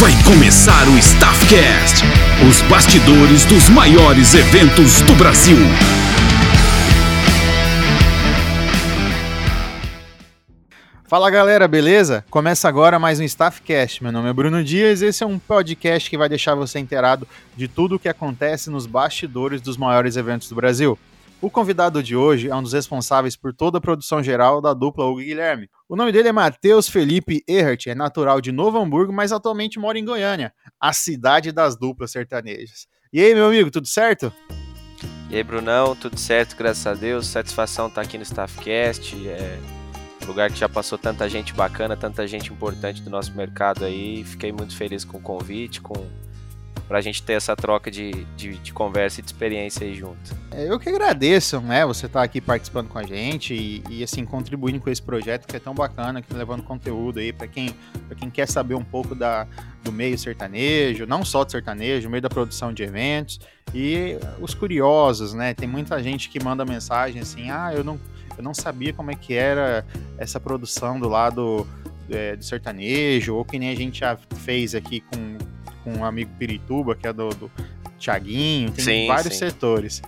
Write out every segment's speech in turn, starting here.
Vai começar o Staffcast, os bastidores dos maiores eventos do Brasil. Fala galera, beleza? Começa agora mais um Staffcast. Meu nome é Bruno Dias. Esse é um podcast que vai deixar você inteirado de tudo o que acontece nos bastidores dos maiores eventos do Brasil. O convidado de hoje é um dos responsáveis por toda a produção geral da dupla Hugo e Guilherme. O nome dele é Matheus Felipe Erhart, é natural de Novo Hamburgo, mas atualmente mora em Goiânia, a cidade das duplas sertanejas. E aí, meu amigo, tudo certo? E aí, Brunão, tudo certo, graças a Deus. Satisfação estar aqui no Staffcast. É lugar que já passou tanta gente bacana, tanta gente importante do nosso mercado aí. Fiquei muito feliz com o convite, com para a gente ter essa troca de, de, de, conversa e de experiência aí junto. É, eu que agradeço, né, você estar tá aqui participando com a gente e, e, assim, contribuindo com esse projeto que é tão bacana, que tá levando conteúdo aí para quem, quem quer saber um pouco da, do meio sertanejo, não só do sertanejo, meio da produção de eventos e os curiosos, né, tem muita gente que manda mensagem assim, ah, eu não, eu não sabia como é que era essa produção do lado é, do sertanejo, ou que nem a gente já fez aqui com com um amigo Pirituba, que é do, do Thiaguinho, tem sim, vários sim. setores.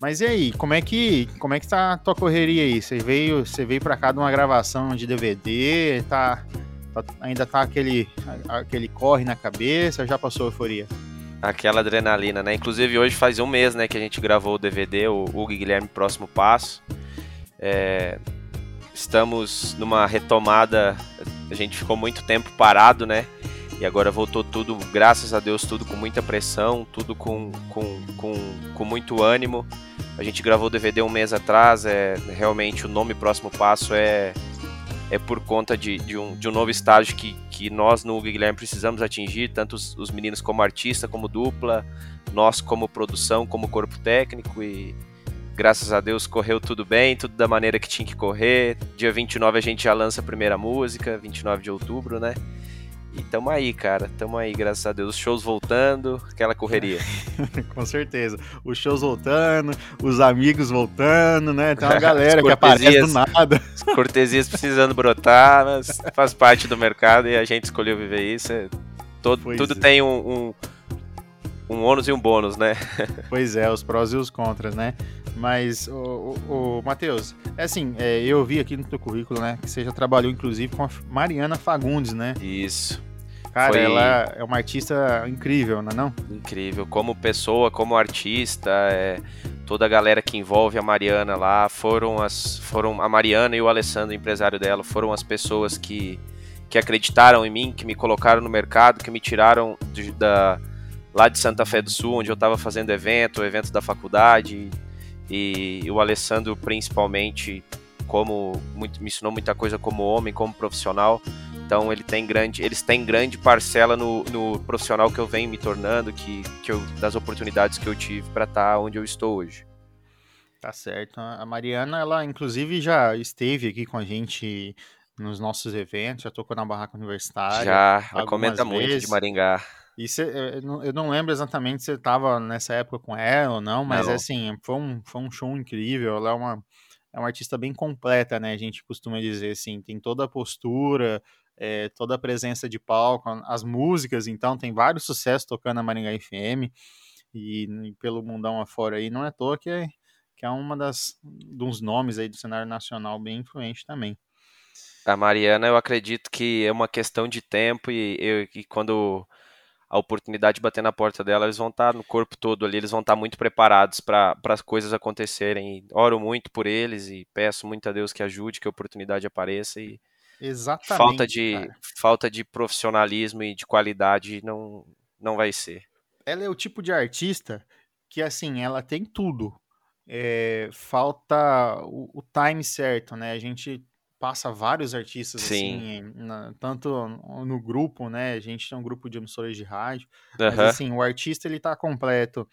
Mas e aí, como é que como é que tá a tua correria aí? Você veio, você veio para cá de uma gravação de DVD, tá, tá, ainda tá aquele aquele corre na cabeça, já passou a euforia? Aquela adrenalina, né? Inclusive hoje faz um mês, né, que a gente gravou o DVD, o Hugo Guilherme Próximo Passo. É, estamos numa retomada, a gente ficou muito tempo parado, né? E agora voltou tudo, graças a Deus, tudo com muita pressão, tudo com, com, com, com muito ânimo. A gente gravou o DVD um mês atrás, é realmente o nome Próximo Passo é, é por conta de, de, um, de um novo estágio que, que nós no Guilherme precisamos atingir, tanto os, os meninos como artista, como dupla, nós como produção, como corpo técnico e graças a Deus correu tudo bem, tudo da maneira que tinha que correr. Dia 29 a gente já lança a primeira música, 29 de outubro, né? E tamo aí, cara. Tamo aí, graças a Deus. Os shows voltando, aquela correria. Com certeza. Os shows voltando, os amigos voltando, né? Tem uma galera que aparece do nada. As cortesias precisando brotar, mas faz parte do mercado e a gente escolheu viver isso. É, todo, tudo é. tem um, um, um ônus e um bônus, né? pois é, os prós e os contras, né? Mas, o, o, o Matheus, é assim, é, eu vi aqui no teu currículo, né, que você já trabalhou inclusive com a Mariana Fagundes, né? Isso. Cara, Foi... ela é uma artista incrível, não é não? Incrível, como pessoa, como artista, é, toda a galera que envolve a Mariana lá, foram as foram a Mariana e o Alessandro, empresário dela, foram as pessoas que, que acreditaram em mim, que me colocaram no mercado, que me tiraram de, da lá de Santa Fé do Sul, onde eu estava fazendo evento, evento da faculdade, e o Alessandro principalmente como muito, me ensinou muita coisa como homem, como profissional. Então ele tem grande, eles têm grande parcela no, no profissional que eu venho me tornando, que, que eu, das oportunidades que eu tive para estar tá onde eu estou hoje. Tá certo. A Mariana, ela inclusive já esteve aqui com a gente nos nossos eventos, já tocou na barraca universitária. Já, ela comenta vezes. muito de Maringá. E cê, eh, eu não lembro exatamente se você estava nessa época com ela ou não, mas não. assim, foi um, foi um show incrível. Ela é uma, é uma artista bem completa, né? A gente costuma dizer assim, tem toda a postura, é, toda a presença de palco, as músicas, então, tem vários sucessos tocando na Maringá FM e, e pelo mundão afora aí, não é à toa que é, que é uma das dos nomes aí do cenário nacional bem influente também. A Mariana, eu acredito que é uma questão de tempo e, eu, e quando a oportunidade de bater na porta dela, eles vão estar tá no corpo todo ali, eles vão estar tá muito preparados para as coisas acontecerem. oro muito por eles e peço muito a Deus que ajude, que a oportunidade apareça e Exatamente, falta de falta de profissionalismo e de qualidade não não vai ser. Ela é o tipo de artista que assim, ela tem tudo. É, falta o, o time certo, né? A gente passa vários artistas Sim. assim, na, tanto no grupo, né? A gente tem um grupo de emissores de rádio, uhum. mas assim, o artista ele tá completo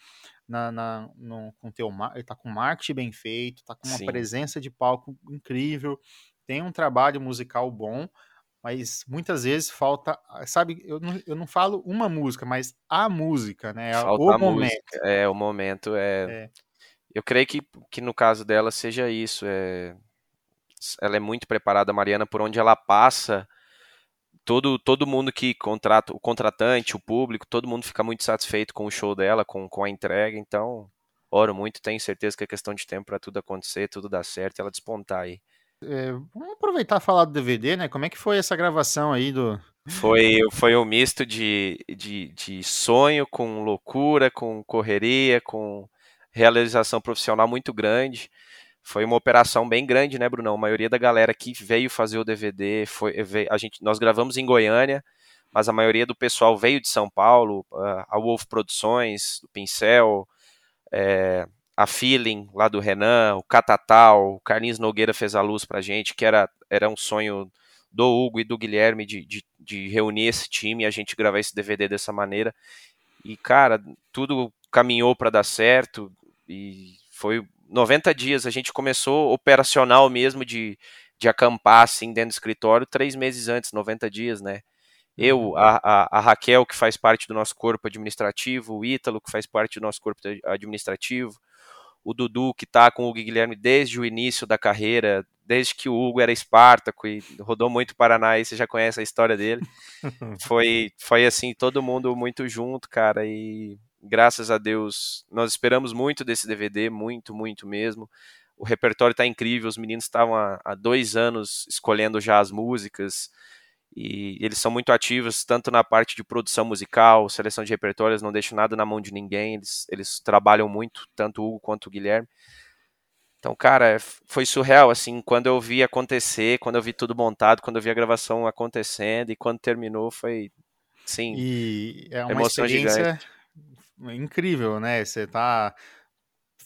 na, na no, com teu, ele tá com marketing bem feito, tá com uma Sim. presença de palco incrível, tem um trabalho musical bom, mas muitas vezes falta, sabe, eu não, eu não falo uma música, mas a música, né? Falta o momento. Música. É, o momento é... é. Eu creio que, que no caso dela seja isso, é ela é muito preparada, Mariana, por onde ela passa, todo, todo mundo que contrata, o contratante, o público, todo mundo fica muito satisfeito com o show dela, com, com a entrega, então oro muito, tenho certeza que é questão de tempo para tudo acontecer, tudo dar certo e ela despontar aí. É, vamos aproveitar e falar do DVD, né? Como é que foi essa gravação aí do. Foi, foi um misto de, de, de sonho com loucura, com correria, com realização profissional muito grande. Foi uma operação bem grande, né, Brunão? A maioria da galera que veio fazer o DVD foi a gente nós gravamos em Goiânia, mas a maioria do pessoal veio de São Paulo, a Wolf Produções, do Pincel, é, a Feeling lá do Renan, o Catatal, o Carlinhos Nogueira fez a luz pra gente, que era, era um sonho do Hugo e do Guilherme de, de, de reunir esse time e a gente gravar esse DVD dessa maneira. E, cara, tudo caminhou para dar certo e foi 90 dias. A gente começou operacional mesmo de, de acampar assim dentro do escritório três meses antes, 90 dias, né? Eu, uhum. a, a, a, Raquel, que faz parte do nosso corpo administrativo, o Ítalo, que faz parte do nosso corpo administrativo, o Dudu, que está com o Guilherme desde o início da carreira, desde que o Hugo era Espartaco e rodou muito Paraná, aí você já conhece a história dele. foi, foi assim, todo mundo muito junto, cara, e graças a Deus, nós esperamos muito desse DVD, muito, muito mesmo. O repertório está incrível, os meninos estavam há, há, dois anos escolhendo já as músicas e eles são muito ativos, tanto na parte de produção musical, seleção de repertórios, não deixam nada na mão de ninguém, eles, eles trabalham muito, tanto o Hugo quanto o Guilherme. Então, cara, foi surreal, assim, quando eu vi acontecer, quando eu vi tudo montado, quando eu vi a gravação acontecendo e quando terminou foi, sim, e é uma emoção experiência gigante incrível, né? Você tá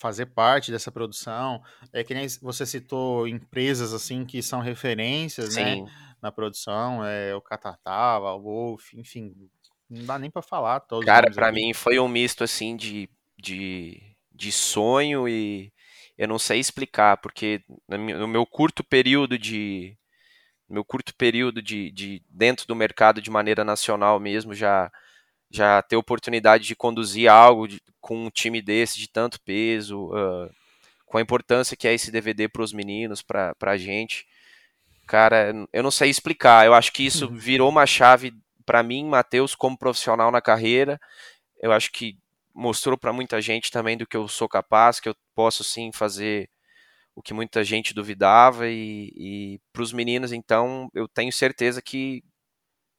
fazer parte dessa produção. É que nem você citou empresas assim que são referências, né, Sim. né, na produção, é o Catatal, a Wolf, enfim, não dá nem para falar todos. Cara, para mim foi um misto assim de, de, de sonho e eu não sei explicar, porque no meu curto período de meu curto período de, de dentro do mercado de maneira nacional mesmo já já ter oportunidade de conduzir algo de, com um time desse de tanto peso, uh, com a importância que é esse DVD para os meninos, para a gente. Cara, eu não sei explicar. Eu acho que isso uhum. virou uma chave para mim, Matheus, como profissional na carreira. Eu acho que mostrou para muita gente também do que eu sou capaz, que eu posso sim fazer o que muita gente duvidava e, e para os meninos, então, eu tenho certeza que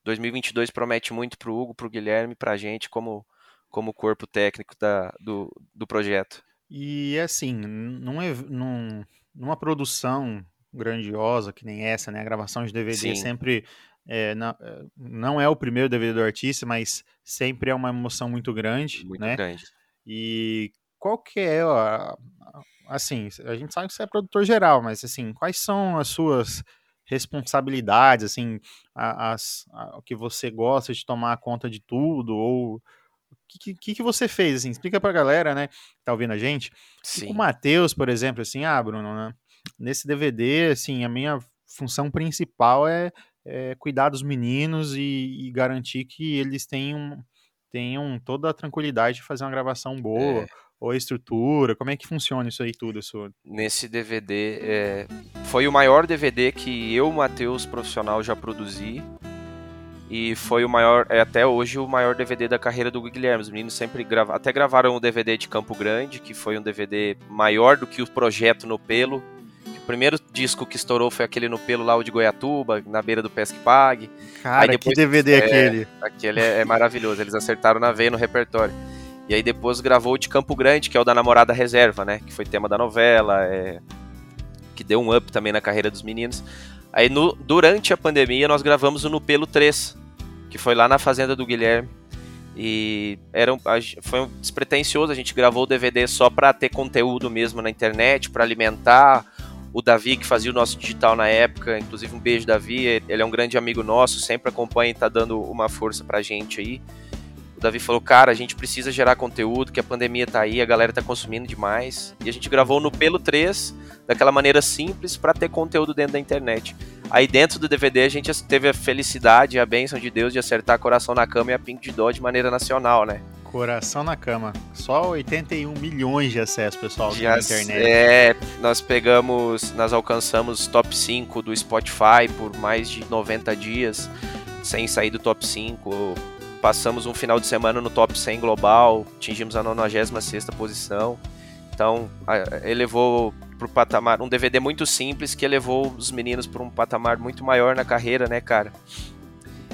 2022 promete muito para o Hugo, para o Guilherme, para a gente como, como corpo técnico da, do, do projeto. E assim, num, num, numa produção grandiosa que nem essa, né? A gravação de DVD Sim. sempre é, não, é, não, é o primeiro DVD do artista, mas sempre é uma emoção muito grande, muito né? grande. E qual que é, a, assim, a gente sabe que você é produtor geral, mas assim, quais são as suas responsabilidades, assim, as, a, o que você gosta de tomar conta de tudo, ou o que, que, que você fez, assim, explica pra galera, né, que tá ouvindo a gente. Sim. O Matheus, por exemplo, assim, ah, Bruno, né, nesse DVD, assim, a minha função principal é, é cuidar dos meninos e, e, garantir que eles tenham, tenham toda a tranquilidade de fazer uma gravação boa, é ou a estrutura? Como é que funciona isso aí tudo, sua? Nesse DVD, é, foi o maior DVD que eu, Matheus, profissional, já produzi. E foi o maior, é até hoje o maior DVD da carreira do Guilherme. Os meninos sempre gravaram, até gravaram um DVD de Campo Grande, que foi um DVD maior do que o projeto no Pelo. O primeiro disco que estourou foi aquele no Pelo lá, o de Goiatuba, na beira do Pesque Pague. Cara, depois, que DVD é, aquele? Aquele é, é maravilhoso, eles acertaram na veia no repertório. E aí depois gravou o de Campo Grande, que é o da Namorada Reserva, né? Que foi tema da novela, é... que deu um up também na carreira dos meninos. Aí no... durante a pandemia nós gravamos o No Pelo 3, que foi lá na fazenda do Guilherme. E era um... foi um despretensioso, a gente gravou o DVD só para ter conteúdo mesmo na internet, para alimentar. O Davi, que fazia o nosso digital na época, inclusive um beijo, Davi, ele é um grande amigo nosso, sempre acompanha e tá dando uma força pra gente aí. Davi falou, cara, a gente precisa gerar conteúdo, que a pandemia tá aí, a galera tá consumindo demais. E a gente gravou no Pelo 3, daquela maneira simples, para ter conteúdo dentro da internet. Aí dentro do DVD a gente teve a felicidade e a bênção de Deus de acertar Coração na Cama e a Pink de Dó de maneira nacional, né? Coração na Cama. Só 81 milhões de acessos, pessoal, na internet. É, nós pegamos, nós alcançamos top 5 do Spotify por mais de 90 dias. sem sair do top 5. Passamos um final de semana no top 100 global, atingimos a 96 posição. Então, elevou pro patamar, um DVD muito simples que elevou os meninos para um patamar muito maior na carreira, né, cara?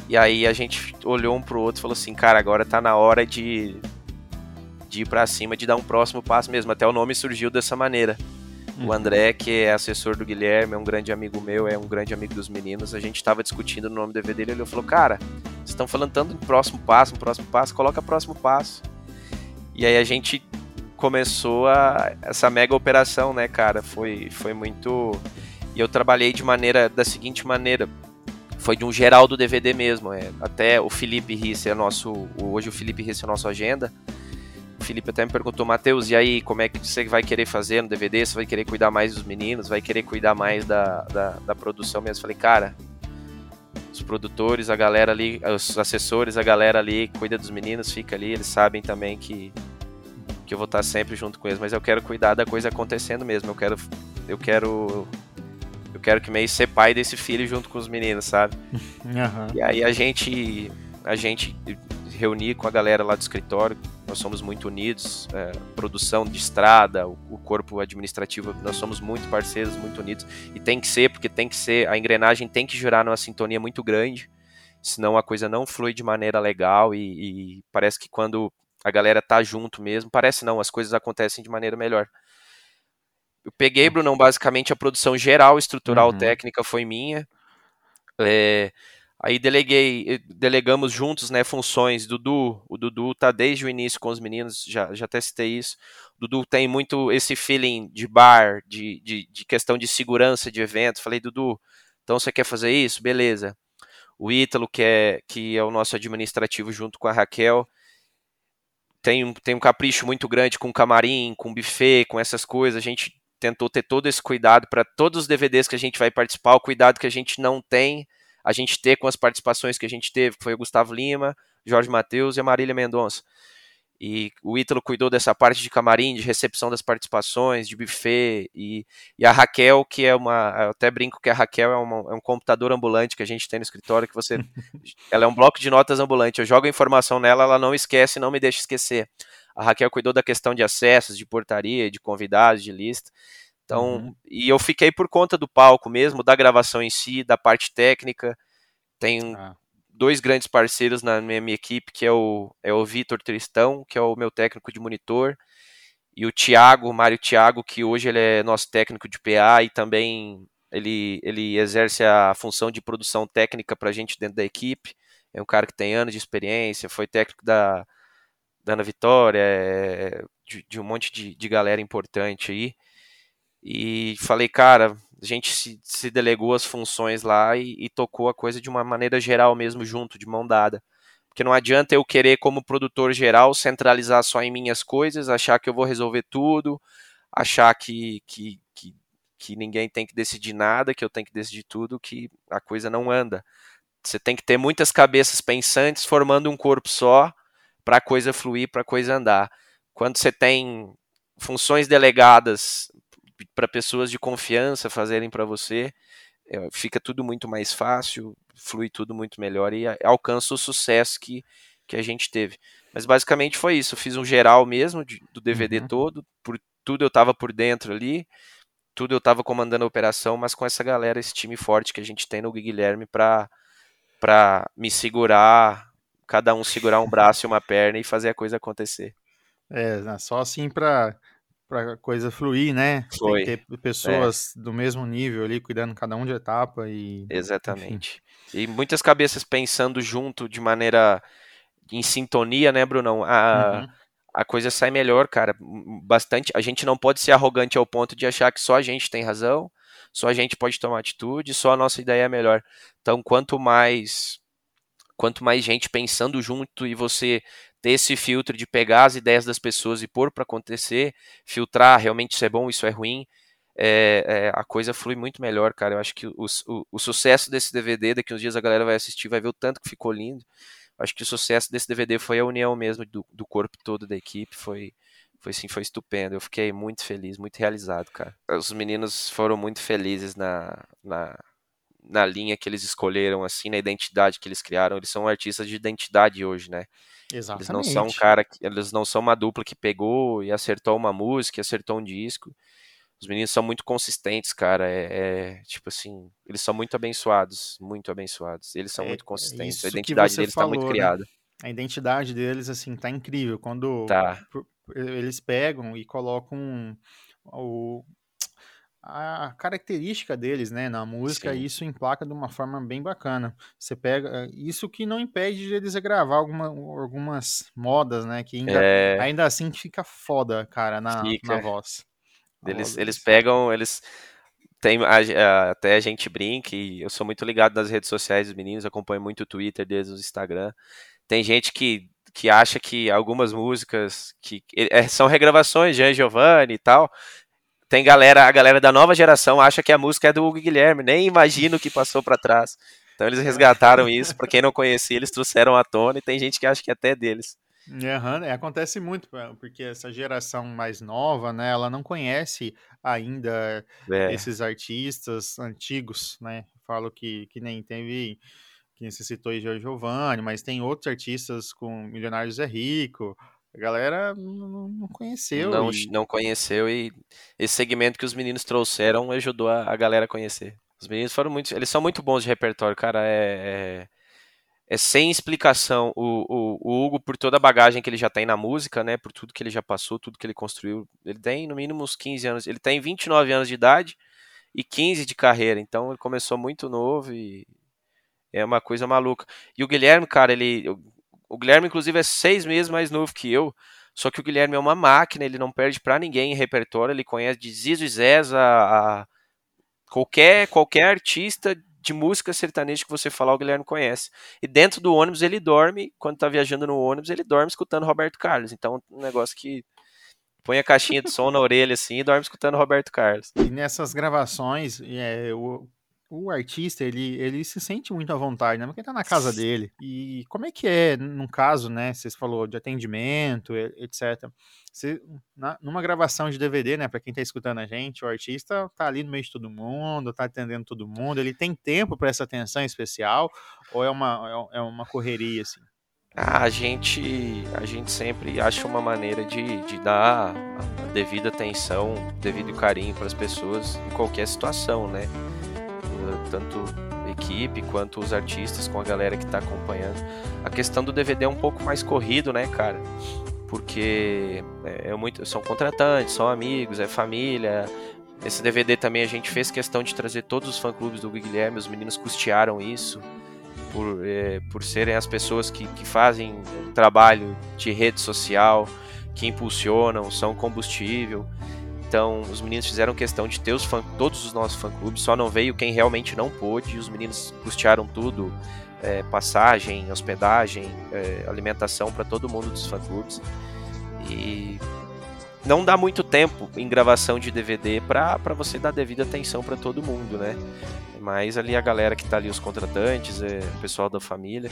E aí a gente olhou um pro outro e falou assim, cara, agora tá na hora de, de ir pra cima, de dar um próximo passo mesmo. Até o nome surgiu dessa maneira. O. André, que é assessor do Guilherme, é um grande amigo meu, é um grande amigo dos meninos. A gente estava discutindo o nome do DVD dele. Ele falou: Cara, vocês estão falando tanto em próximo passo, próximo passo, coloca próximo passo. E aí a gente começou a, essa mega operação, né, cara? Foi, foi muito. E eu trabalhei de maneira da seguinte maneira foi de um geral do DVD mesmo. É, até o Felipe Risse é nosso. Hoje o Felipe Risse é nosso agenda. O Felipe até me perguntou, Matheus, e aí, como é que você vai querer fazer no DVD? Você vai querer cuidar mais dos meninos? Vai querer cuidar mais da, da, da produção mesmo? Falei, cara, os produtores, a galera ali, os assessores, a galera ali cuida dos meninos, fica ali, eles sabem também que, que eu vou estar sempre junto com eles, mas eu quero cuidar da coisa acontecendo mesmo. Eu quero eu quero eu quero que meio ser pai desse filho junto com os meninos, sabe? Uhum. E aí a gente a gente reunir com a galera lá do escritório, nós somos muito unidos, é, produção de estrada, o, o, corpo administrativo, nós somos muito parceiros, muito unidos, e tem que ser, porque tem que ser, a engrenagem tem que girar numa sintonia muito grande, senão a coisa não flui de maneira legal e, e parece que quando a galera tá junto mesmo, parece não, as coisas acontecem de maneira melhor. Eu peguei, Brunão, basicamente a produção geral, estrutural, uhum. técnica foi minha. É, aí deleguei, eh, delegamos juntos, né, funções. Dudu, o Dudu tá desde o início com os meninos, já, já testei isso. O Dudu tem muito esse feeling de bar, de, de, de questão de segurança de evento. Falei, Dudu, então você quer fazer isso? Beleza. O Ítalo, que é, que é o nosso administrativo junto com a Raquel, tem, tem um capricho muito grande com camarim, com buffet, com essas coisas. A gente tentou ter todo esse cuidado para todos os DVDs que a gente vai participar, o cuidado que a gente não tem, a gente ter com as participações que a gente teve, que foi o Gustavo Lima, Jorge Matheus e a Marília Mendonça. E o Ítalo cuidou dessa parte de camarim, de recepção das participações, de buffet, e, e a Raquel, que é uma. Eu até brinco que a Raquel é, uma, é um computador ambulante que a gente tem no escritório, que você. ela é um bloco de notas ambulante. Eu jogo a informação nela, ela não esquece não me deixa esquecer. A Raquel cuidou da questão de acessos, de portaria, de convidados, de lista. Então, uhum. e eu fiquei por conta do palco mesmo, da gravação em si, da parte técnica. Tem ah. dois grandes parceiros na minha, minha, equipe, que é o, é o Vitor Tristão, que é o meu técnico de monitor, e o Thiago, o Mário Thiago, que hoje ele é nosso técnico de PA e também ele, ele exerce a função de produção técnica para a gente dentro da equipe. É um cara que tem anos de experiência, foi técnico da, da Ana Vitória, é, de, de, um monte de, de galera importante aí. E falei, cara, a gente se, se delegou as funções lá e, e, tocou a coisa de uma maneira geral mesmo, junto, de mão dada. Porque não adianta eu querer, como produtor geral, centralizar só em minhas coisas, achar que eu vou resolver tudo, achar que, que, que, que ninguém tem que decidir nada, que eu tenho que decidir tudo, que a coisa não anda. Você tem que ter muitas cabeças pensantes formando um corpo só para a coisa fluir, para a coisa andar. Quando você tem funções delegadas para pessoas de confiança fazerem para você, é, fica tudo muito mais fácil, flui tudo muito melhor e alcança o sucesso que, que a gente teve. Mas basicamente foi isso. Eu fiz um geral mesmo de, do DVD uhum. todo, por tudo eu estava por dentro ali, tudo eu estava comandando a operação, mas com essa galera, esse time forte que a gente tem no Guilherme para para me segurar, cada um segurar um braço e uma perna e fazer a coisa acontecer. É, só assim para para coisa fluir, né? Foi. Tem que ter pessoas é. do mesmo nível ali, cuidando cada um de etapa e... Exatamente. Enfim. E muitas cabeças pensando junto de maneira em sintonia, né, Brunão? A, uhum. a coisa sai melhor, cara. Bastante. A gente não pode ser arrogante ao ponto de achar que só a gente tem razão, só a gente pode tomar atitude, só a nossa ideia é melhor. Então, quanto mais quanto mais gente pensando junto e você ter esse filtro de pegar as ideias das pessoas e pôr para acontecer, filtrar realmente isso é bom, isso é ruim, é, é, a coisa flui muito melhor, cara. Eu acho que o, o, o, sucesso desse DVD, daqui uns dias a galera vai assistir, vai ver o tanto que ficou lindo. Acho que o sucesso desse DVD foi a união mesmo do, do corpo todo da equipe, foi, foi sim, foi estupendo. Eu fiquei muito feliz, muito realizado, cara. Os meninos foram muito felizes na, na na linha que eles escolheram, assim, na identidade que eles criaram. Eles são artistas de identidade hoje, né? Exatamente. Eles não são um cara, que, eles não são uma dupla que pegou e acertou uma música, acertou um disco. Os meninos são muito consistentes, cara. É, é tipo assim, eles são muito abençoados, muito abençoados. Eles são É, muito consistentes. isso A identidade deles está muito né? criada. A identidade deles, assim, tá incrível. Quando Tá. eles pegam e colocam o, a característica deles, né, na música, Sim. e isso emplaca de uma forma bem bacana. Você pega, isso que não impede de eles gravar alguma, algumas modas, né, que ainda, É, ainda assim fica foda, cara, na, Fica. na voz. Eles, voz eles pegam, eles tem a até a gente brinca e eu sou muito ligado nas redes sociais dos meninos, acompanho muito o Twitter deles, o Instagram. Tem gente que, que acha que algumas músicas que é, são regravações de Giovanni e tal. Tem galera, a galera da nova geração acha que a música é do Hugo Guilherme, nem imagina o que passou pra trás. Então eles resgataram isso, pra quem não conhecia, eles trouxeram à tona e tem gente que acha que é até deles. É, acontece muito, é, porque essa geração mais nova, né, ela não conhece ainda É, esses artistas antigos, né? Falo que, que nem teve, que você citou aí Giovanni, mas tem outros artistas com Milionários é Rico. A galera não, não conheceu. não, e- não conheceu e esse segmento que os meninos trouxeram ajudou a, a galera a conhecer. Os meninos foram muito, eles são muito bons de repertório, cara, é, é, é sem explicação. O, o, o Hugo, por toda a bagagem que ele já tem na música, né, por tudo que ele já passou, tudo que ele construiu, ele tem no mínimo uns 15 anos, ele tem 29 anos de idade e 15 de carreira, então ele começou muito novo e é uma coisa maluca. E o Guilherme, cara, ele. O- Guilherme, inclusive, é seis meses mais novo que eu. Só que o Guilherme é uma máquina, ele não perde pra ninguém em repertório, ele conhece de Zizo e Zez a, a qualquer, qualquer artista de música sertaneja que você falar, o Guilherme conhece. E dentro do ônibus ele dorme, quando tá viajando no ônibus, ele dorme escutando Roberto Carlos. Então, um negócio que põe a caixinha de som na orelha assim e dorme escutando Roberto Carlos. E nessas gravações, é, o, o artista, ele, ele se sente muito à vontade, né? Porque tá na casa dele. E como é que é, num caso, né? Você falou de atendimento, etc. Você, na- numa gravação de DVD, né? Pra quem tá escutando a gente, o artista tá ali no meio de todo mundo, tá atendendo todo mundo. Ele tem tempo para essa atenção especial? Ou é uma, é é uma correria, assim? Ah, A gente, a gente sempre acha uma maneira de, de dar a devida atenção, devido carinho para as pessoas em qualquer situação, né? Eh, Tanto equipe quanto os artistas com a galera que está acompanhando. A questão do DVD é um pouco mais corrido, né, cara? Porque é, é muito, são contratantes, são amigos, é família. Esse DVD também a gente fez questão de trazer todos os fã-clubes do Guilherme, os meninos custearam isso por, eh, por serem as pessoas que, que fazem trabalho de rede social, que impulsionam, são combustível. Então, os meninos fizeram questão de ter os fã, todos os nossos fã-clubes, só não veio quem realmente não pôde, os meninos custearam tudo, eh, passagem, hospedagem, eh, alimentação para todo mundo dos fã-clubes. E não dá muito tempo em gravação de DVD para você dar devida atenção para todo mundo, né? Mas ali a galera que tá ali, os contratantes, é, o pessoal da família.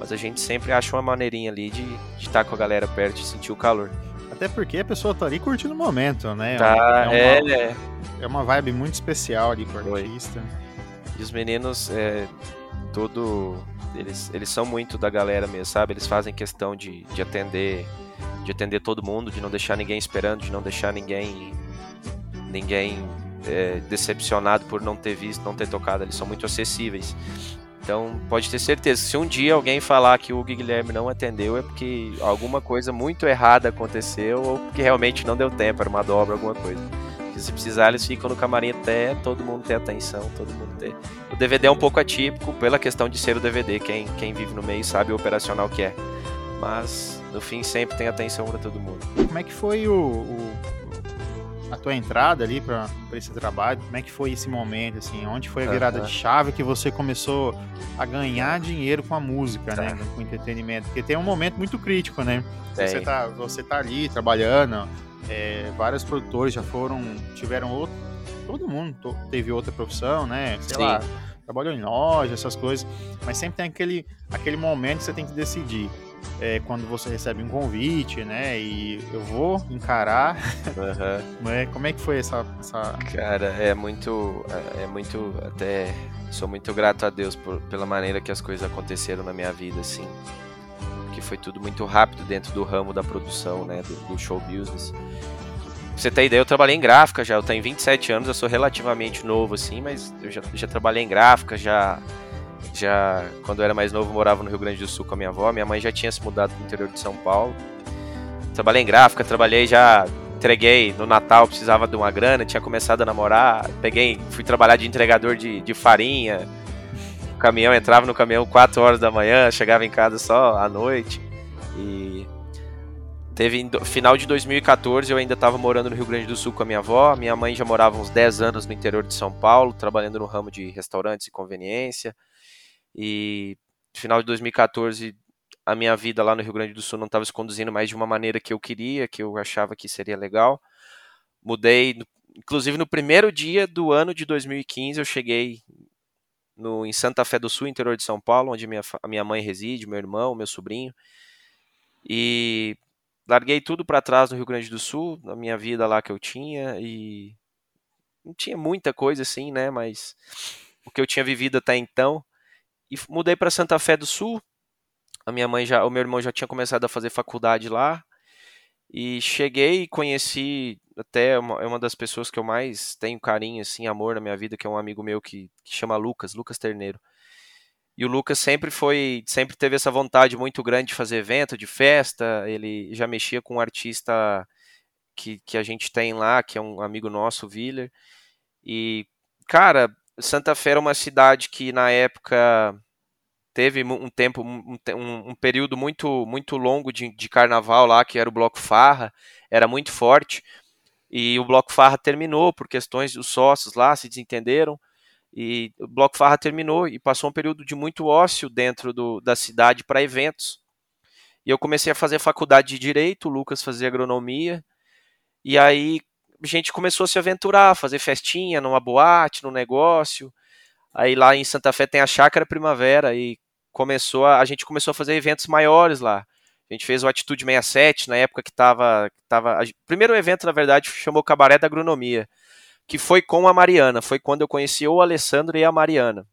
Mas a gente sempre acha uma maneirinha ali de estar com a galera perto e sentir o calor. Até porque a pessoa tá ali curtindo o momento, né? Tá, é, uma, é, é uma vibe muito especial ali com o Foi. artista. E os meninos, é, todo. Eles, eles são muito da galera mesmo, sabe? Eles fazem questão de, de atender. De atender todo mundo, de não deixar ninguém esperando, de não deixar ninguém. Ninguém é, decepcionado por não ter visto, não ter tocado. Eles são muito acessíveis. Então pode ter certeza, se um dia alguém falar que o Guilherme não atendeu, é porque alguma coisa muito errada aconteceu ou porque realmente não deu tempo, era uma dobra, alguma coisa. Porque se precisar, eles ficam no camarim até todo mundo ter atenção, todo mundo ter. O DVD é um pouco atípico pela questão de ser o DVD, quem, quem vive no meio sabe o operacional que é. Mas no fim sempre tem atenção para todo mundo. Como é que foi o, o- a tua entrada ali para esse trabalho? Como é que foi esse momento, assim? Onde foi a virada Aham. de chave que você começou a ganhar dinheiro com a música, né? Tá. Com o entretenimento? Porque tem um momento muito crítico, né? Tem. Você tá, você tá ali trabalhando, é, vários produtores já foram, tiveram outro, todo mundo teve outra profissão, né? Sei Sim. lá, trabalhou em loja, essas coisas, mas sempre tem aquele, aquele momento que você tem que decidir. É, quando você recebe um convite, né? E eu vou encarar. Uhum. Como é que foi essa, essa, Cara, é muito. É, é muito. Até. Sou muito grato a Deus por, pela maneira que as coisas aconteceram na minha vida, assim. Porque foi tudo muito rápido dentro do ramo da produção, né? Do, do show business. Pra você ter ideia, eu trabalhei em gráfica já. Eu tenho 27 anos, eu sou relativamente novo, assim, mas eu já, já trabalhei em gráfica, já já quando eu era mais novo morava no Rio Grande do Sul com a minha avó. Minha mãe já tinha se mudado para o interior de São Paulo. Trabalhei em gráfica, trabalhei já entreguei no Natal, precisava de uma grana, tinha começado a namorar, peguei, fui trabalhar de entregador de, de farinha. O caminhão entrava no caminhão 4 horas da manhã, chegava em casa só à noite. E teve final de 2014 eu ainda estava morando no Rio Grande do Sul com a minha avó. Minha mãe já morava uns 10 anos no interior de São Paulo, trabalhando no ramo de restaurantes e conveniência. E final de 2014 a minha vida lá no Rio Grande do Sul não estava se conduzindo mais de uma maneira que eu queria, que eu achava que seria legal. Mudei, inclusive no primeiro dia do ano de 2015 eu cheguei no, em Santa Fé do Sul, interior de São Paulo, onde minha, a minha mãe reside, meu irmão, meu sobrinho. E larguei tudo para trás no Rio Grande do Sul, na minha vida lá que eu tinha e não tinha muita coisa assim, né, mas o que eu tinha vivido até então e mudei para Santa Fé do Sul. A minha mãe já, o meu irmão já tinha começado a fazer faculdade lá. E cheguei e conheci até uma, é uma das pessoas que eu mais tenho carinho, assim, amor na minha vida, que é um amigo meu que, que chama Lucas, Lucas Terneiro. E o Lucas sempre foi, sempre teve essa vontade muito grande de fazer evento, de festa. Ele já mexia com um artista que, que a gente tem lá, que é um amigo nosso, o Willer. E, cara, Santa Fé era uma cidade que na época teve um tempo, um, um, período muito, muito longo de, de, carnaval lá, que era o Bloco Farra, era muito forte. E o Bloco Farra terminou por questões dos sócios lá, se desentenderam. E o Bloco Farra terminou e passou um período de muito ócio dentro do, da cidade para eventos. E eu comecei a fazer faculdade de Direito, o Lucas fazia agronomia. E aí gente começou a se aventurar, fazer festinha numa boate, num negócio. Aí lá em Santa Fé tem a Chácara Primavera e começou a, a gente começou a fazer eventos maiores lá. A gente fez o Atitude 67 na época que estava tava, o primeiro evento na verdade chamou Cabaré da Agronomia, que foi com a Mariana, foi quando eu conheci o Alessandro e a Mariana.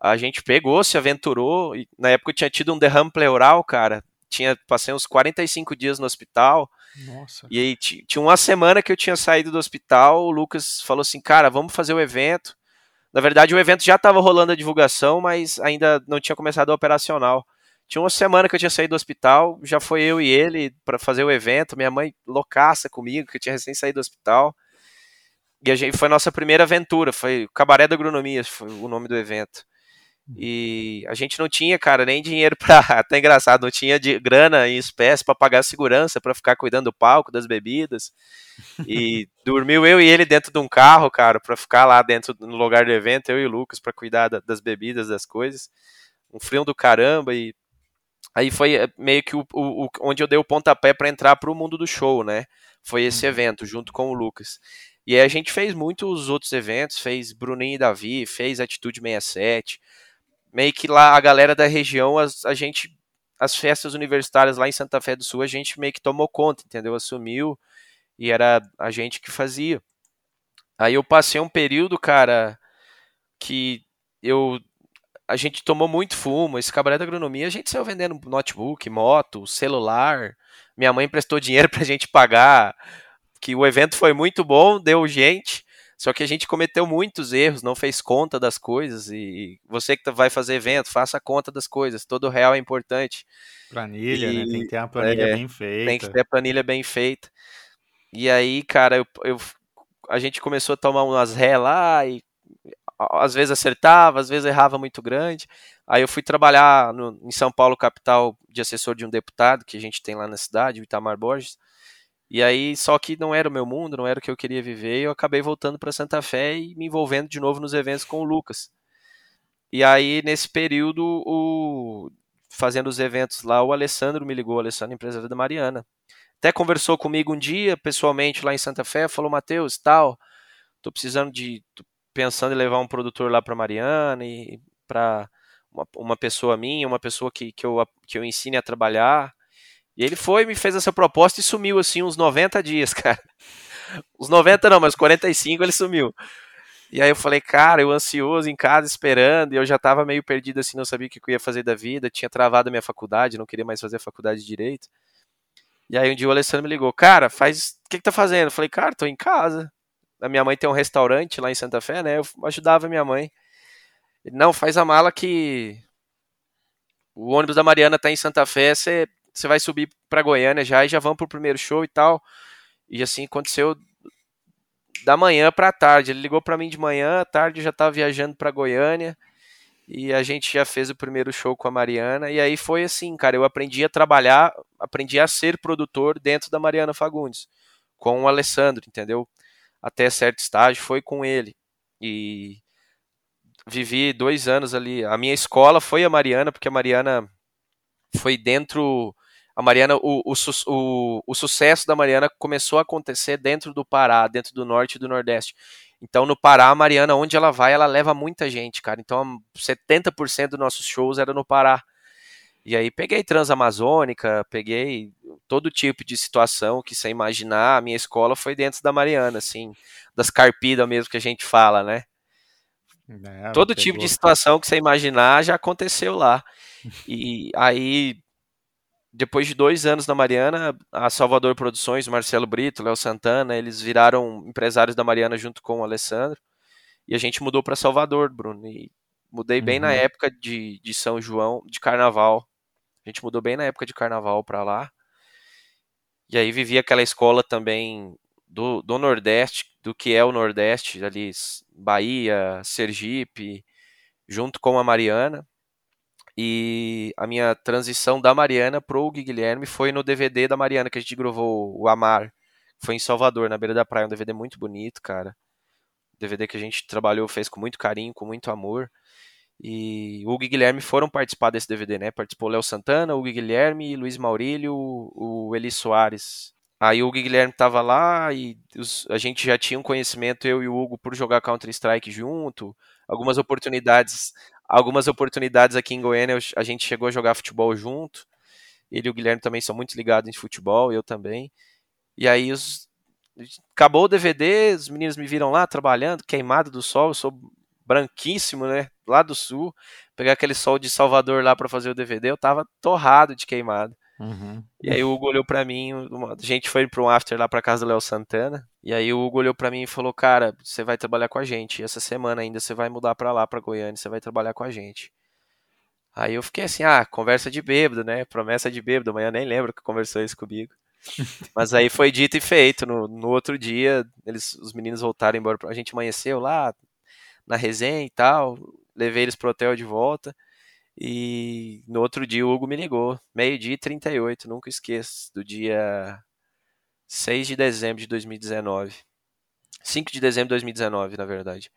A gente pegou, se aventurou, e na época eu tinha tido um derrame pleural, cara. Tinha passei uns 45 dias no hospital nossa. E aí tinha uma semana que eu tinha saído do hospital, o Lucas falou assim, cara, vamos fazer o evento. Na verdade, o evento já estava rolando a divulgação, mas ainda não tinha começado a operacional. Tinha uma semana que eu tinha saído do hospital, já foi eu e ele para fazer o evento, minha mãe loucaça comigo, que eu tinha recém saído do hospital. E a gente foi a nossa primeira aventura, foi o Cabaré da Agronomia, foi o nome do evento. E a gente não tinha, cara, nem dinheiro para, até engraçado, não tinha de grana em espécie para pagar segurança, para ficar cuidando do palco, das bebidas. E dormiu eu e ele dentro de um carro, cara, para ficar lá dentro no lugar do evento, eu e o Lucas para cuidar da, das bebidas, das coisas. Um frio do caramba e aí foi eh, meio que o, o onde eu dei o pontapé para entrar para o mundo do show, né? Foi esse uhum. evento junto com o Lucas. E aí a gente fez muitos outros eventos, fez Bruninho e Davi, fez Atitude 67, meio que lá a galera da região, as, a gente, as festas universitárias lá em Santa Fé do Sul, a gente meio que tomou conta, entendeu? Assumiu e era a gente que fazia. Aí eu passei um período, cara, que eu a gente tomou muito fumo, esse cabaré da agronomia, a gente saiu vendendo notebook, moto, celular. Minha mãe prestou dinheiro pra gente pagar, que o evento foi muito bom, deu gente, só que a gente cometeu muitos erros, não fez conta das coisas. E você que vai fazer evento, faça conta das coisas. Todo real é importante. Planilha, e, né? Tem que ter uma planilha é, bem feita. Tem que ter a planilha bem feita. E aí, cara, eu, eu, a gente começou a tomar umas ré lá e às vezes acertava, às vezes errava muito grande. Aí eu fui trabalhar no, em São Paulo, capital, de assessor de um deputado que a gente tem lá na cidade, o Itamar Borges. E aí, só que não era o meu mundo, não era o que eu queria viver, e eu acabei voltando para Santa Fé e me envolvendo de novo nos eventos com o Lucas. E aí, nesse período, o... fazendo os eventos lá, o Alessandro me ligou, o Alessandro, empresário da Mariana. Até conversou comigo um dia, pessoalmente, lá em Santa Fé, falou, Matheus, tal, tô precisando de... Tô pensando em levar um produtor lá para Mariana e para uma, uma pessoa minha, uma pessoa que, que, eu, que eu ensine a trabalhar. E ele foi, me fez essa proposta e sumiu assim uns 90 dias, cara. Os 90 não, mas 45 ele sumiu. E aí eu falei, cara, eu ansioso em casa esperando, e eu já tava meio perdido assim, não sabia o que eu ia fazer da vida, tinha travado a minha faculdade, não queria mais fazer faculdade de direito. E aí um dia o Alessandro me ligou, cara, faz, o que que tá fazendo? Eu falei, cara, tô em casa. A minha mãe tem um restaurante lá em Santa Fé, né? Eu ajudava minha mãe. Ele, não, faz a mala que o ônibus da Mariana tá em Santa Fé, você vai subir para Goiânia já e já vamos pro primeiro show e tal. E assim aconteceu da manhã para tarde. Ele ligou para mim de manhã, à tarde já estava viajando para Goiânia e a gente já fez o primeiro show com a Mariana. E aí foi assim, cara, eu aprendi a trabalhar, aprendi a ser produtor dentro da Mariana Fagundes, com o Alessandro, entendeu? Até certo estágio foi com ele. E vivi dois anos ali. A minha escola foi a Mariana, porque a Mariana foi dentro a Mariana, o, o, o, o, sucesso da Mariana começou a acontecer dentro do Pará, dentro do norte e do nordeste. Então, no Pará, a Mariana, onde ela vai, ela leva muita gente, cara. Então, 70% dos nossos shows era no Pará. E aí peguei Transamazônica, peguei todo tipo de situação que você imaginar. A minha escola foi dentro da Mariana, assim, das carpidas mesmo que a gente fala, né? É, todo tipo de situação que você imaginar já aconteceu lá. E aí depois de dois anos na Mariana, a Salvador Produções, Marcelo Brito, Léo Santana, eles viraram empresários da Mariana junto com o Alessandro. E a gente mudou para Salvador, Bruno. E mudei bem uhum. na época de, de São João, de carnaval. A gente mudou bem na época de carnaval para lá. E aí vivi aquela escola também do, do Nordeste, do que é o Nordeste, ali, Bahia, Sergipe, junto com a Mariana. E a minha transição da Mariana pro Guilherme foi no DVD da Mariana, que a gente gravou o Amar. Foi em Salvador, na beira da praia. Um DVD muito bonito, cara. DVD que a gente trabalhou, fez com muito carinho, com muito amor. E o Hugo e Guilherme foram participar desse DVD, né? Participou Léo Santana, Hugo Guilherme, Luiz Maurílio, o Eli Soares. Aí o Hugo Guilherme tava lá e os, a gente já tinha um conhecimento, eu e o Hugo, por jogar Counter-Strike junto. Algumas oportunidades algumas oportunidades aqui em Goiânia, a gente chegou a jogar futebol junto. Ele e o Guilherme também são muito ligados em futebol, eu também. E aí os, acabou o DVD, os meninos me viram lá trabalhando, queimado do sol, eu sou branquíssimo, né? Lá do sul. Pegar aquele sol de Salvador lá para fazer o DVD, eu tava torrado de queimado. Uhum. E aí o Hugo olhou pra mim, a gente foi para um after lá pra casa do Léo Santana, e aí o Hugo olhou pra mim e falou, cara, você vai trabalhar com a gente, essa semana ainda você vai mudar pra lá, pra Goiânia, você vai trabalhar com a gente. Aí eu fiquei assim, ah, conversa de bêbado, né, promessa de bêbado, amanhã nem lembro que conversou isso comigo. Mas aí foi dito e feito, no, no outro dia, eles, os meninos voltaram embora, a gente amanheceu lá, na resenha e tal, levei eles pro hotel de volta, e no outro dia o Hugo me ligou, meio-dia e 38, nunca esqueço, do dia 6 de dezembro de 2019. 5 de dezembro de 2019, na verdade.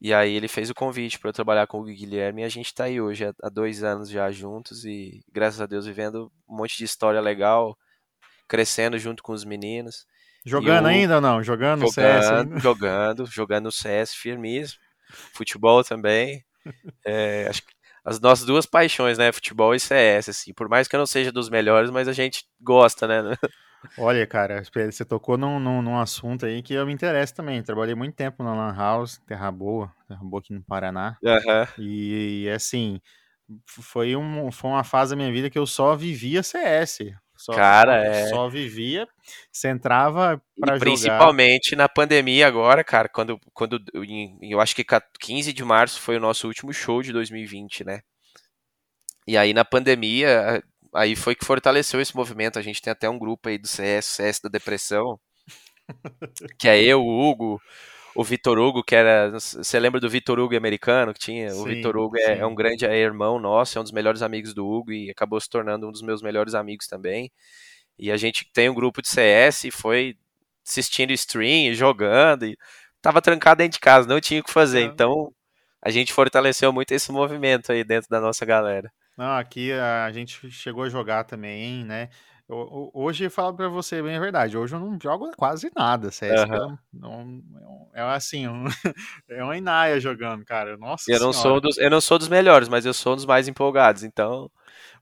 E aí ele fez o convite para eu trabalhar com o Guilherme e a gente está aí hoje há dois anos já juntos e graças a Deus vivendo um monte de história legal, crescendo junto com os meninos. Jogando o... ainda ou não? Jogando, jogando CS? Ainda? Jogando, jogando CS firmismo. Futebol também. É, acho que as nossas duas paixões, né? Futebol e CS, assim. Por mais que eu não seja dos melhores, mas a gente gosta, né? Olha, cara, você tocou num, num, num, assunto aí que eu me interesso também. Trabalhei muito tempo na Lan House, Terra Boa, Terra Boa aqui no Paraná. Uhum. E, e, assim, foi, um, foi uma fase da minha vida que eu só vivia CS. Só, cara, só, é. Só vivia, você entrava pra e Principalmente na pandemia agora, cara, quando, quando eu acho que 15 de março foi o nosso último show de 2020, né? E aí na pandemia, aí foi que fortaleceu esse movimento. A gente tem até um grupo aí do CS, CS da Depressão, que é eu, o Hugo, o Vitor Hugo, que era. Você lembra do Vitor Hugo americano que tinha? Sim, o Vitor Hugo é, é, um grande é irmão nosso, é um dos melhores amigos do Hugo e acabou se tornando um dos meus melhores amigos também. E a gente tem um grupo de CS e foi assistindo stream, jogando, e tava trancado dentro de casa, não tinha o que fazer. Então a gente fortaleceu muito esse movimento aí dentro da nossa galera. Não, aqui a gente chegou a jogar também, né? Eu, hoje eu falo para você bem a verdade. Hoje eu não jogo quase nada, CS. Uhum. Não, é assim, um, é uma Inaia jogando, cara. Nossa eu não sou dos, eu não sou dos melhores, mas eu sou um dos mais empolgados, então.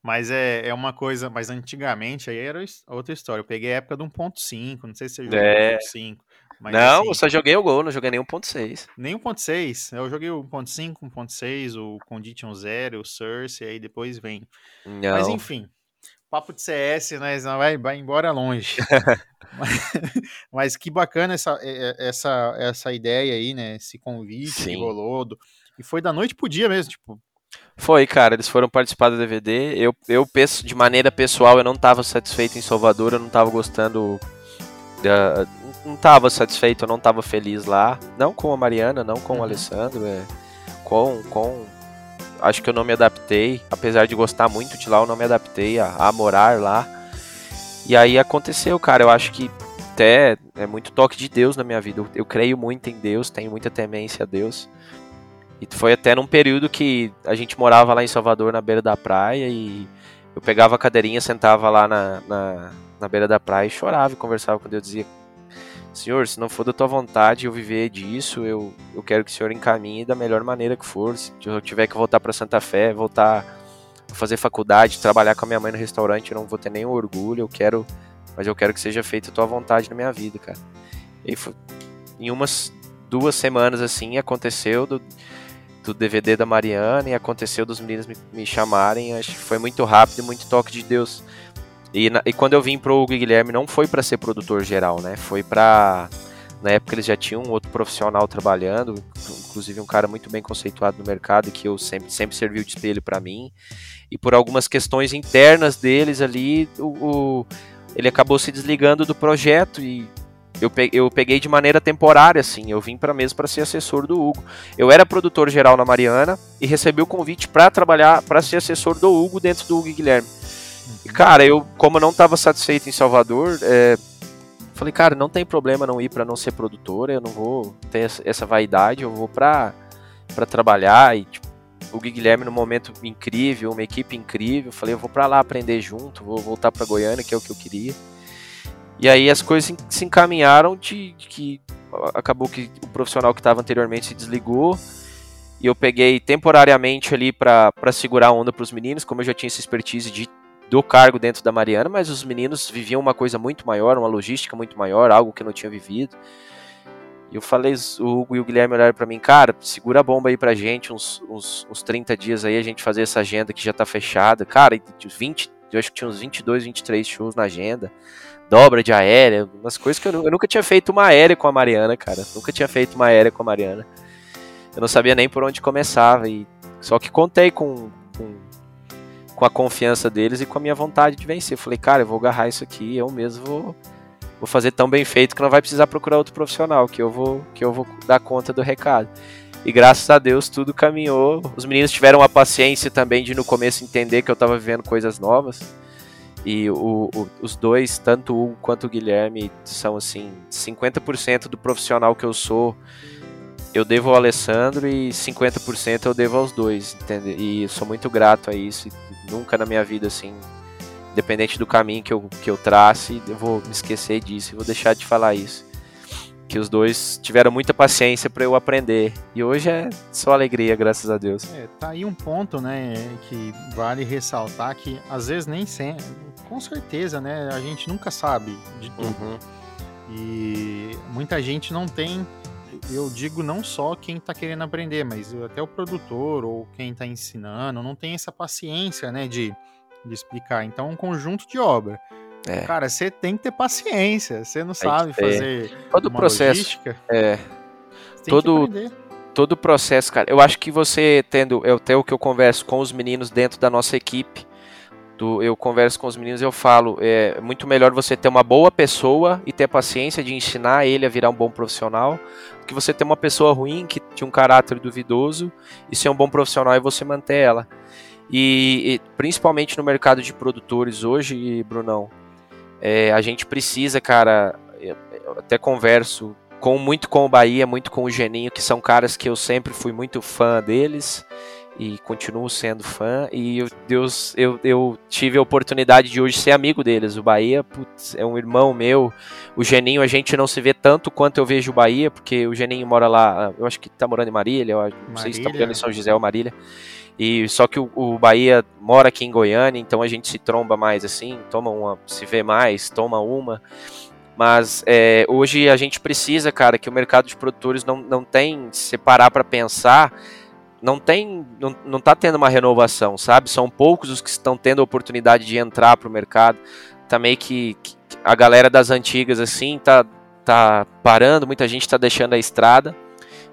Mas é, é uma coisa, mas antigamente aí era outra história. Eu peguei a época do 1.5, não sei se você jogou é. 1.5. Mas, não, assim, eu só joguei o Gol, não joguei nem 1.6. Nem 1.6. Eu joguei o 1.5, 1.6, o Condition Zero, o Source, e aí depois vem. Não. Mas enfim, papo de CS, né? Vai, vai embora longe. mas, mas, que bacana essa, essa, essa ideia aí, né? Esse convite Sim. que rolou. Do, e foi da noite pro dia mesmo, tipo. Foi, cara, eles foram participar do DVD. Eu, eu de maneira pessoal, eu não estava satisfeito em Salvador, eu não estava gostando da, não estava satisfeito, eu não estava feliz lá. Não com a Mariana, não com uhum. o Alessandro, é, com, com. Acho que eu não me adaptei. Apesar de gostar muito de lá, eu não me adaptei a, a morar lá. E aí aconteceu, cara. Eu acho que até é muito toque de Deus na minha vida. Eu, eu creio muito em Deus, tenho muita temência a Deus. E foi até num período que a gente morava lá em Salvador, na beira da praia, e eu pegava a cadeirinha, sentava lá na, na, na beira da praia e chorava e conversava com Deus. Dizia: Senhor, se não for da tua vontade eu viver disso, eu, eu quero que o Senhor encaminhe da melhor maneira que for. Se eu tiver que voltar para Santa Fé, voltar a fazer faculdade, trabalhar com a minha mãe no restaurante, eu não vou ter nenhum orgulho, eu quero, mas eu quero que seja feita a tua vontade na minha vida, cara. E foi, em umas duas semanas assim aconteceu do, do DVD da Mariana e aconteceu dos meninos me, me chamarem, acho que foi muito rápido, muito toque de Deus. E, na, e quando eu vim pro Guilherme não foi para ser produtor geral, né? Foi para na época eles já tinham um outro profissional trabalhando, inclusive um cara muito bem conceituado no mercado que eu sempre sempre serviu de espelho para mim. E por algumas questões internas deles ali, o, o, ele acabou se desligando do projeto e eu peguei, eu peguei de maneira temporária, assim. Eu vim para mesmo para ser assessor do Hugo. Eu era produtor geral na Mariana e recebi o convite para trabalhar, para ser assessor do Hugo dentro do Hugo Guilherme. E, cara, eu, como eu não estava satisfeito em Salvador, é, falei, cara, não tem problema não ir para não ser produtora, eu não vou ter essa vaidade, eu vou pra, pra trabalhar. E, tipo, o Guilherme, num momento incrível, uma equipe incrível, falei, eu vou para lá aprender junto, vou voltar para Goiânia, que é o que eu queria. E aí as coisas se encaminharam de, de que acabou que o profissional que estava anteriormente se desligou e eu peguei temporariamente ali para segurar a onda para os meninos, como eu já tinha essa expertise de do cargo dentro da Mariana, mas os meninos viviam uma coisa muito maior, uma logística muito maior, algo que eu não tinha vivido. E eu falei, o Hugo e o Guilherme olharam para mim, cara, segura a bomba aí pra gente, uns, uns, uns 30 dias aí, a gente fazer essa agenda que já tá fechada. Cara, 20, eu acho que tinha uns 22, 23 shows na agenda, dobra de aérea, umas coisas que eu, eu nunca tinha feito uma aérea com a Mariana, cara. Nunca tinha feito uma aérea com a Mariana. Eu não sabia nem por onde começava. E, só que contei com, com a confiança deles e com a minha vontade de vencer. Falei, cara, eu vou agarrar isso aqui, eu mesmo vou, vou fazer tão bem feito que não vai precisar procurar outro profissional, que eu vou, que eu vou dar conta do recado. E graças a Deus tudo caminhou. Os meninos tiveram a paciência também de no começo entender que eu estava vivendo coisas novas. E o, o, os dois, tanto o Hugo quanto o Guilherme, são assim, 50% do profissional que eu sou eu devo ao Alessandro e 50% eu devo aos dois, entende? E sou muito grato a isso. Nunca na minha vida, assim, independente do caminho que eu, que eu trace, eu vou me esquecer disso e vou deixar de falar isso. Que os dois tiveram muita paciência para eu aprender. E hoje é só alegria, graças a Deus. É, tá aí um ponto, né, que vale ressaltar que às vezes nem sempre, com certeza, né, a gente nunca sabe de tudo. Uhum. E muita gente não tem eu digo não só quem está querendo aprender, mas até o produtor ou quem está ensinando não tem essa paciência, né, de, de explicar. Então, é um conjunto de obra. É. Cara, você tem que ter paciência. Você não sabe fazer todo o processo. Logística, é. Todo todo o processo, cara. Eu acho que você tendo, eu até o que eu converso com os meninos dentro da nossa equipe, do, eu converso com os meninos eu falo, é muito melhor você ter uma boa pessoa e ter paciência de ensinar ele a virar um bom profissional, do que você ter uma pessoa ruim que tinha um caráter duvidoso e ser um bom profissional e você manter ela. E, e principalmente no mercado de produtores hoje, Brunão, é, a gente precisa, cara, eu até converso com muito com o Bahia, muito com o Geninho, que são caras que eu sempre fui muito fã deles e continuo sendo fã. E eu, Deus, eu, eu tive a oportunidade de hoje ser amigo deles. O Bahia, putz, é um irmão meu. O Geninho, a gente não se vê tanto quanto eu vejo o Bahia, porque o Geninho mora lá, eu acho que tá morando em Marília, eu não Marília. sei se tá morando em São José ou Marília. E só que o, o, Bahia mora aqui em Goiânia, então a gente se tromba mais assim, toma uma, se vê mais, toma uma. Mas é, hoje a gente precisa, cara, que o mercado de produtores não, não tem, se parar para pensar, não tem, não, não tá tendo uma renovação, sabe? São poucos os que estão tendo a oportunidade de entrar para o mercado. Tá que, que, a galera das antigas, assim, tá, tá parando, muita gente tá deixando a estrada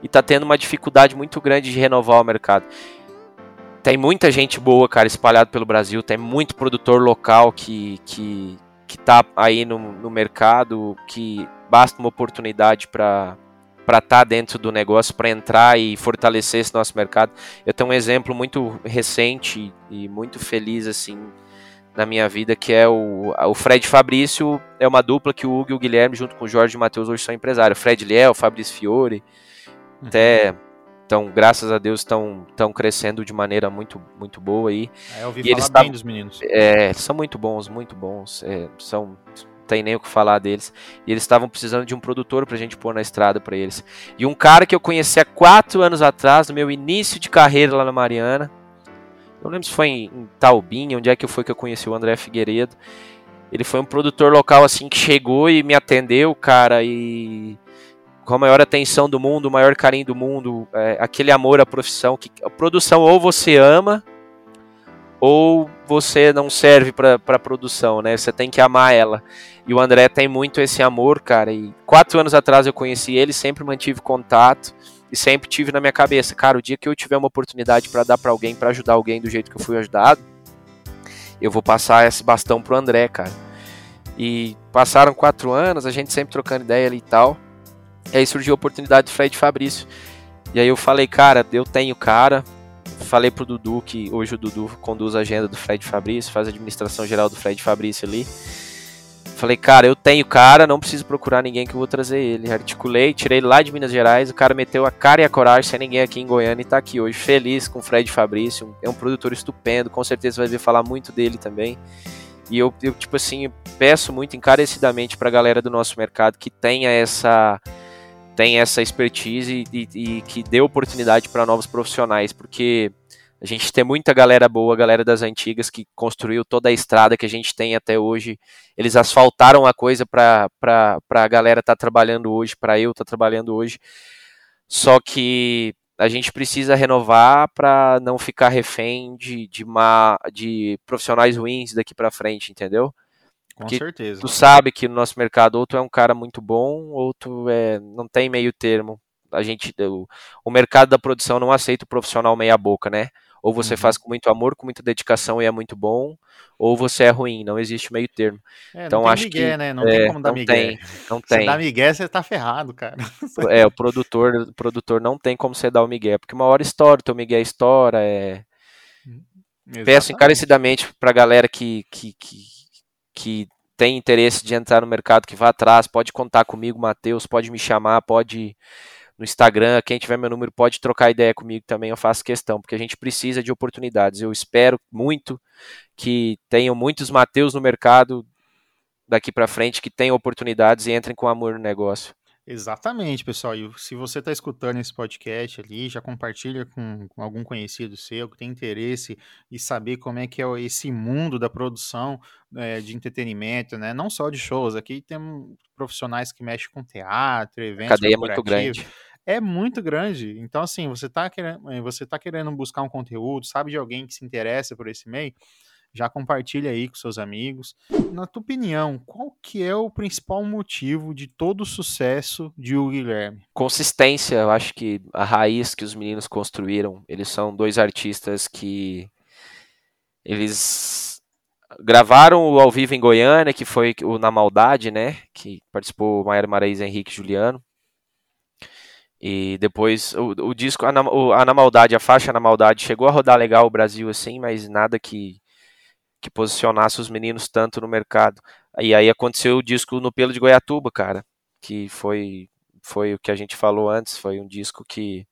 e tá tendo uma dificuldade muito grande de renovar o mercado. Tem muita gente boa, cara, espalhado pelo Brasil, tem muito produtor local que, que, que tá aí no, no mercado, que basta uma oportunidade para para estar tá dentro do negócio, para entrar e fortalecer esse nosso mercado. Eu tenho um exemplo muito recente e muito feliz assim na minha vida, que é o, o Fred Fabrício, é uma dupla que o Hugo e o Guilherme, junto com o Jorge e o Matheus, hoje são empresários. Fred Liel, o Fabrício Fiore, uhum. até então, graças a Deus, estão crescendo de maneira muito, muito boa aí. É, eu ouvi e falar eles bem dos meninos. É, são muito bons, muito bons. É, são tem nem o que falar deles. E eles estavam precisando de um produtor pra gente pôr na estrada para eles. E um cara que eu conheci há quatro anos atrás, no meu início de carreira lá na Mariana. Não lembro se foi em, em Taubinha, onde é que foi que eu conheci o André Figueiredo. Ele foi um produtor local assim que chegou e me atendeu, cara, e com a maior atenção do mundo, o maior carinho do mundo, é, aquele amor à profissão, que a produção ou você ama ou você não serve para produção, né? Você tem que amar ela. E o André tem muito esse amor, cara. E quatro anos atrás eu conheci ele, sempre mantive contato e sempre tive na minha cabeça, cara, o dia que eu tiver uma oportunidade para dar para alguém, para ajudar alguém do jeito que eu fui ajudado, eu vou passar esse bastão pro André, cara. E passaram quatro anos, a gente sempre trocando ideia ali e tal. E aí surgiu a oportunidade do Fred Fabrício. E aí eu falei, cara, eu tenho cara. Falei pro Dudu que hoje o Dudu conduz a agenda do Fred Fabrício, faz a administração geral do Fred Fabrício ali. Falei, cara, eu tenho cara, não preciso procurar ninguém que eu vou trazer ele. Articulei, tirei lá de Minas Gerais, o cara meteu a cara e a coragem sem ninguém aqui em Goiânia e tá aqui hoje, feliz com o Fred Fabrício. É um produtor estupendo, com certeza vai ver falar muito dele também. E eu, eu tipo assim, peço muito encarecidamente pra galera do nosso mercado que tenha essa tem essa expertise e, e, que dê oportunidade para novos profissionais, porque a gente tem muita galera boa, galera das antigas que construiu toda a estrada que a gente tem até hoje. Eles asfaltaram a coisa para a galera estar tá trabalhando hoje, para eu estar tá trabalhando hoje. Só que a gente precisa renovar para não ficar refém de, de, uma, de profissionais ruins daqui para frente, entendeu? Com Porque certeza. Tu sabe que no nosso mercado ou tu é um cara muito bom ou tu é, não tem meio termo. A gente, o, o mercado da produção não aceita o profissional meia boca, né? Ou você uhum. faz com muito amor, com muita dedicação e é muito bom, ou você é ruim, não existe meio termo. É, então acho migué, que né? não é, tem como dar não migué. Tem, não tem. Se dá migué, você tá ferrado, cara. É, o produtor, o produtor não tem como você dar o migué, porque uma hora estoura, o teu migué estoura, é... Exatamente. Peço encarecidamente pra galera que, que, que que tem interesse de entrar no mercado, que vá atrás, pode contar comigo, Matheus, pode me chamar, pode no Instagram, quem tiver meu número pode trocar ideia comigo também, eu faço questão, porque a gente precisa de oportunidades. Eu espero muito que tenham muitos Mateus no mercado daqui para frente que tenham oportunidades e entrem com amor no negócio. Exatamente, pessoal. E se você está escutando esse podcast ali, já compartilha com, com, algum conhecido seu que tem interesse e saber como é que é esse mundo da produção é, de entretenimento, né? Não só de shows. Aqui tem profissionais que mexem com teatro, eventos. A cadeia é muito grande. É muito grande. Então, assim, você está querendo, eh, você tá querendo buscar um conteúdo, sabe de alguém que se interessa por esse meio? Já compartilha aí com seus amigos. Na tua opinião, qual que é o principal motivo de todo o sucesso de Hugo Guilherme? Consistência, eu acho que a raiz que os meninos construíram, eles são dois artistas que eles gravaram o ao vivo em Goiânia, que foi o Na Maldade, né, que participou Maia Marais Henrique Juliano. E depois o, o disco, a na, o, a na Maldade, a faixa Na Maldade, chegou a rodar legal o Brasil assim, mas nada que que posicionasse os meninos tanto no mercado. E aí aconteceu o disco no Pelo de Goiatuba, cara, que foi foi o que a gente falou antes, foi um disco que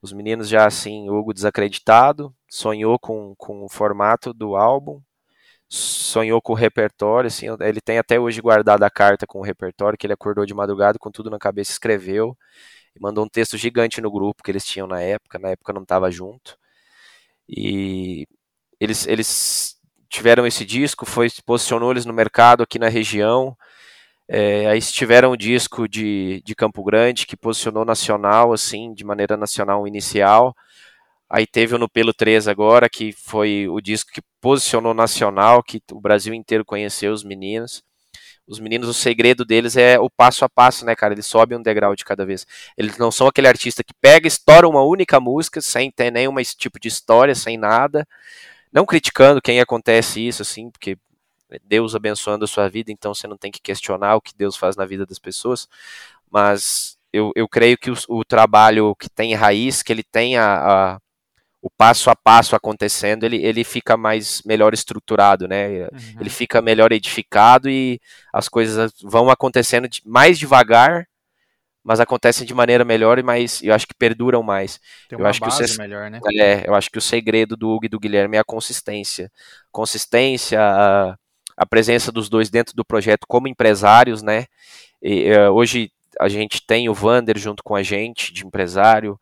Os meninos já assim, Hugo desacreditado, sonhou com, com o formato do álbum, sonhou com o repertório, assim, ele tem até hoje guardado a carta com o repertório, que ele acordou de madrugada com tudo na cabeça, escreveu, e mandou um texto gigante no grupo que eles tinham na época, na época não estava junto, e eles, eles tiveram esse disco, foi posicionou eles no mercado aqui na região, é, aí tiveram um disco de, de Campo Grande que posicionou nacional, assim, de maneira nacional inicial, Aí teve o No Pelo 3 agora, que foi o disco que posicionou nacional, que o Brasil inteiro conheceu os meninos. Os meninos, o segredo deles é o passo a passo, né, cara? Eles sobem um degrau de cada vez. Eles não são aquele artista que pega, estoura uma única música, sem ter nenhum tipo de história, sem nada. Não criticando quem acontece isso, assim, porque Deus abençoando a sua vida, então você não tem que questionar o que Deus faz na vida das pessoas. Mas eu, eu creio que o, o trabalho que tem raiz, que ele tem a, a o passo a passo acontecendo, ele, ele fica mais melhor estruturado, né? Uhum. Ele fica melhor edificado e as coisas vão acontecendo mais devagar, mas acontecem de maneira melhor e mais, eu acho que perduram mais. Tem uma eu acho base que o, melhor, né? É, eu acho que o segredo do Hugo e do Guilherme é a consistência. Consistência, a, a presença dos dois dentro do projeto como empresários, né? E, uh, hoje a gente tem o Vander junto com a gente, de empresário,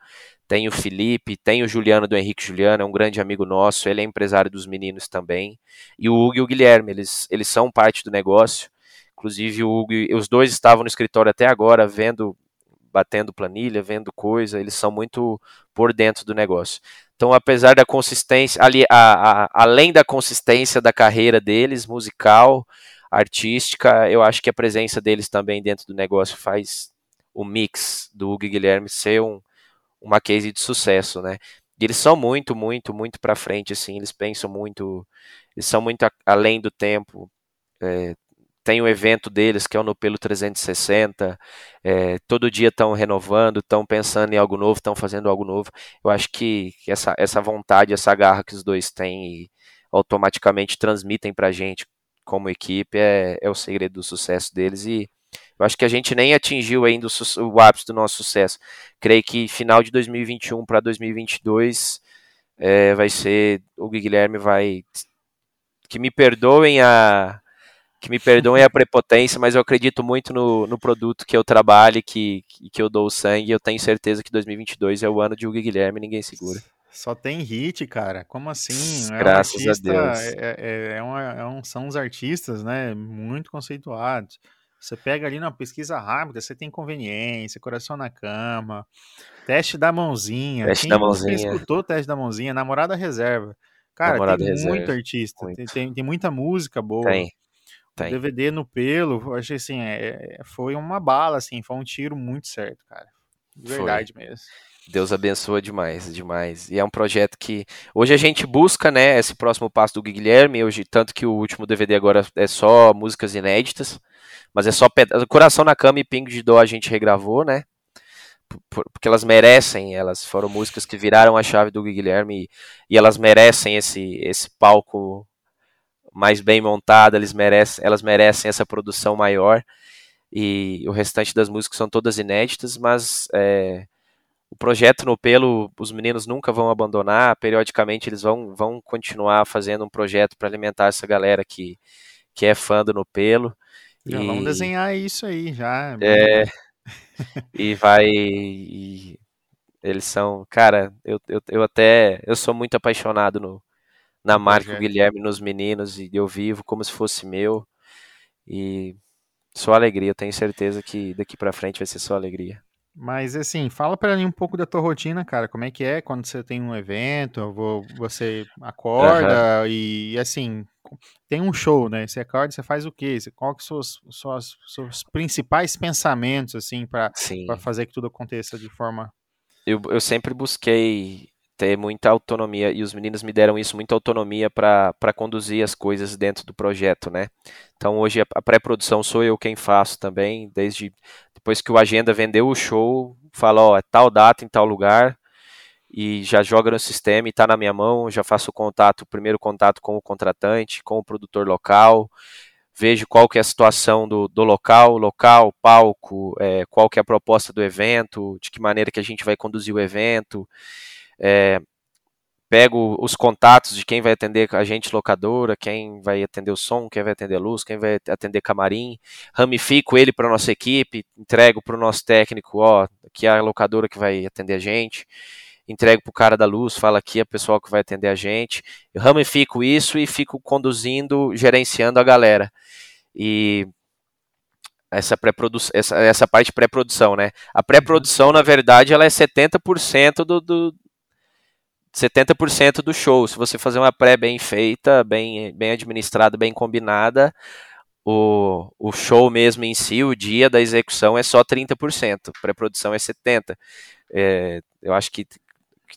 tem o Felipe, tem o Juliano do Henrique Juliano, é um grande amigo nosso, ele é empresário dos meninos também. E o Hugo e o Guilherme, eles, eles são parte do negócio. Inclusive, o Hugo, os dois estavam no escritório até agora, vendo, batendo planilha, vendo coisa, eles são muito por dentro do negócio. Então, apesar da consistência, ali, a, a, além da consistência da carreira deles, musical, artística, eu acho que a presença deles também dentro do negócio faz o mix do Hugo Guilherme ser um, uma case de sucesso, né? E eles são muito, muito, muito para frente, assim, eles pensam muito, eles são muito a, além do tempo. É, tem o evento deles que é o No Pelo 360, é, todo dia estão renovando, estão pensando em algo novo, estão fazendo algo novo. Eu acho que, que essa, essa vontade, essa garra que os dois têm e automaticamente transmitem para a gente como equipe é, é o segredo do sucesso deles e eu acho que a gente nem atingiu ainda o, o ápice do nosso sucesso. Creio que final de 2021 para 2022 é, vai ser o Guilherme vai que me perdoem a que me perdoem a prepotência, mas eu acredito muito no, no produto que eu trabalho e que, que eu dou o sangue. Eu tenho certeza que 2022 é o ano de Hugo Guilherme, ninguém segura. Só tem hit, cara. Como assim? É Graças um artista, a Deus. É, é, é, uma, é um, são os artistas, né? Muito conceituados. Você pega ali na pesquisa rápida, você tem conveniência, coração na cama, teste da mãozinha. Teste Quem da mãozinha. escutou o teste da mãozinha? Namorada reserva. Cara, Namorada tem reserva. muito artista, muito. Tem, tem, tem, muita música boa. Tem. Tem. DVD no pelo, achei assim, é, é, foi uma bala, assim, foi um tiro muito certo, cara. De verdade foi. mesmo. Deus abençoa demais, demais. E é um projeto que hoje a gente busca, né, esse próximo passo do Guilherme, hoje tanto que o último DVD agora é só músicas inéditas. Mas é só Coração na Cama e Pingo de Dó a gente regravou, né? Porque elas merecem, elas foram músicas que viraram a chave do Guilherme e, e elas merecem esse, esse palco mais bem montado, eles merecem, elas merecem essa produção maior. E o restante das músicas são todas inéditas, mas é, o projeto no Pelo, os meninos nunca vão abandonar, periodicamente eles vão, vão continuar fazendo um projeto para alimentar essa galera que, que é fã do No Pelo. Já e... vamos desenhar isso aí, já. É. e vai. E eles são. Cara, eu, eu, eu até. Eu sou muito apaixonado no, na marca Guilherme, nos meninos, e eu vivo como se fosse meu. E só alegria, eu tenho certeza que daqui para frente vai ser só alegria. Mas assim, fala para mim um pouco da tua rotina, cara. Como é que é quando você tem um evento, você acorda uhum. e assim, tem um show, né? Você acorda, você faz o quê? Qual que são os seus, seus principais pensamentos assim para fazer que tudo aconteça de forma eu, eu sempre busquei ter muita autonomia e os meninos me deram isso, muita autonomia para conduzir as coisas dentro do projeto, né? Então hoje a pré-produção sou eu quem faço também, desde depois que o Agenda vendeu o show, fala, ó, é tal data em tal lugar, e já joga no sistema e está na minha mão, já faço o contato, o primeiro contato com o contratante, com o produtor local, vejo qual que é a situação do, do local, local, palco, é, qual que é a proposta do evento, de que maneira que a gente vai conduzir o evento, é, pego os contatos de quem vai atender a gente locadora, quem vai atender o som, quem vai atender a luz, quem vai atender camarim, ramifico ele para nossa equipe, entrego para o nosso técnico, ó, que é a locadora que vai atender a gente, entrego para o cara da luz, fala aqui a pessoa que vai atender a gente, eu ramifico isso e fico conduzindo, gerenciando a galera. E essa, pré essa, essa parte pré-produção, né? A pré-produção, na verdade, ela é 70% do, do 70% do show. Se você fazer uma pré bem feita, bem, bem administrada, bem combinada, o, o show mesmo em si, o dia da execução é só 30%, pré-produção é 70%. É, eu acho que, que,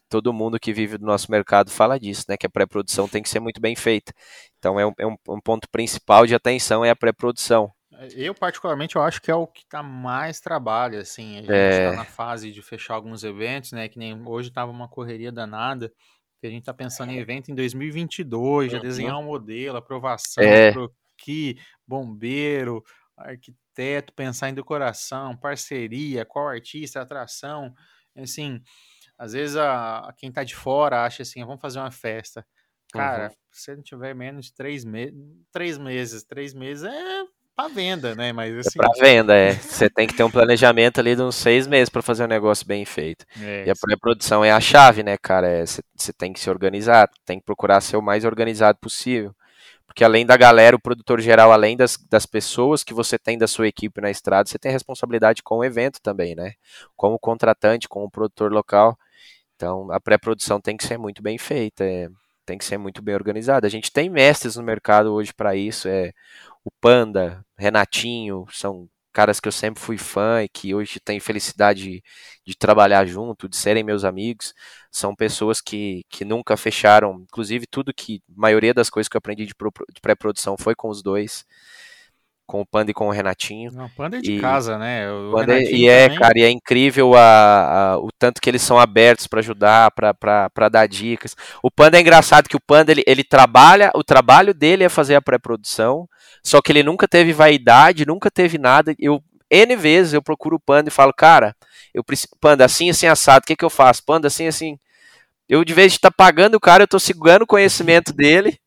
todo mundo que vive do nosso mercado fala disso, né? Que a pré-produção tem que ser muito bem feita. Então é um, é um, um ponto principal de atenção é a pré-produção. Eu, particularmente, eu acho que é o que tá mais trabalho, assim. A gente é... tá na fase de fechar alguns eventos, né? Que nem hoje tava uma correria danada, que a gente tá pensando em evento em 2022, já desenhar um modelo, aprovação, é. croqui, bombeiro, arquiteto, pensar em decoração, parceria, qual artista, atração. Assim, às vezes a, a quem tá de fora acha assim, vamos fazer uma festa. Cara, uhum. se não tiver menos de três, me três meses, três meses é para venda, né? Mas é assim. É para venda, é. Você tem que ter um planejamento ali de uns seis meses para fazer um negócio bem feito. É, e a pré-produção é a chave, né, cara? Você é, tem que se organizar, tem que procurar ser o mais organizado possível. Porque além da galera, o produtor geral, além das, das pessoas que você tem da sua equipe na estrada, você tem responsabilidade com o evento também, né? Como contratante, como produtor local. Então, a pré-produção tem que ser muito bem feita. É tem que ser muito bem organizada. A gente tem mestres no mercado hoje para isso. É o Panda, Renatinho, são caras que eu sempre fui fã e que hoje tenho felicidade de, de, trabalhar junto, de serem meus amigos. São pessoas que, que nunca fecharam, inclusive tudo que, a maioria das coisas que eu aprendi de, de pré-produção foi com os dois com o Panda e com o Renatinho. o Panda é de e, casa, né? É, e é, cara, e é incrível a, a, o tanto que eles são abertos para ajudar, para dar dicas. O Panda é engraçado que o Panda ele, ele trabalha, o trabalho dele é fazer a pré-produção, só que ele nunca teve vaidade, nunca teve nada. Eu N vezes eu procuro o Panda e falo, cara, eu preciso, Panda, assim, assim, assado, o que, que eu faço? Panda, assim, assim. Eu, de vez de estar tá pagando o cara, eu tô segurando o conhecimento dele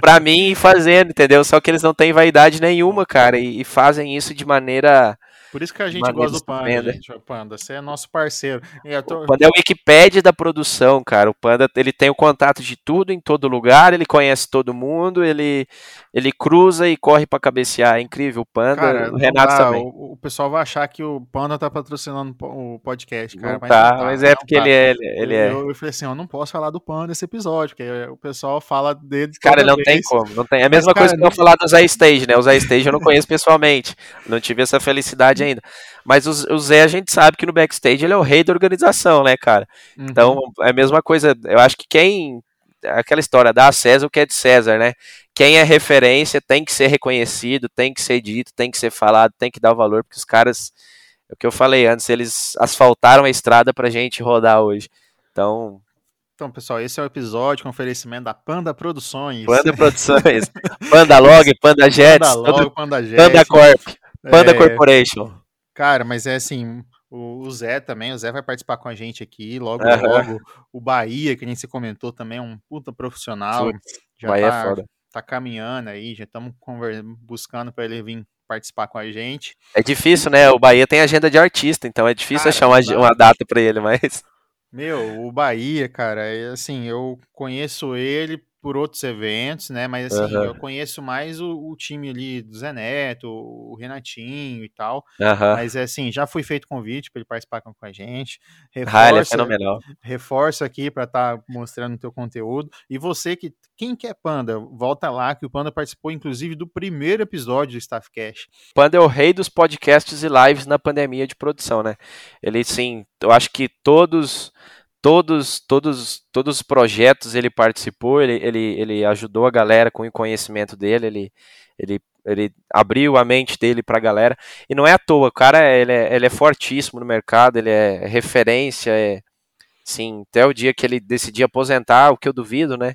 pra mim e fazendo, entendeu? Só que eles não têm vaidade nenhuma, cara, e, e fazem isso de maneira por isso que a gente gosta do Panda, gente. O Panda, você é nosso parceiro. Tô... O Panda é o Wikipedia da produção, cara. O Panda, ele tem o contato de tudo em todo lugar, ele conhece todo mundo, ele, ele cruza e corre para cabecear. É incrível. O Panda, cara, o Renato tá, também. O, o, pessoal vai achar que o Panda tá patrocinando o podcast, cara. Não mas tá, não tá, mas é porque tá. ele é. Ele, é. Eu, eu, falei assim, eu não posso falar do Panda nesse episódio, porque o pessoal fala dele. Cara, não vez. tem como. Não tem. É a mesma mas, coisa cara, que eu falar do Zé Stage, né? O Zé Stage eu não conheço pessoalmente. Não tive essa felicidade ainda. Mas o, o, Zé, a gente sabe que no backstage ele é o rei da organização, né, cara? Uhum. Então, é a mesma coisa. Eu acho que quem. Aquela história, dá a César o que é de César, né? Quem é referência tem que ser reconhecido, tem que ser dito, tem que ser falado, tem que dar o valor, porque os caras. É o que eu falei antes, eles asfaltaram a estrada pra gente rodar hoje. Então, então, pessoal, esse é o episódio com oferecimento da Panda Produções. Panda Produções. Panda Log, Panda Jets. Panda Log, Panda Jets. Panda Corp. Panda é... Corporation. Cara, mas é assim, o, Zé também, o Zé vai participar com a gente aqui, logo, uhum. logo. O Bahia, que a gente se comentou também, é um puta profissional. já Bahia é tá, é foda. tá caminhando aí, já estamos buscando para ele vir participar com a gente. É difícil, né? O Bahia tem agenda de artista, então é difícil cara, achar uma, uma data para ele, mas. Meu, o Bahia, cara, é assim, eu conheço ele por outros eventos, né? Mas assim, uhum. eu conheço mais o, o, time ali do Zé Neto, o Renatinho e tal. Uhum. Mas assim, já foi feito convite para ele participar com a gente. Reforça, ah, ele é fenomenal. Reforço aqui para estar tá mostrando o teu conteúdo. E você que quem quer Panda, volta lá que o Panda participou inclusive do primeiro episódio do Staff Cash. Panda é o rei dos podcasts e lives na pandemia de produção, né? Ele sim, eu acho que todos todos, todos, todos os projetos ele participou, ele, ele, ele ajudou a galera com o conhecimento dele, ele, ele, ele abriu a mente dele para a galera. E não é à toa, o cara ele é, ele é fortíssimo no mercado, ele é referência, é, sim, até o dia que ele decidir aposentar, o que eu duvido, né?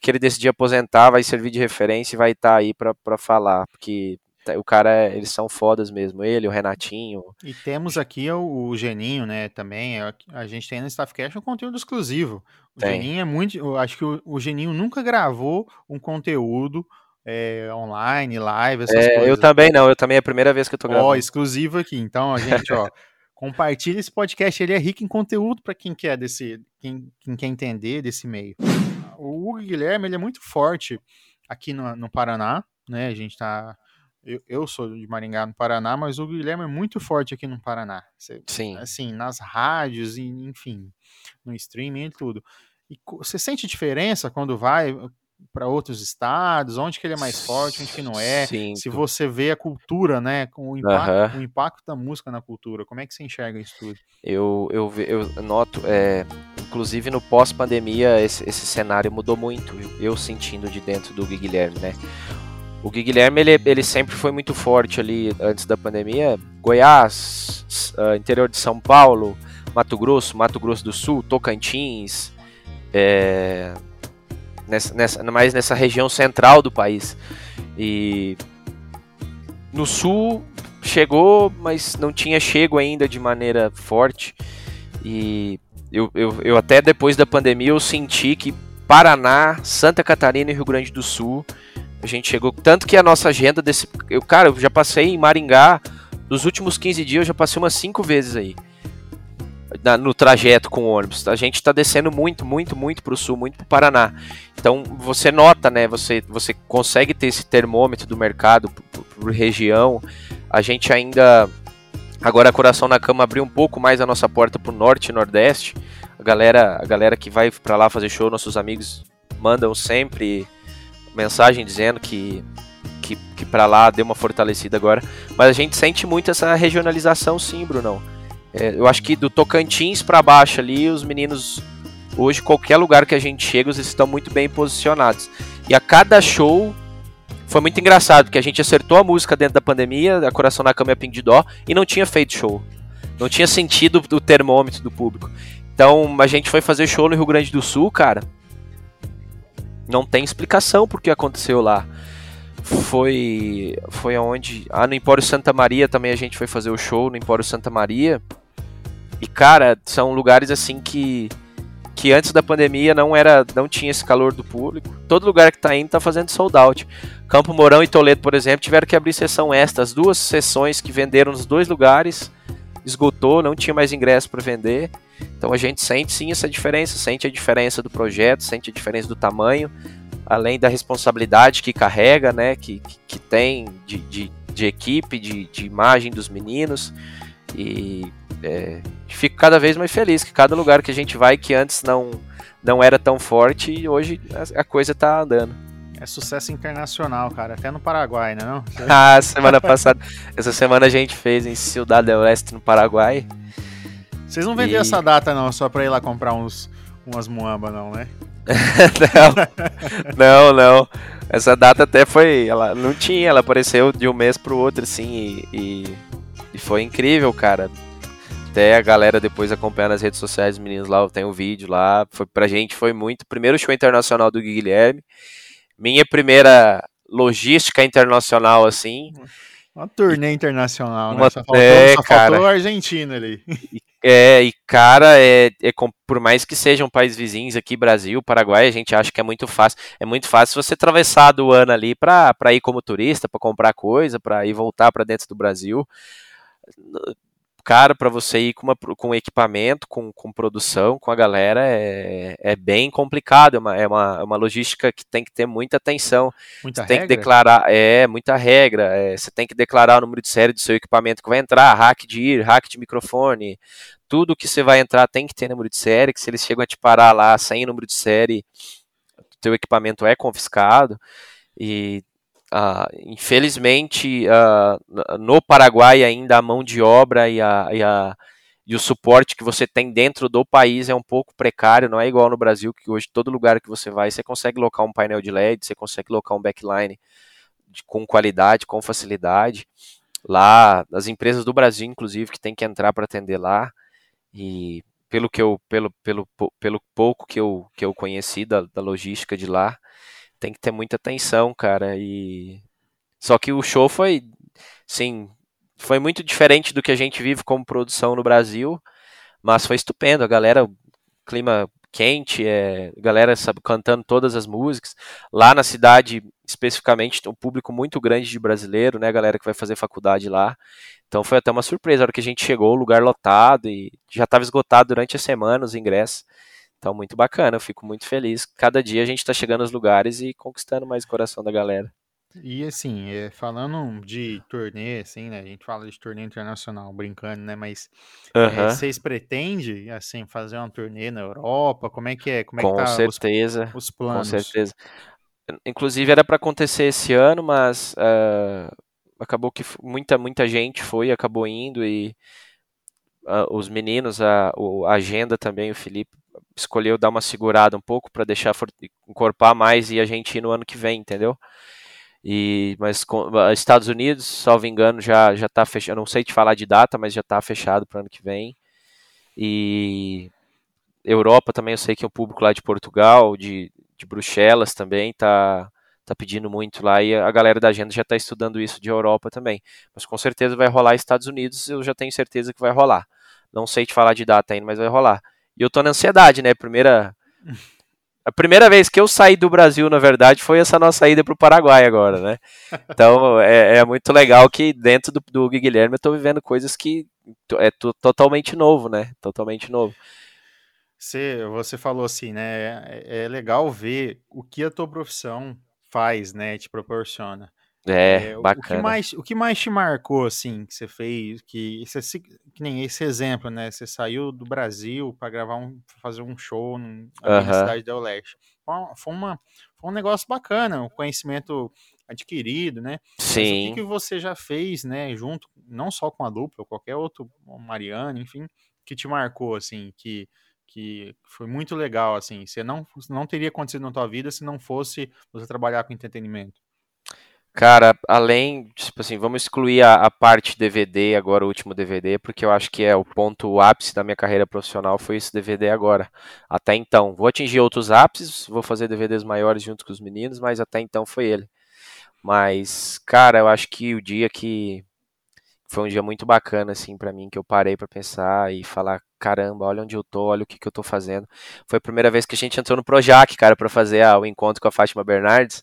que ele decidir aposentar, vai servir de referência e vai estar tá aí para falar, porque o cara, é, eles são fodas mesmo, ele, o Renatinho. E temos aqui o, o Geninho, né, também, a, a gente tem no Staffcast um conteúdo exclusivo. O tem. Geninho é muito, eu acho que o, o Geninho nunca gravou um conteúdo é, online, live, essas é, coisas. Eu também não, eu também é a primeira vez que eu tô gravando. Ó, exclusivo aqui, então, a gente, ó, compartilha esse podcast, ele é rico em conteúdo para quem quer desse, quem, quem quer entender desse meio. O Hugo Guilherme, ele é muito forte aqui no, no Paraná, né, a gente tá eu, eu sou de Maringá, no Paraná, mas o Guilherme é muito forte aqui no Paraná. Você, Sim. Assim, nas rádios, e, enfim, no streaming e tudo. E você sente diferença quando vai para outros estados? Onde que ele é mais forte, onde que não é? Sim. Se você vê a cultura, né? Com o impacto, o impacto da música na cultura, como é que você enxerga isso tudo? Eu, eu, eu noto, é, inclusive no pós-pandemia, esse, esse cenário mudou muito. Eu sentindo de dentro do Guilherme, né? O Gui Guilherme, ele, ele sempre foi muito forte ali antes da pandemia. Goiás, uh, interior de São Paulo, Mato Grosso, Mato Grosso do Sul, Tocantins, é, nessa, nessa, mais nessa região central do país. E no sul chegou, mas não tinha chego ainda de maneira forte. E eu, eu, eu até depois da pandemia eu senti que Paraná, Santa Catarina e Rio Grande do Sul a gente chegou. Tanto que a nossa agenda desse. Eu, cara, eu já passei em Maringá. Nos últimos 15 dias eu já passei umas 5 vezes aí. Na, no trajeto com o ônibus. A gente está descendo muito, muito, muito para o sul, muito para o Paraná. Então você nota, né? Você, você consegue ter esse termômetro do mercado por, por região. A gente ainda. Agora, Coração na Cama abriu um pouco mais a nossa porta para o norte e nordeste. A galera, a galera que vai para lá fazer show, nossos amigos mandam sempre mensagem dizendo que, que, que para lá deu uma fortalecida agora. Mas a gente sente muito essa regionalização, sim, Brunão. É, eu acho que do Tocantins para baixo ali, os meninos, hoje, qualquer lugar que a gente chega, eles estão muito bem posicionados. E a cada show foi muito engraçado, porque a gente acertou a música dentro da pandemia, a Coração na Cama e a Ping de Dó, e não tinha feito show. Não tinha sentido o termômetro do público. Então a gente foi fazer show no Rio Grande do Sul, cara não tem explicação por que aconteceu lá. Foi foi aonde, ah, no Empório Santa Maria também a gente foi fazer o show no Empório Santa Maria. E cara, são lugares assim que que antes da pandemia não era não tinha esse calor do público. Todo lugar que tá indo tá fazendo sold out. Campo Mourão e Toledo, por exemplo, tiveram que abrir sessão extra. As duas sessões que venderam nos dois lugares esgotou, não tinha mais ingresso para vender. Então a gente sente sim essa diferença, sente a diferença do projeto, sente a diferença do tamanho, além da responsabilidade que carrega, né, que, que tem de, de, de equipe, de, de imagem dos meninos. E é, fico cada vez mais feliz que cada lugar que a gente vai que antes não, não era tão forte, hoje a, coisa está andando. É sucesso internacional, cara. Até no Paraguai, né, não? ah, semana passada. Essa semana a gente fez em Ciudad del Oeste, no Paraguai. Vocês não venderam e... essa data, não, só pra ir lá comprar uns, umas muamba, não, né? não, não, não. Essa data até foi. Ela não tinha, ela apareceu de um mês pro outro, assim, e, e, e foi incrível, cara. Até a galera depois acompanhando nas redes sociais, os meninos lá, tem o um vídeo lá. Foi, pra gente foi muito. Primeiro show internacional do Guilherme minha primeira logística internacional, assim. Uma turnê internacional, uma, né? Só faltou, é, só cara, faltou a Argentina ali. É, e cara, é, é, por mais que sejam países vizinhos aqui, Brasil, Paraguai, a gente acha que é muito fácil. É muito fácil você atravessar do ano ali para ir como turista, para comprar coisa, para ir voltar para dentro do Brasil cara, para você ir com, uma, com equipamento, com, com produção, com a galera, é, é bem complicado. É uma, é, uma, é uma logística que tem que ter muita atenção. Muita você tem que declarar, é, muita regra. É, você tem que declarar o número de série do seu equipamento que vai entrar, hack de ir, hack de microfone. Tudo que você vai entrar tem que ter número de série, que se eles chegam a te parar lá sem número de série, o teu equipamento é confiscado. E Uh, infelizmente, uh, no Paraguai ainda a mão de obra e, a, e, a, e, o suporte que você tem dentro do país é um pouco precário, não é igual no Brasil, que hoje todo lugar que você vai, você consegue locar um painel de LED, você consegue locar um backline de, com qualidade, com facilidade. Lá, as empresas do Brasil, inclusive, que tem que entrar para atender lá. E pelo que eu, pelo, pelo, pelo pouco que eu, que eu conheci da, da logística de lá, tem que ter muita atenção, cara. E só que o show foi, sim, foi muito diferente do que a gente vive como produção no Brasil, mas foi estupendo. A galera, clima quente, é, galera sabe, cantando todas as músicas. Lá na cidade, especificamente, tem um público muito grande de brasileiro, né, galera que vai fazer faculdade lá. Então foi até uma surpresa, a hora que a gente chegou, lugar lotado e já estava esgotado durante a semana os ingressos. Então muito bacana, eu fico muito feliz. Cada dia a gente está chegando aos lugares e conquistando mais o coração da galera. E assim, é, falando de turnê, assim, né? A gente fala de turnê internacional, brincando, né? Mas é, vocês pretendem, assim, fazer uma turnê na Europa? Como é que é? Como é com que tá certeza, os, os, planos? Com certeza. Inclusive era para acontecer esse ano, mas uh, acabou que muita, muita gente foi, acabou indo e uh, os meninos, a, a agenda também, o Felipe escolheu dar uma segurada um pouco para deixar encorpar mais e a gente ir no ano que vem, entendeu? E, mas com, Estados Unidos, salvo engano, já já está fechado. Não sei te falar de data, mas já está fechado para o ano que vem. E Europa também, eu sei que o público lá de Portugal, de, de Bruxelas também está tá pedindo muito lá e a galera da agenda já está estudando isso de Europa também. Mas com certeza vai rolar Estados Unidos, eu já tenho certeza que vai rolar. Não sei te falar de data ainda, mas vai rolar. E eu tô na ansiedade, né? Primeira a primeira vez que eu saí do Brasil, na verdade, foi essa nossa ida para o Paraguai agora, né? Então é, é, muito legal que dentro do, do Guilherme eu estou vivendo coisas que é totalmente novo, né? Totalmente novo. Você, você falou assim, né? É, é legal ver o que a tua profissão faz, né? Te proporciona. É, é, bacana. O que, mais, o que mais te marcou, assim, que você fez, que, você, que nem esse exemplo, né? Você saiu do Brasil para gravar um, fazer um show na cidade da Oeste. Foi, uma, foi um negócio bacana, um conhecimento adquirido, né? Sim. Mas o que, que você já fez, né, junto, não só com a dupla, qualquer outro, Mariana, enfim, que te marcou, assim, que, que foi muito legal, assim, você não, não teria acontecido na tua vida se não fosse você trabalhar com entretenimento. Cara, além, tipo assim, vamos excluir a, a, parte DVD, agora o último DVD, porque eu acho que é o ponto o ápice da minha carreira profissional foi esse DVD agora. Até então, vou atingir outros ápices, vou fazer DVDs maiores junto com os meninos, mas até então foi ele. Mas, cara, eu acho que o dia que foi um dia muito bacana assim para mim, que eu parei para pensar e falar, caramba, olha onde eu tô, olha o que que eu tô fazendo. Foi a primeira vez que a gente entrou no Projac, cara, para fazer ah, o encontro com a Fátima Bernardes.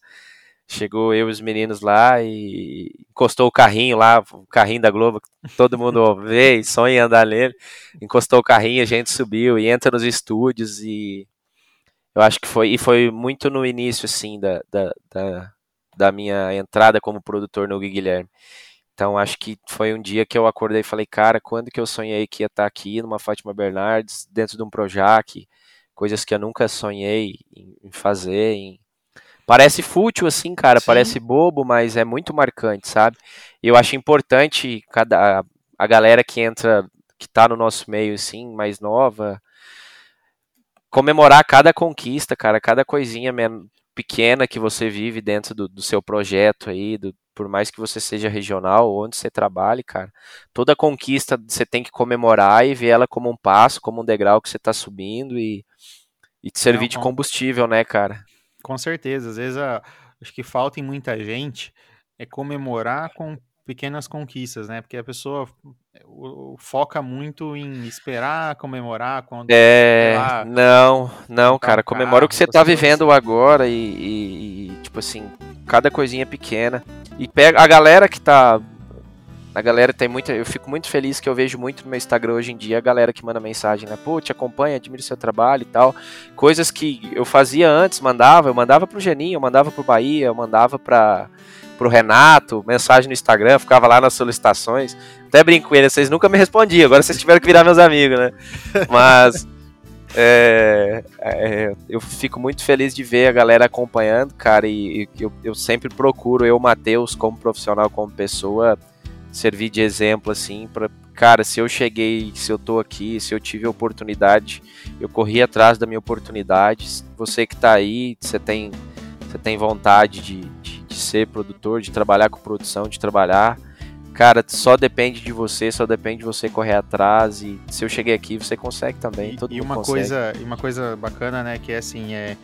Chegou eu e os meninos lá e encostou o carrinho lá, o carrinho da Globo, todo mundo vê e sonha andar nele. Encostou o carrinho, a gente subiu e entra nos estúdios e eu acho que foi, e foi muito no início, assim, da, da, da, da minha entrada como produtor no Guilherme. Então acho que foi um dia que eu acordei e falei, cara, quando que eu sonhei que ia estar aqui numa Fátima Bernardes, dentro de um Projac, coisas que eu nunca sonhei em fazer, em Parece fútil assim, cara, Sim. parece bobo, mas é muito marcante, sabe? Eu acho importante cada a galera que entra, que tá no nosso meio assim, mais nova, comemorar cada conquista, cara, cada coisinha pequena que você vive dentro do, do seu projeto aí, do, por mais que você seja regional, onde você trabalhe, cara, toda conquista você tem que comemorar e ver ela como um passo, como um degrau que você tá subindo e, e te servir Não, de combustível, né, cara? Com certeza, às vezes a, acho que falta em muita gente é comemorar com pequenas conquistas, né? Porque a pessoa o, foca muito em esperar comemorar quando é lá, não não cara comemora o que você tá vivendo agora e, e, e, tipo assim cada coisinha pequena e pega a galera que tá a galera tem muita. Eu fico muito feliz que eu vejo muito no meu Instagram hoje em dia a galera que manda mensagem, né? Pô, te acompanha, admiro seu trabalho e tal. Coisas que eu fazia antes, mandava, eu mandava pro Geninho, eu mandava pro Bahia, eu mandava pra, pro Renato, mensagem no Instagram, ficava lá nas solicitações. Até brinco com ele, vocês nunca me respondiam, agora vocês tiveram que virar meus amigos, né? Mas. É, é, eu fico muito feliz de ver a galera acompanhando, cara, e, e eu, eu sempre procuro, eu, Matheus, como profissional, como pessoa, servir de exemplo assim para cara, se eu cheguei, se eu tô aqui, se eu tive a oportunidade, eu corri atrás da minha oportunidade. Você que tá aí, você tem você tem vontade de, de, de ser produtor, de trabalhar com produção, de trabalhar, cara, só depende de você, só depende de você correr atrás e se eu cheguei aqui, você consegue também, e, todo e uma consegue. coisa, e uma coisa bacana, né, que é assim, é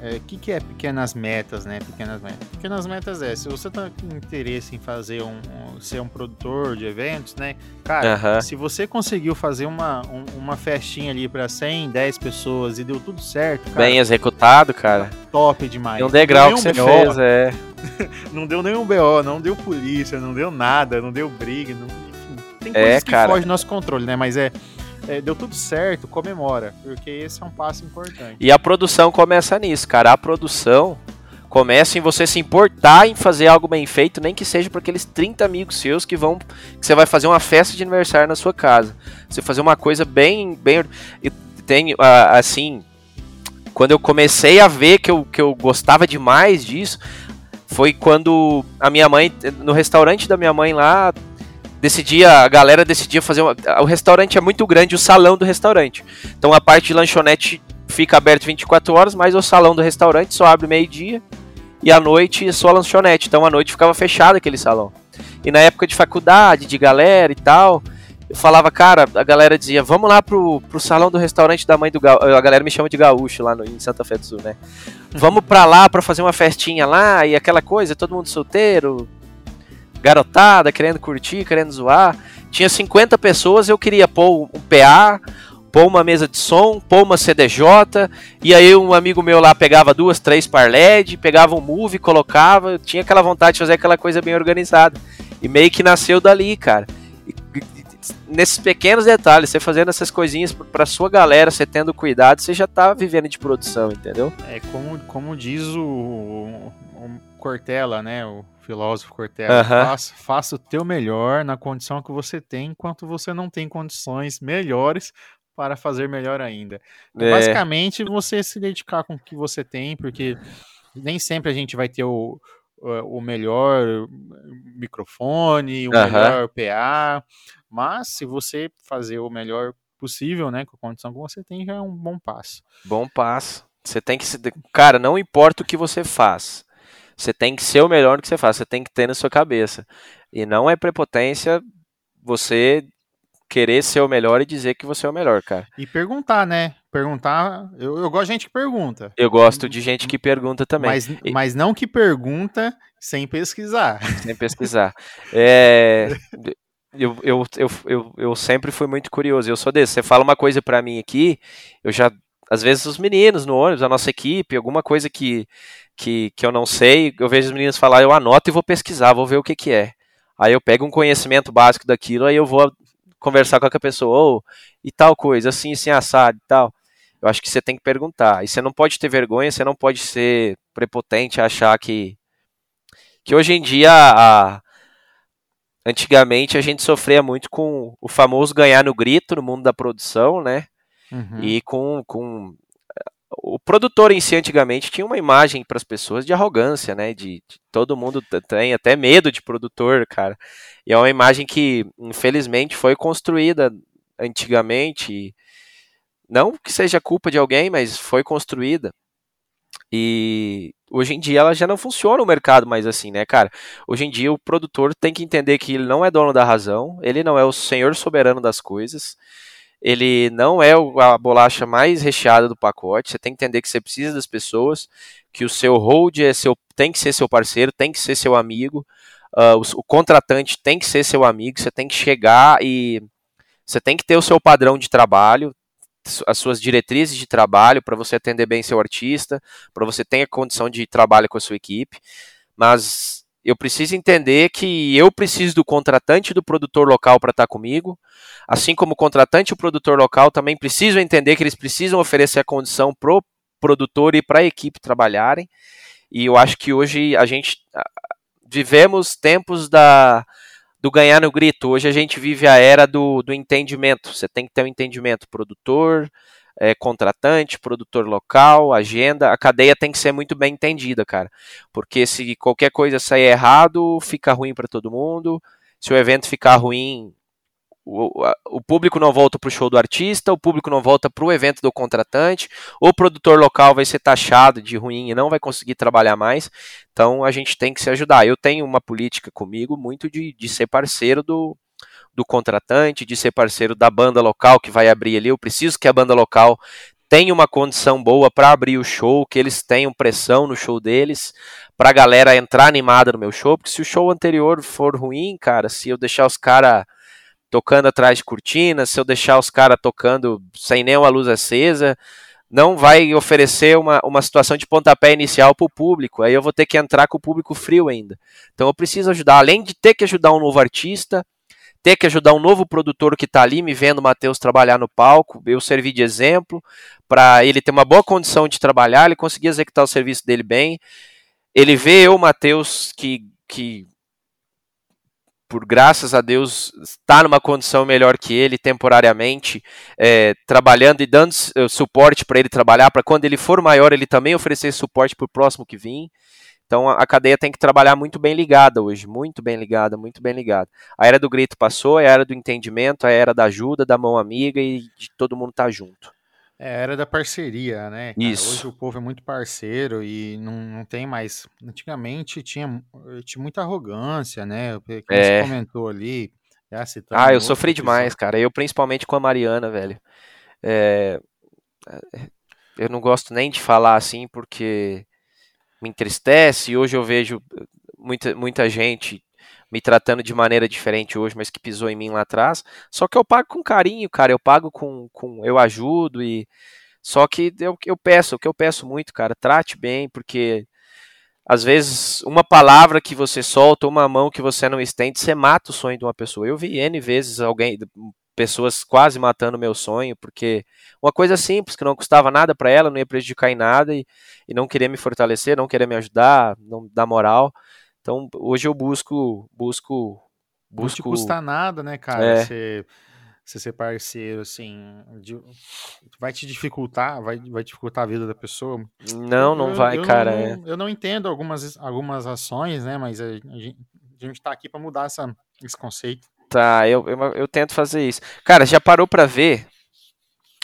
o é, que, que é pequenas metas, né? Pequenas metas. Pequenas metas é, se você tá com interesse em fazer um, um ser um produtor de eventos, né? Cara, Aham. se você conseguiu fazer uma, um- uma festinha ali para 100, 10 pessoas e deu tudo certo, cara, Bem executado, cara. top demais. Um degrau que você BO, fez, é. Não deu nenhum BO, não deu polícia, não deu nada, não deu briga, não, enfim, tem É, coisas que cara. fogem do nosso controle, né? Mas é, é, deu tudo certo, comemora, porque esse é um passo importante. E a produção começa nisso, cara. A produção começa em você se importar em fazer algo bem feito, nem que seja para aqueles 30 amigos seus que vão que você vai fazer uma festa de aniversário na sua casa. Você fazer uma coisa bem bem e tem assim, quando eu comecei a ver que eu, que eu gostava demais disso, foi quando a minha mãe no restaurante da minha mãe lá decidia, a galera decidia fazer uma, o restaurante é muito grande, o salão do restaurante. Então a parte de lanchonete fica aberto 24 horas, mas o salão do restaurante só abre meio-dia e à noite é só lanchonete. Então à noite ficava fechado aquele salão. E na época de faculdade, de galera e tal, eu falava, cara, a galera dizia, vamos lá pro, pro salão do restaurante da mãe do Gaúcho. A galera me chama de Gaúcho lá no, em Santa Fé do Sul, né? Vamos pra lá pra fazer uma festinha lá e aquela coisa, todo mundo solteiro, garotada, querendo curtir, querendo zoar. Tinha 50 pessoas, eu queria pôr um PA, pôr uma mesa de som, pôr uma CDJ, e aí um amigo meu lá pegava duas, três par LED, pegava um move, colocava, eu tinha aquela vontade de fazer aquela coisa bem organizada. E meio que nasceu dali, cara. E- nesses pequenos detalhes, você fazendo essas coisinhas pra sua galera, você tendo cuidado, você já tá vivendo de produção, entendeu? É como, como diz o Cortella, né? O filósofo Cortella. Aham. Faça, faça o teu melhor na condição que você tem, enquanto você não tem condições melhores para fazer melhor ainda. É. Basicamente, você se dedicar com o que você tem, porque nem sempre a gente vai ter o, o melhor microfone, o Aham. melhor PA, mas se você fazer o melhor possível, né, com a condição que você tem, já é um bom passo. Bom passo. Você tem que se. Cara, não importa o que você faz. Você tem que ser o melhor no que você faz. Você tem que ter na sua cabeça. E não é prepotência você querer ser o melhor e dizer que você é o melhor, cara. E perguntar, né? Perguntar, eu, eu gosto de gente que pergunta, Eu gosto de gente que pergunta também, mas, E- mas não que pergunta sem pesquisar. sem pesquisar. É, eu, eu, eu, eu, eu sempre fui muito curioso. Eu sou desse. Você fala uma coisa pra mim aqui, eu já. Às vezes os meninos no ônibus, a nossa equipe, alguma coisa que, que, que eu não sei, eu vejo os meninos falar, eu anoto e vou pesquisar, vou ver o que, que é. Aí eu pego um conhecimento básico daquilo, aí eu vou conversar com aquela pessoa, ou e tal coisa, assim, assim, assado e tal. Eu acho que você tem que perguntar. E você não pode ter vergonha, você não pode ser prepotente, achar que. Que hoje em dia, a- antigamente, a gente sofria muito com o famoso ganhar no grito no mundo da produção, né? Uhum. E com, com o produtor em si antigamente tinha uma imagem para as pessoas de arrogância, né? De, de todo mundo tem até medo de produtor, cara. E é uma imagem que infelizmente foi construída antigamente. Não que seja culpa de alguém, mas foi construída. E hoje em dia ela já não funciona o mercado mais assim, né, cara? Hoje em dia o produtor tem que entender que ele não é dono da razão, ele não é o senhor soberano das coisas ele não é a bolacha mais recheada do pacote. Você tem que entender que você precisa das pessoas, que o seu hold é seu, tem que ser seu parceiro, tem que ser seu amigo. ah, o, o contratante tem que ser seu amigo. Você tem que chegar e você tem que ter o seu padrão de trabalho, as suas diretrizes de trabalho para você atender bem seu artista, para você ter a condição de trabalho com a sua equipe. Mas eu preciso entender que eu preciso do contratante e do produtor local para estar comigo. Assim como o contratante e o produtor local também precisam entender que eles precisam oferecer a condição pro produtor e para a equipe trabalharem. E eu acho que hoje a gente vivemos tempos da do ganhar no grito. Hoje a gente vive a era do, do entendimento. Você tem que ter um entendimento produtor, eh, contratante, produtor local, agenda. A cadeia tem que ser muito bem entendida, cara. Porque se qualquer coisa sair errado, fica ruim para todo mundo. Se o evento ficar ruim, o, o público não volta para o show do artista, o público não volta para o evento do contratante, o produtor local vai ser taxado de ruim e não vai conseguir trabalhar mais. Então a gente tem que se ajudar. Eu tenho uma política comigo muito de, de ser parceiro do, do contratante, de ser parceiro da banda local que vai abrir ali. Eu preciso que a banda local tenha uma condição boa para abrir o show, que eles tenham pressão no show deles, para a galera entrar animada no meu show, porque se o show anterior for ruim, cara, se eu deixar os caras tocando atrás de cortinas, se eu deixar os caras tocando sem nenhuma luz acesa, não vai oferecer uma, uma situação de pontapé inicial para o público. Aí eu vou ter que entrar com o público frio ainda. Então eu preciso ajudar, além de ter que ajudar um novo artista, ter que ajudar um novo produtor que está ali me vendo o Matheus trabalhar no palco, eu servir de exemplo para ele ter uma boa condição de trabalhar, ele conseguir executar o serviço dele bem. Ele vê eu, Matheus, que, que por graças a Deus, está numa condição melhor que ele temporariamente, é, trabalhando e dando uh, suporte para ele trabalhar, para quando ele for maior, ele também oferecer suporte para o próximo que vir. Então a, cadeia tem que trabalhar muito bem ligada hoje, muito bem ligada, muito bem ligada. A era do grito passou, a era do entendimento, a era da ajuda, da mão amiga e de todo mundo estar tá junto. É, era da parceria, né? Cara? Isso. Hoje o povo é muito parceiro e não, não tem mais. Antigamente tinha, tinha muita arrogância, né? Como é. você comentou ali. ah, eu sofri demais, cara. Eu principalmente com a Mariana, velho. É... Eu não gosto nem de falar assim porque me entristece. Hoje eu vejo muita, muita gente me tratando de maneira diferente hoje, mas que pisou em mim lá atrás. Só que eu pago com carinho, cara. Eu pago com. com eu ajudo e. Só que eu, eu peço, o que eu peço muito, cara, trate bem, porque às vezes uma palavra que você solta, uma mão que você não estende, você mata o sonho de uma pessoa. Eu vi N vezes alguém, pessoas quase matando meu sonho, porque uma coisa simples, que não custava nada para ela, não ia prejudicar em nada e, e não queria me fortalecer, não queria me ajudar, não dar moral. Então, hoje eu busco. busco Busco... Não te custa nada, né, cara? É. Você, você ser parceiro, assim, de, vai te dificultar, vai, vai dificultar a vida da pessoa. Não, não eu, vai, eu cara. Não, é. Eu não entendo algumas, algumas ações, né, mas a, a, gente, a gente tá aqui para mudar essa, esse conceito. Tá, eu, eu, eu, tento fazer isso. Cara, já parou para ver?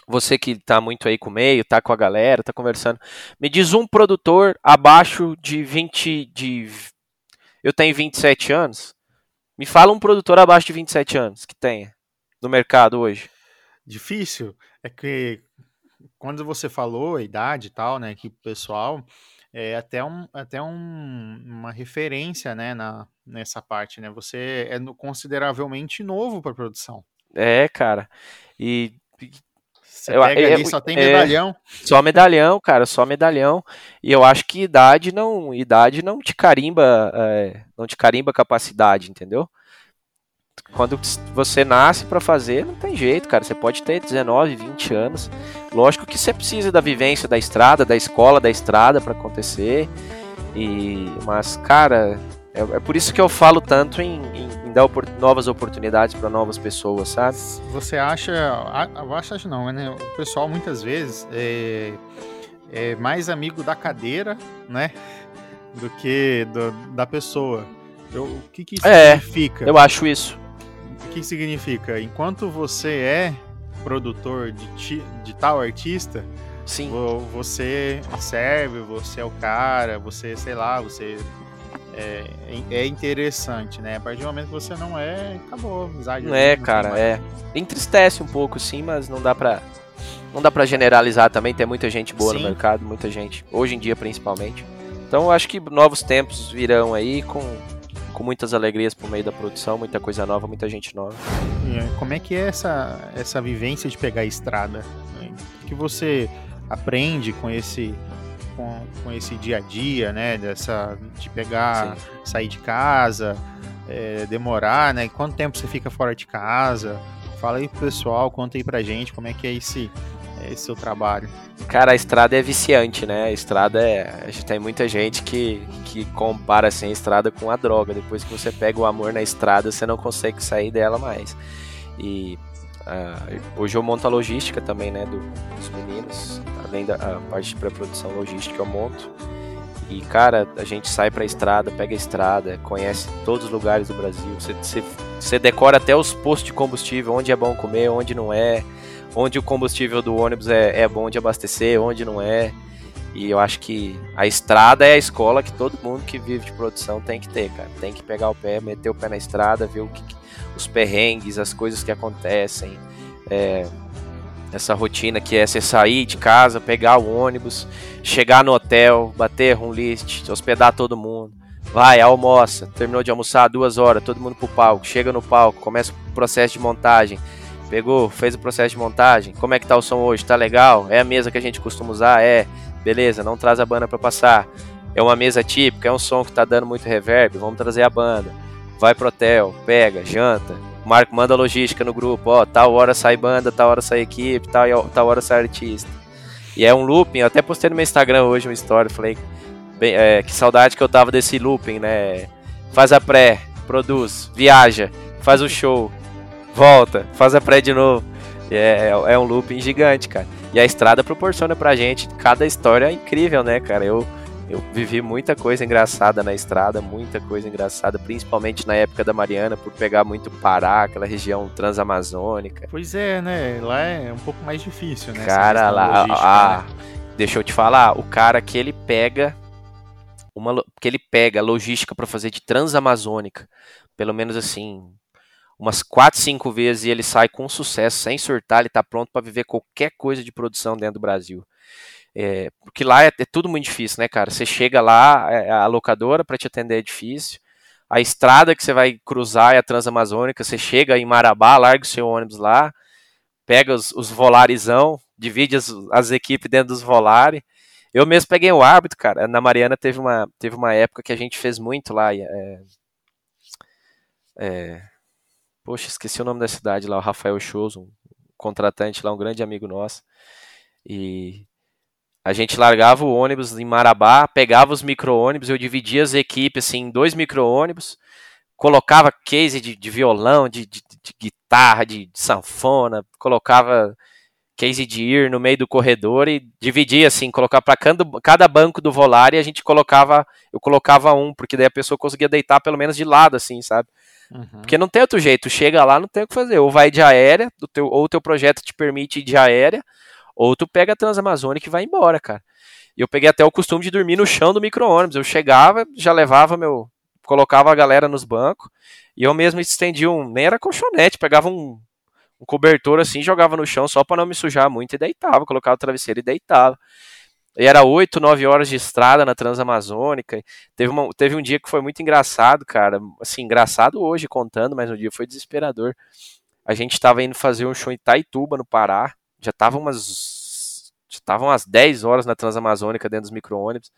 Você que tá muito aí com o meio, tá com a galera, tá conversando. Me diz um produtor abaixo de 20, de eu tenho 27 anos. Me fala um produtor abaixo de 27 anos que tenha no mercado hoje. Difícil. É que quando você falou a idade e tal, né, que pessoal é até, um, até um, uma referência, né, na, nessa parte, né? Você é consideravelmente novo para produção. É, cara. E você eu, pega eu, ali, só tem é, medalhão. Só medalhão, cara, só medalhão. E eu acho que idade não, idade não te carimba, é, não te carimba capacidade, entendeu? Quando você nasce para fazer, não tem jeito, cara. Você pode ter 19, 20 anos. Lógico que você precisa da vivência da estrada, da escola da estrada para acontecer. E mas, cara, é, é, por isso que eu falo tanto em, em dar opor novas oportunidades para novas pessoas, sabe? Você acha, acha não, né? O pessoal muitas vezes é, é mais amigo da cadeira, né? Do que do, da pessoa. Eu, o que, que isso é, significa? Eu acho isso. O que significa? Enquanto você é produtor de, de tal artista, Sim. você serve, você é o cara, você, sei lá, você é, é interessante, né? A partir do momento que você não é, acabou a amizade. Não é, cara, é. Entristece um pouco, sim, mas não dá pra. Não dá pra generalizar também, tem muita gente boa sim. no mercado, muita gente, hoje em dia principalmente. Então eu acho que novos tempos virão aí com, com muitas alegrias por meio da produção, muita coisa nova, muita gente nova. Como é que é essa, essa vivência de pegar a estrada? O que você aprende com esse com, com esse dia a dia, né? Dessa, de pegar, Sim. sair de casa, é, demorar, né? Quanto tempo você fica fora de casa? Fala aí pro pessoal, conta aí pra gente como é que é esse, esse seu trabalho. Cara, a estrada é viciante, né? A estrada é. Tem muita gente que, que compara assim, a estrada com a droga. Depois que você pega o amor na estrada, você não consegue sair dela mais. E uh, hoje eu monto a logística também, né? Do, dos meninos além da parte de pré-produção logística eu monto. E, cara, a gente sai pra estrada, pega a estrada, conhece todos os lugares do Brasil. Você, você, Você decora até os postos de combustível, onde é bom comer, onde não é, onde o combustível do ônibus é, é bom de abastecer, onde não é. E eu acho que a estrada é a escola que todo mundo que vive de produção tem que ter, cara. Tem que pegar o pé, meter o pé na estrada, ver o que, os perrengues, as coisas que acontecem. É, essa rotina que é você sair de casa, pegar o ônibus, chegar no hotel, bater um list, hospedar todo mundo. Vai, almoça, terminou de almoçar duas horas, todo mundo pro palco, chega no palco, começa o processo de montagem. Pegou, fez o processo de montagem. Como é que tá o som hoje? Tá legal? É a mesa que a gente costuma usar? É beleza, não traz a banda para passar. É uma mesa típica, é um som que tá dando muito reverb, vamos trazer a banda. Vai pro hotel, pega, janta. Marco manda logística no grupo, ó, tal hora sai banda, tal hora sai equipe, tal, tal hora sai artista. E é um looping, eu até postei no meu Instagram hoje uma história, falei, bem, é, que saudade que eu tava desse looping, né? Faz a pré, produz, viaja, faz o show, volta, faz a pré de novo. É, é, é um looping gigante, cara. E a estrada proporciona pra gente cada história incrível, né, cara? Eu, eu vivi muita coisa engraçada na estrada, muita coisa engraçada, principalmente na época da Mariana, por pegar muito Pará, aquela região transamazônica. Pois é, né? Lá é um pouco mais difícil, né? Cara, lá, ah, né? deixa eu te falar, o cara que ele pega uma que ele pega logística para fazer de transamazônica, pelo menos assim, umas 4, 5 vezes e ele sai com sucesso, sem surtar, ele está pronto para viver qualquer coisa de produção dentro do Brasil. É, porque lá é, é, tudo muito difícil, né, cara? Você chega lá, é, a locadora para te atender é difícil, a estrada que você vai cruzar é a Transamazônica, você chega em Marabá, larga o seu ônibus lá, pega os, os volarizão, divide as, as equipes dentro dos volares. Eu mesmo peguei o árbitro, cara. Na Mariana teve uma, teve uma época que a gente fez muito lá. É, é, Poxa, esqueci o nome da cidade lá, o Rafael Shows, um contratante lá, um grande amigo nosso. E a gente largava o ônibus em Marabá, pegava os micro-ônibus, eu dividia as equipes assim, em dois micro-ônibus, colocava case de, de violão, de, de, de guitarra, de, sanfona, colocava case de ir no meio do corredor e dividia assim, colocava para cada, cada banco do volar e a gente colocava, eu colocava um, porque daí a pessoa conseguia deitar pelo menos de lado assim, sabe? Uhum. Porque não tem outro jeito, chega lá, não tem o que fazer. Ou vai de aérea, do teu, ou o teu projeto te permite ir de aérea, ou tu pega a Transamazônica e vai embora, cara. E eu peguei até o costume de dormir no chão do micro-ônibus. Eu chegava, já levava meu. colocava a galera nos bancos, e eu mesmo estendia um. Nem era colchonete, pegava um, um cobertor assim, jogava no chão só para não me sujar muito e deitava, colocava o travesseiro e deitava. E era 8, 9 horas de estrada na Transamazônica. Teve, uma, teve um dia que foi muito engraçado, cara. Assim, engraçado hoje contando, mas no dia foi desesperador. A gente estava indo fazer um show em Taituba, no Pará. Já estavam umas. Já estavam umas 10 horas na Transamazônica dentro dos micro-ônibus.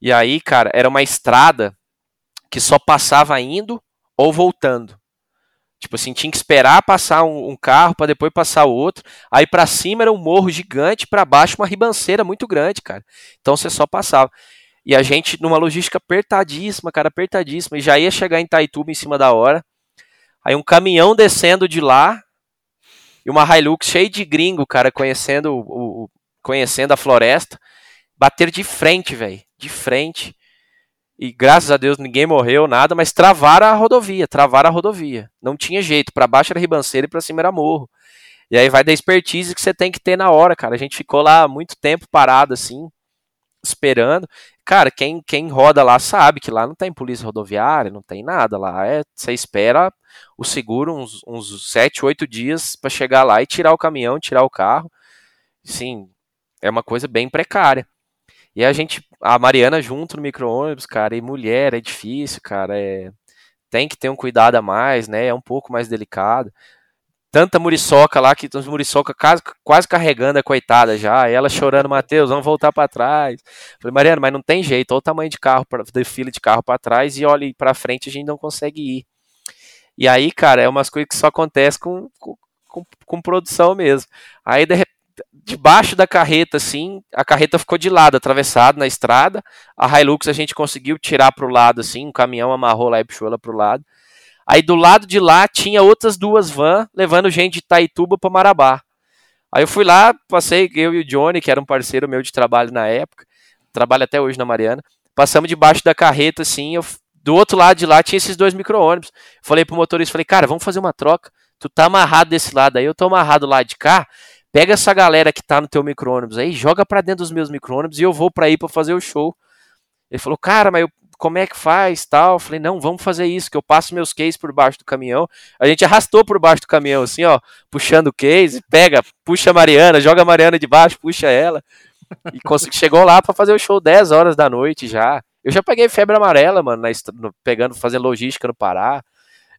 E aí, cara, era uma estrada que só passava indo ou voltando. Tipo assim, tinha que esperar passar um, um carro para depois passar o outro. Aí para cima era um morro gigante, para baixo uma ribanceira muito grande, cara. Então você só passava. E a gente numa logística apertadíssima, cara, apertadíssima. E já ia chegar em Taituba em cima da hora. Aí um caminhão descendo de lá e uma Hilux cheia de gringo, cara, conhecendo o, o conhecendo a floresta, bater de frente, velho, de frente. E graças a Deus ninguém morreu, nada, mas travaram a rodovia, travaram a rodovia. Não tinha jeito, para baixo era ribanceira e para cima era morro. E aí vai da expertise que você tem que ter na hora, cara. A gente ficou lá muito tempo parado assim, esperando. Cara, quem, quem roda lá sabe que lá não tem polícia rodoviária, não tem nada lá. É, você espera o seguro uns, uns 7, 8 dias para chegar lá e tirar o caminhão, tirar o carro. Sim, é uma coisa bem precária. E a gente, a Mariana junto no micro-ônibus, cara, e mulher é difícil, cara, é, tem que ter um cuidado a mais, né, é um pouco mais delicado. Tanta muriçoca lá, que os muriçoca quase, quase carregando a coitada já, ela chorando, Matheus, vamos voltar para trás. Falei, Mariana, mas não tem jeito, olha o tamanho de carro, de fila de carro para trás, e olha para frente a gente não consegue ir. E aí, cara, é umas coisas que só acontece com, com, com produção mesmo. Aí, de, debaixo da carreta, assim, a carreta ficou de lado, atravessada na estrada. A Hilux a gente conseguiu tirar para o lado, assim, um caminhão amarrou lá e puxou ela para o lado. Aí do lado de lá tinha outras duas vans levando gente de Taituba para Marabá. Aí eu fui lá, passei, eu e o Johnny, que era um parceiro meu de trabalho na época, trabalha até hoje na Mariana, passamos debaixo da carreta, assim, eu do outro lado de lá tinha esses dois micro-ônibus. Falei pro motorista, falei, cara, vamos fazer uma troca. Tu tá amarrado desse lado aí, eu tô amarrado lá de cá. Pega essa galera que tá no teu micro-ônibus aí, joga pra dentro dos meus micro-ônibus e eu vou pra ir pra fazer o show. Ele falou, cara, mas eu, como é que faz tal? Eu falei, não, vamos fazer isso, que eu passo meus cases por baixo do caminhão. A gente arrastou por baixo do caminhão, assim, ó, puxando o case, pega, puxa a Mariana, joga a Mariana de baixo, puxa ela. E chegou lá para fazer o show 10 horas da noite já. Eu já peguei febre amarela, mano, na, pegando, fazendo logística no Pará.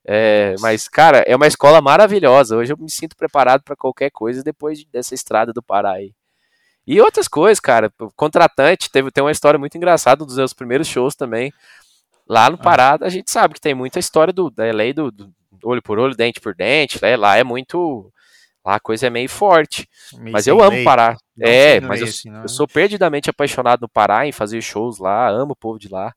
É, mas, cara, é uma escola maravilhosa. Hoje eu me sinto preparado para qualquer coisa depois dessa estrada do Pará aí. E outras coisas, cara. Contratante, teve, tem uma história muito engraçada dos meus primeiros shows também. Lá no ah. Pará, a gente sabe que tem muita história do, da lei do, do olho por olho, dente por dente. Né? Lá é muito. Lá a coisa é meio forte. Meio mas eu amo lei. Pará. Não é, mas eu, assim, eu, é? sou perdidamente apaixonado no Pará, em fazer shows lá, amo o povo de lá.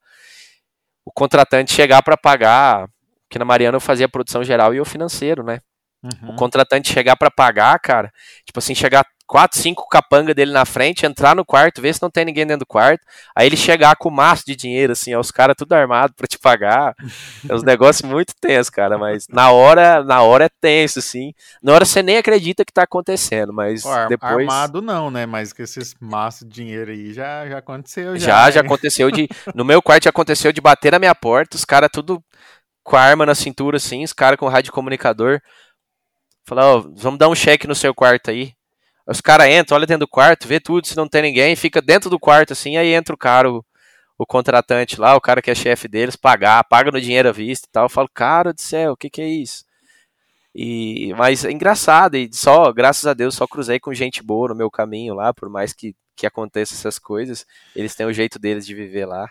O contratante chegar para pagar, que na Mariana eu fazia a produção geral e o financeiro, né? Uhum. O contratante chegar para pagar, cara, tipo assim, chegar quatro, cinco capanga dele na frente, entrar no quarto, ver se não tem ninguém dentro do quarto, aí ele chegar com o maço de dinheiro, assim, ó, os caras tudo armado para te pagar. É uns negócios muito tensos, cara, mas na hora, na hora é tenso, assim. Na hora você nem acredita que tá acontecendo, mas Pô, depois... Armado não, né, mas que esses maços de dinheiro aí já, já aconteceu. Já, já, né? já aconteceu de... No meu quarto já aconteceu de bater na minha porta, os caras tudo com a arma na cintura, assim, os caras com rádio comunicador. Falar, ó, vamos dar um cheque no seu quarto aí. Os caras entram, olha dentro do quarto, vê tudo, se não tem ninguém, fica dentro do quarto assim, aí entra o cara, o, o contratante lá, o cara que é chefe deles, pagar, paga no dinheiro à vista e tal. Eu falo, cara do céu, o que, que é isso? E, mas é engraçado, e só, graças a Deus, só cruzei com gente boa no meu caminho lá, por mais que, que aconteça essas coisas, eles têm o jeito deles de viver lá.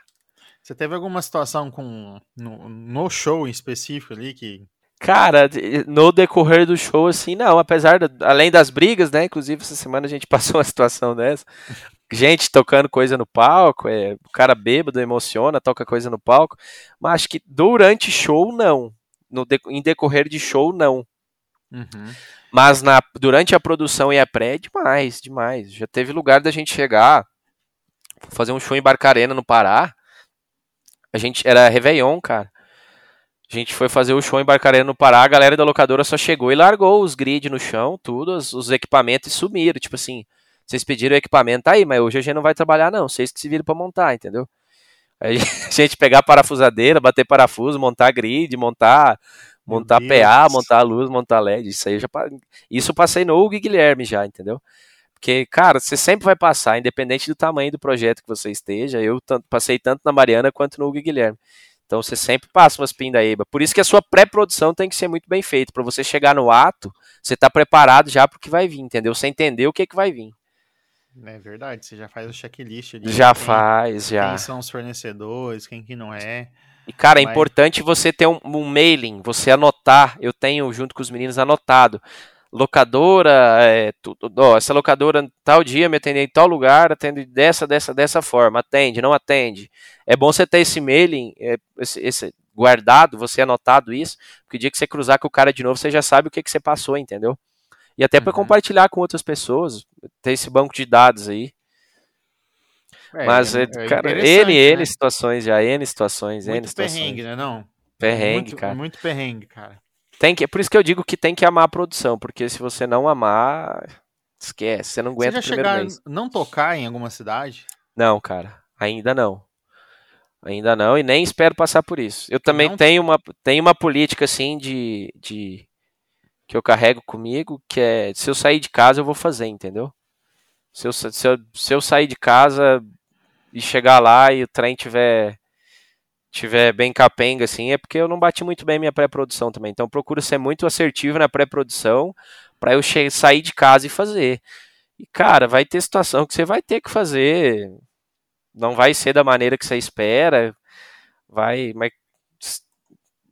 Você teve alguma situação com no, no show em específico ali que Cara, no decorrer do show, assim, não, apesar, além das brigas, né, inclusive essa semana a gente passou uma situação dessa, gente tocando coisa no palco, é, o cara bêbado emociona, toca coisa no palco, mas acho que durante show, não, no em decorrer de show, não. Uhum. Mas na, durante a produção e a pré, demais, demais. Já teve lugar da gente chegar, fazer um show em Barcarena, no Pará, a gente, era Réveillon, cara, a gente foi fazer o show em Barcarena no Pará, a galera da locadora só chegou e largou os grid no chão, tudo, os, os equipamentos e sumiram. Tipo assim, vocês pediram o equipamento tá aí, mas hoje a gente não vai trabalhar, não. Vocês que se viram pra montar, entendeu? Aí a gente pegar parafusadeira, bater parafuso, montar grid, montar montar PA, montar luz, montar LED. Isso aí eu já isso eu passei no Hugo Guilherme já, entendeu? Porque, cara, você sempre vai passar, independente do tamanho do projeto que você esteja. Eu passei tanto na Mariana quanto no Hugo Guilherme. Então você sempre passa umas pindaíba. Por isso que a sua pré-produção tem que ser muito bem feita. Para você chegar no ato, você tá preparado já para o que vai vir, entendeu? Você entender o que, que vai vir. É verdade, você já faz o checklist ali. Já quem, faz, já. Quem são os fornecedores, quem que não é. E, cara, é importante você ter um, um mailing, você anotar. Eu tenho, junto com os meninos, anotado locadora, é, tudo, ó, essa locadora tal dia me atende em tal lugar, atende dessa, dessa, dessa forma, atende, não atende. É bom você ter esse mailing, é, esse, esse, guardado, você anotado isso, porque o dia que você cruzar com o cara de novo, você já sabe o que, que você passou, entendeu? E até uhum. para compartilhar com outras pessoas, ter esse banco de dados aí. É, Mas, é, é cara, N, N né? situações já, N situações, muito N situações. perrengue, né, não? Perrengue, muito, cara. Muito perrengue, cara. Tem que, por isso que eu digo que tem que amar a produção, porque se você não amar, esquece, você não aguenta você já chegar, mês. não tocar em alguma cidade? Não, cara, ainda não. Ainda não, e nem espero passar por isso. Eu também não... tenho uma, tenho uma política assim de, de que eu carrego comigo, que é se eu sair de casa eu vou fazer, entendeu? Se eu, se eu, se eu sair de casa e chegar lá e o trem tiver tiver bem capenga, assim, é porque eu não bati muito bem minha pré-produção também. Então procuro ser muito assertivo na pré-produção para eu sair de casa e fazer. E, cara, vai ter situação que você vai ter que fazer. Não vai ser da maneira que você espera. Vai, mas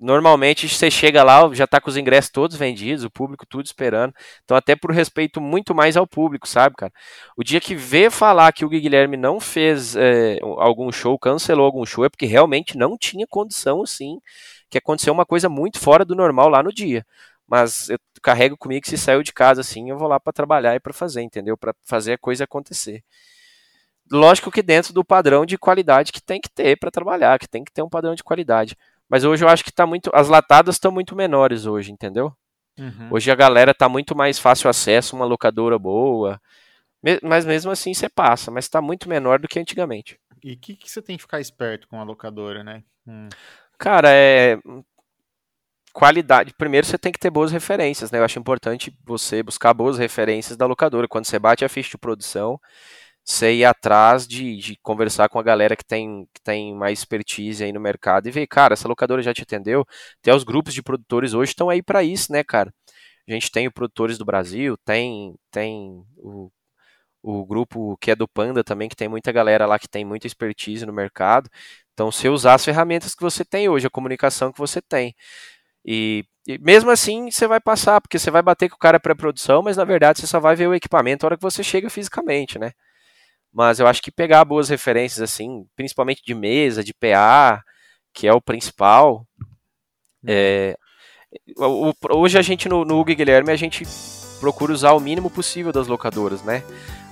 normalmente você chega lá, já tá com os ingressos todos vendidos, o público tudo esperando. Então, até por respeito muito mais ao público, sabe, cara? O dia que vê falar que o Guilherme não fez é, algum show, cancelou algum show, é porque realmente não tinha condição, assim, que aconteceu uma coisa muito fora do normal lá no dia. Mas eu carrego comigo que se saiu de casa assim, eu vou lá para trabalhar e para fazer, entendeu? Para fazer a coisa acontecer. lógico que dentro do padrão de qualidade que tem que ter para trabalhar, que tem que ter um padrão de qualidade. Mas hoje eu acho que tá muito. As latadas estão muito menores hoje, entendeu? Uhum. Hoje a galera tá muito mais fácil acesso, uma locadora boa. Mas mesmo assim você passa, mas está muito menor do que antigamente. E o que, que, você tem que ficar esperto com a locadora, né? Hum. Cara, é. Qualidade. Primeiro você tem que ter boas referências, né? Eu acho importante você buscar boas referências da locadora. Quando você bate a ficha de produção, você ir atrás de, de conversar com a galera que tem, que tem mais expertise aí no mercado e ver, cara, essa locadora já te atendeu. Até os grupos de produtores hoje estão aí para isso, né, cara? A gente tem o Produtores do Brasil, tem, tem o, o grupo que é do Panda também, que tem muita galera lá que tem muita expertise no mercado. Então, você usar as ferramentas que você tem hoje, a comunicação que você tem. E, e mesmo assim, você vai passar, porque você vai bater com o cara pré-produção, mas na verdade você só vai ver o equipamento na hora que você chega fisicamente, né? Mas eu acho que pegar boas referências, assim, principalmente de mesa, de PA, que é o principal. É, hoje a gente no, no Hugo Guilherme, a gente procura usar o mínimo possível das locadoras, né?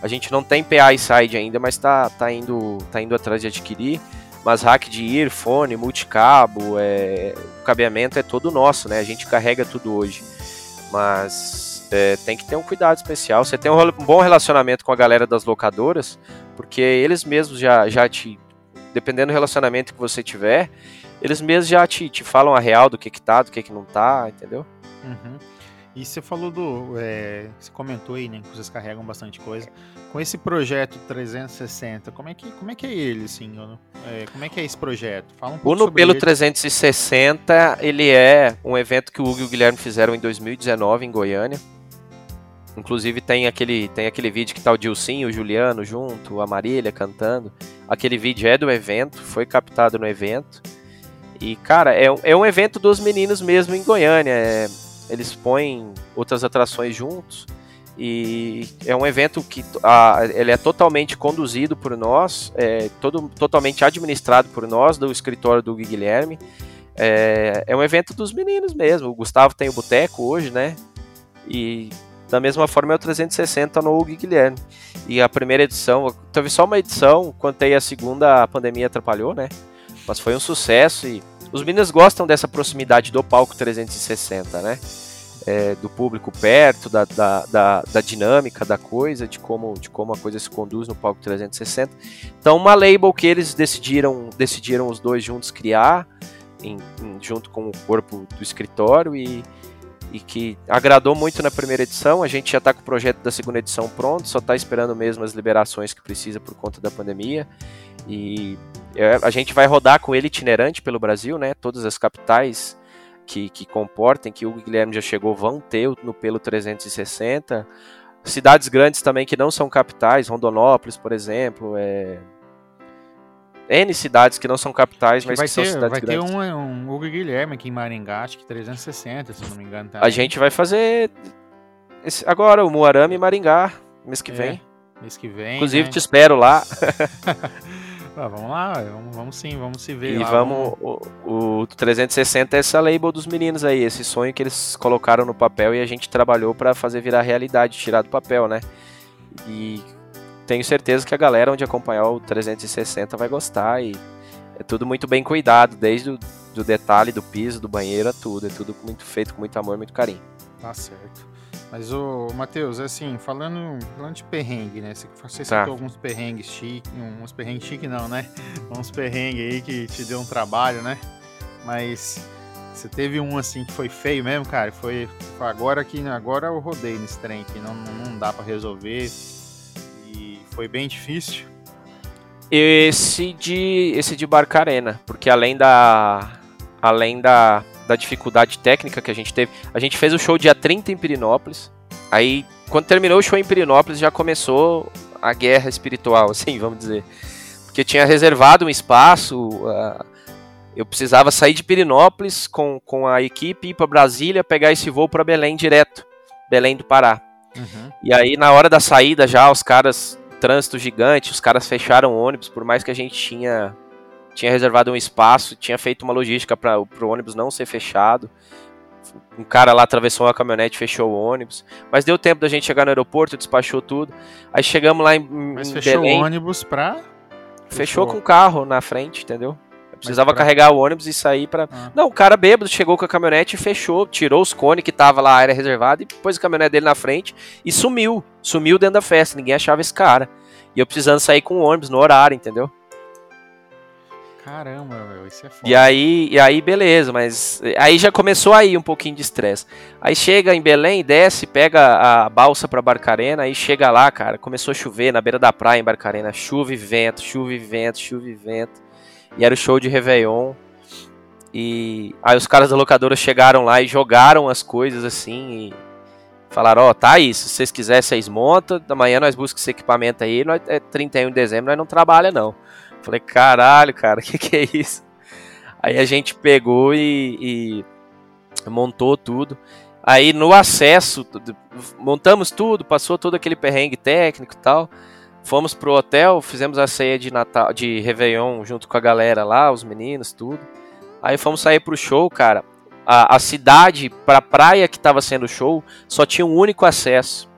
A gente não tem PA e side ainda, mas tá, tá, indo, tá indo atrás de adquirir. Mas rack de earphone, multicabo, é, o cabeamento é todo nosso, né? A gente carrega tudo hoje. Mas é, tem que ter um cuidado especial. Você tem um bom relacionamento com a galera das locadoras, porque eles mesmos já, já te. Dependendo do relacionamento que você tiver, eles mesmos já te, te falam a real do que, que tá, do que, que não tá, entendeu? Uhum. E você falou do. É, você comentou aí, né? Que vocês carregam bastante coisa. Com esse projeto 360, como é que, como é, que é ele, assim? É, como é que é esse projeto? Fala um pouco o Nupelo 360, ele é um evento que o Hugo e o Guilherme fizeram em 2019 em Goiânia. Inclusive tem aquele, tem aquele vídeo que tá o Dilcinho, o Juliano junto, a Marília cantando. Aquele vídeo é do evento, foi captado no evento. E, cara, é, é um evento dos meninos mesmo em Goiânia. É, eles põem outras atrações juntos. E é um evento que a, ele é totalmente conduzido por nós, é todo, totalmente administrado por nós, do escritório do Guilherme. É, é um evento dos meninos mesmo. O Gustavo tem o boteco hoje, né? E da mesma forma é o 360 no Hugo Guilherme. E a primeira edição, teve só uma edição, contei a segunda, a pandemia atrapalhou, né? Mas foi um sucesso e os meninos gostam dessa proximidade do palco 360, né? É, do público perto, da, da, da, da, dinâmica da coisa, de como, de como a coisa se conduz no palco 360. Então, uma label que eles decidiram, decidiram os dois juntos criar, em, em, junto com o corpo do escritório, e, e que agradou muito na primeira edição. A gente já está com o projeto da segunda edição pronto, só está esperando mesmo as liberações que precisa por conta da pandemia. E é, a gente vai rodar com ele itinerante pelo Brasil, né? Todas as capitais que, que comportem, que o Guilherme já chegou, vão ter no pelo 360. Cidades grandes também que não são capitais, Rondonópolis, por exemplo, é, N cidades que não são capitais, mas vai que ter, são cidades vai grandes. Vai ter um, um Hugo Guilherme aqui em Maringá, acho que 360, se não me engano. Também. A gente vai fazer esse, agora o Muarama e Maringá, mês que é, vem. Mês que vem. Inclusive né? te espero lá. ah, vamos lá, vamos, vamos, sim, vamos se ver. E lá, vamos. vamos... O, o 360 é essa label dos meninos aí, esse sonho que eles colocaram no papel e a gente trabalhou para fazer virar realidade, tirar do papel, né? E tenho certeza que a galera onde acompanhar o 360 vai gostar e é tudo muito bem cuidado, desde o do detalhe do piso, do banheiro, a tudo. É tudo muito feito com muito amor, muito carinho. Tá certo. Mas, o Matheus, assim, falando, falando de perrengue, né? Você, tá. citou alguns perrengues chique, uns perrengues chique não, né? Uns perrengues aí que te deu um trabalho, né? Mas você teve um assim que foi feio mesmo, cara? Foi, foi agora que agora eu rodei nesse trem que não, não dá para resolver foi bem difícil? Esse de esse de Barcarena, porque além da além da, da dificuldade técnica que a gente teve, a gente fez o show dia 30 em Pirinópolis. Aí quando terminou o show em Pirinópolis já começou a guerra espiritual, assim, vamos dizer. Porque tinha reservado um espaço, uh, eu precisava sair de Pirinópolis com, com a equipe ir para Brasília, pegar esse voo para Belém direto, Belém do Pará. Uhum. E aí na hora da saída já os caras trânsito gigante, os caras fecharam o ônibus, por mais que a gente tinha, tinha reservado um espaço, tinha feito uma logística para o ônibus não ser fechado. um cara lá atravessou uma caminhonete, fechou o ônibus. Mas deu tempo da gente chegar no aeroporto, despachou tudo. Aí chegamos lá em, Mas em fechou Belém. o ônibus pra. Fechou com o carro na frente, entendeu? Eu precisava pra- carregar o ônibus e sair pra. Ah. Não, o cara bêbado chegou com a caminhonete e fechou, tirou os cones que tava lá, a área reservada, e pôs a caminhonete dele na frente e sumiu. Sumiu dentro da festa, ninguém achava esse cara. E eu precisando sair com o ônibus no horário, entendeu? Caramba, meu, isso é foda. E aí, e aí, beleza, mas aí já começou aí um pouquinho de estresse. Aí chega em Belém, desce, pega a balsa pra Barcarena, aí chega lá, cara, começou a chover na beira da praia em Barcarena, chuva e vento, chuva e vento, chuva e vento. E era o show de Réveillon. E aí os caras da locadora chegaram lá e jogaram as coisas assim e falaram, ó, tá aí, se vocês quiserem, vocês montam, amanhã nós buscamos esse equipamento aí, nós, é 31 de dezembro, nós não trabalha não. Falei, caralho, cara, o que, que é isso? Aí a gente pegou e, e montou tudo. Aí no acesso, montamos tudo, passou todo aquele perrengue técnico e tal. Fomos pro hotel, fizemos a ceia de Natal, de Réveillon junto com a galera lá, os meninos, tudo. Aí fomos sair pro show, cara. A, a cidade, pra praia que tava sendo o show, só tinha um único acesso.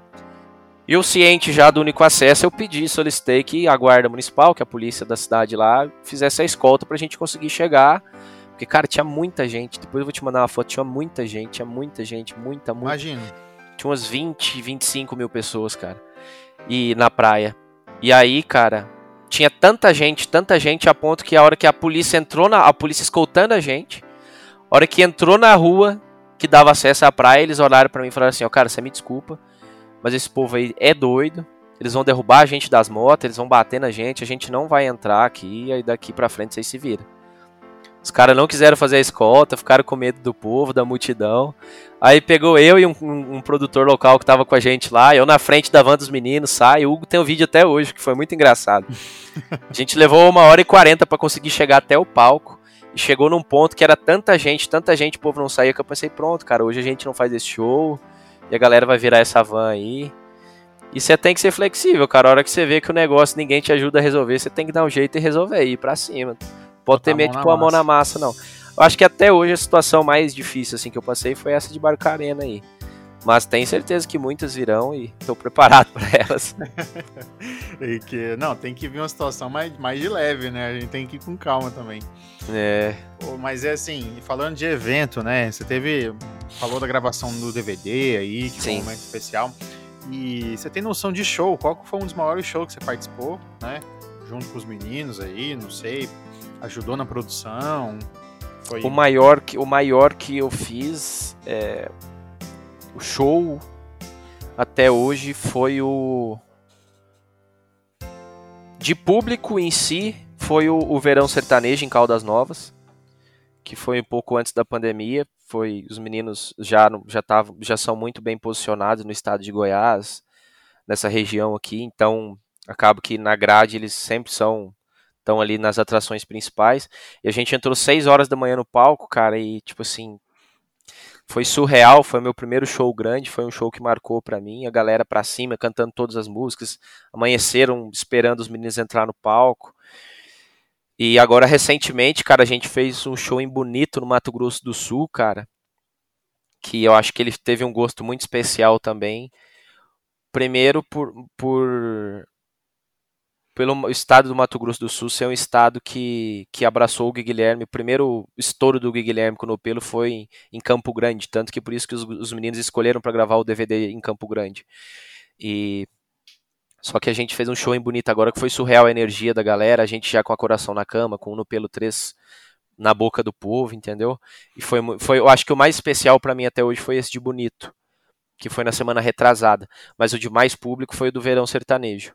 E eu ciente já do único acesso, eu pedi, solicitei que a guarda municipal, que a polícia da cidade lá, fizesse a escolta pra gente conseguir chegar. Porque, cara, tinha muita gente. Depois eu vou te mandar uma foto, tinha muita gente, tinha muita gente, muita, muita. Imagina. Tinha umas 20, 25 mil pessoas, cara. E na praia. E aí, cara, tinha tanta gente, tanta gente, a ponto que a hora que a polícia entrou na. A polícia escoltando a gente, a hora que entrou na rua que dava acesso à praia, eles olharam pra mim e falaram assim, ó, cara, você me desculpa, mas esse povo aí é doido. Eles vão derrubar a gente das motos, eles vão bater na gente, a gente não vai entrar aqui, e aí daqui pra frente vocês se viram. Os caras não quiseram fazer a escolta, ficaram com medo do povo, da multidão. Aí pegou eu e um, um- um produtor local que tava com a gente lá, eu na frente da van dos meninos, sai. O Hugo tem um vídeo até hoje, que foi muito engraçado. A gente levou uma hora e quarenta pra conseguir chegar até o palco. E chegou num ponto que era tanta gente, tanta gente, o povo não saía, que eu pensei, pronto, cara, hoje a gente não faz esse show. E a galera vai virar essa van aí. E você tem que ser flexível, cara. A hora que você vê que o negócio ninguém te ajuda a resolver, você tem que dar um jeito e resolver, ir pra cima. Pode ter medo de pôr a mão na massa, não. Eu acho que até hoje a situação mais difícil assim que eu passei foi essa de Barcarena aí. Mas tenho certeza que muitas virão e estou preparado para elas. E que, não, tem que vir uma situação mais, mais de leve, né? A gente tem que ir com calma também. É, Mas é assim, falando de evento, né? Você teve. Falou da gravação do DVD aí, que foi um Sim. momento especial. E você tem noção de show? Qual foi um dos maiores shows que você participou, né? Junto com os meninos aí, não sei. Ajudou na produção. Foi. o maior que o maior que eu fiz é, o show até hoje foi o de público em si foi o, o verão sertanejo em Caldas Novas que foi um pouco antes da pandemia foi os meninos já já estavam já são muito bem posicionados no estado de Goiás nessa região aqui então acaba que na grade eles sempre são estão ali nas atrações principais e a gente entrou 6 horas da manhã no palco, cara, e tipo assim, foi surreal, foi meu primeiro show grande, foi um show que marcou pra mim, a galera pra cima cantando todas as músicas, amanheceram esperando os meninos entrar no palco. E agora recentemente, cara, a gente fez um show em Bonito no Mato Grosso do Sul, cara, que eu acho que ele teve um gosto muito especial também. Primeiro por, por pelo estado do Mato Grosso do Sul ser um estado que, que abraçou o Gui Guilherme. O primeiro estouro do Gui Guilherme com o Nopelo foi em, em Campo Grande, tanto que por isso que os, os meninos escolheram para gravar o DVD em Campo Grande. E só que a gente fez um show em Bonito agora que foi surreal a energia da galera, a gente já com a coração na cama, com o Nopelo 3 na boca do povo, entendeu? E foi, foi eu acho que o mais especial para mim até hoje foi esse de Bonito, que foi na semana retrasada, mas o de mais público foi o do Verão Sertanejo.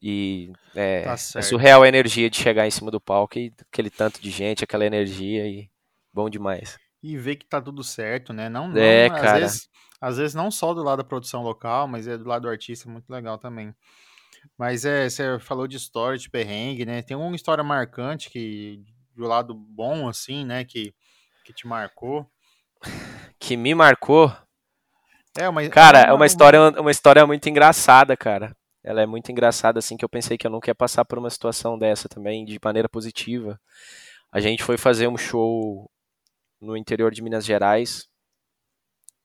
E é, Tá é surreal a energia de chegar em cima do palco e aquele tanto de gente, aquela energia e bom demais. E ver que tá tudo certo, né? Não, não É, às cara. Vezes, às vezes não só do lado da produção local, mas é do lado do artista, muito legal também. Mas é, você falou de história, de perrengue, né? Tem uma história marcante que, do lado bom, assim, né? Que, que te marcou. Que me marcou, É, uma, cara, é uma história, uma história muito engraçada, cara. Ela é muito engraçada assim que eu pensei que eu nunca ia passar por uma situação dessa também de maneira positiva. A gente foi fazer um show no interior de Minas Gerais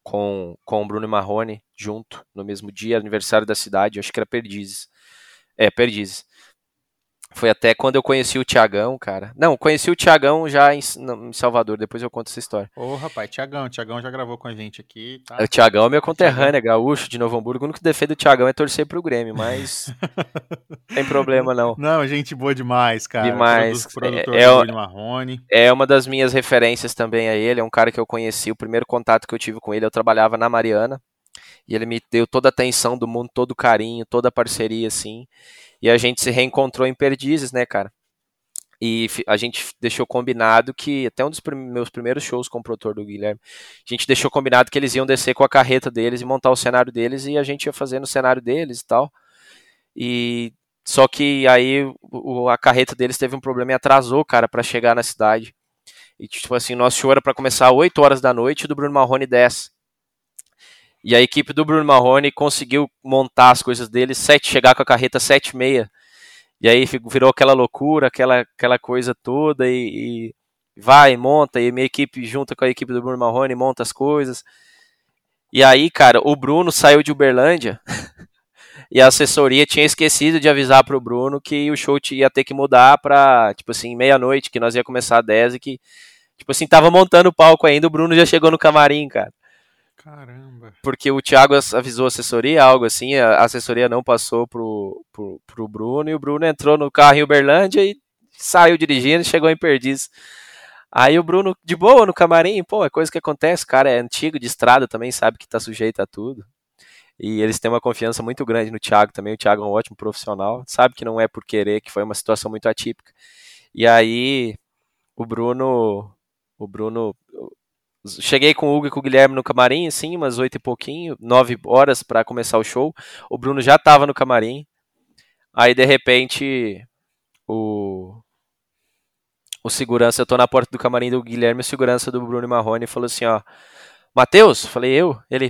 com, com o Bruno Marrone junto no mesmo dia, aniversário da cidade, acho que era Perdizes. É, Perdizes. Foi até quando eu conheci o Tiagão, cara. Não, conheci o Tiagão já em, em, Salvador, depois eu conto essa história. Ô, rapaz, Tiagão, Tiagão já gravou com a gente aqui. Tá? O Tiagão é meu conterrâneo, é gaúcho de Novo Hamburgo. O único defeito do Tiagão é torcer pro Grêmio, mas. tem problema não. Não, gente boa demais, cara. Demais. Produtor é, é, Marrone. é uma das minhas referências também a ele. É um cara que eu conheci. O primeiro contato que eu tive com ele, eu trabalhava na Mariana. E ele me deu toda a atenção do mundo, todo o carinho, toda a parceria, assim. E a gente se reencontrou em Perdizes, né, cara? E a gente deixou combinado que, até um dos meus primeiros shows com o produtor do Guilherme, a gente deixou combinado que eles iam descer com a carreta deles e montar o cenário deles e a gente ia fazer no cenário deles e tal. E só que aí o, a carreta deles teve um problema e atrasou, cara, para chegar na cidade. E tipo assim, nosso show era para começar às 8 horas da noite e do Bruno Marrone 10. E a equipe do Bruno Marrone conseguiu montar as coisas dele, sete, chegar com a carreta 7 e meia. E aí virou aquela loucura, aquela, aquela coisa toda, e, e vai, monta, e minha equipe junta com a equipe do Bruno Marrone, monta as coisas. E aí, cara, o Bruno saiu de Uberlândia e a assessoria tinha esquecido de avisar pro Bruno que o show ia ter que mudar pra, tipo assim, meia-noite, que nós ia começar às 10 e que, tipo assim, tava montando o palco ainda, o Bruno já chegou no camarim, cara. Caramba. Porque o Thiago avisou a assessoria, algo assim, a assessoria não passou pro, pro, pro Bruno, e o Bruno entrou no carro em Uberlândia e saiu dirigindo e chegou em Perdiz. Aí o Bruno, de boa, no camarim, pô, é coisa que acontece, o cara é antigo de estrada também, sabe que tá sujeito a tudo. E eles têm uma confiança muito grande no Thiago também, o Thiago é um ótimo profissional, sabe que não é por querer, que foi uma situação muito atípica. E aí o Bruno, o Bruno Cheguei com o Hugo e com o Guilherme no camarim, assim, umas oito e pouquinho, nove horas para começar o show. O Bruno já tava no camarim. Aí, de repente, o, o segurança, eu tô na porta do camarim do Guilherme, o segurança do Bruno Marrone falou assim, ó, Matheus, falei eu, ele,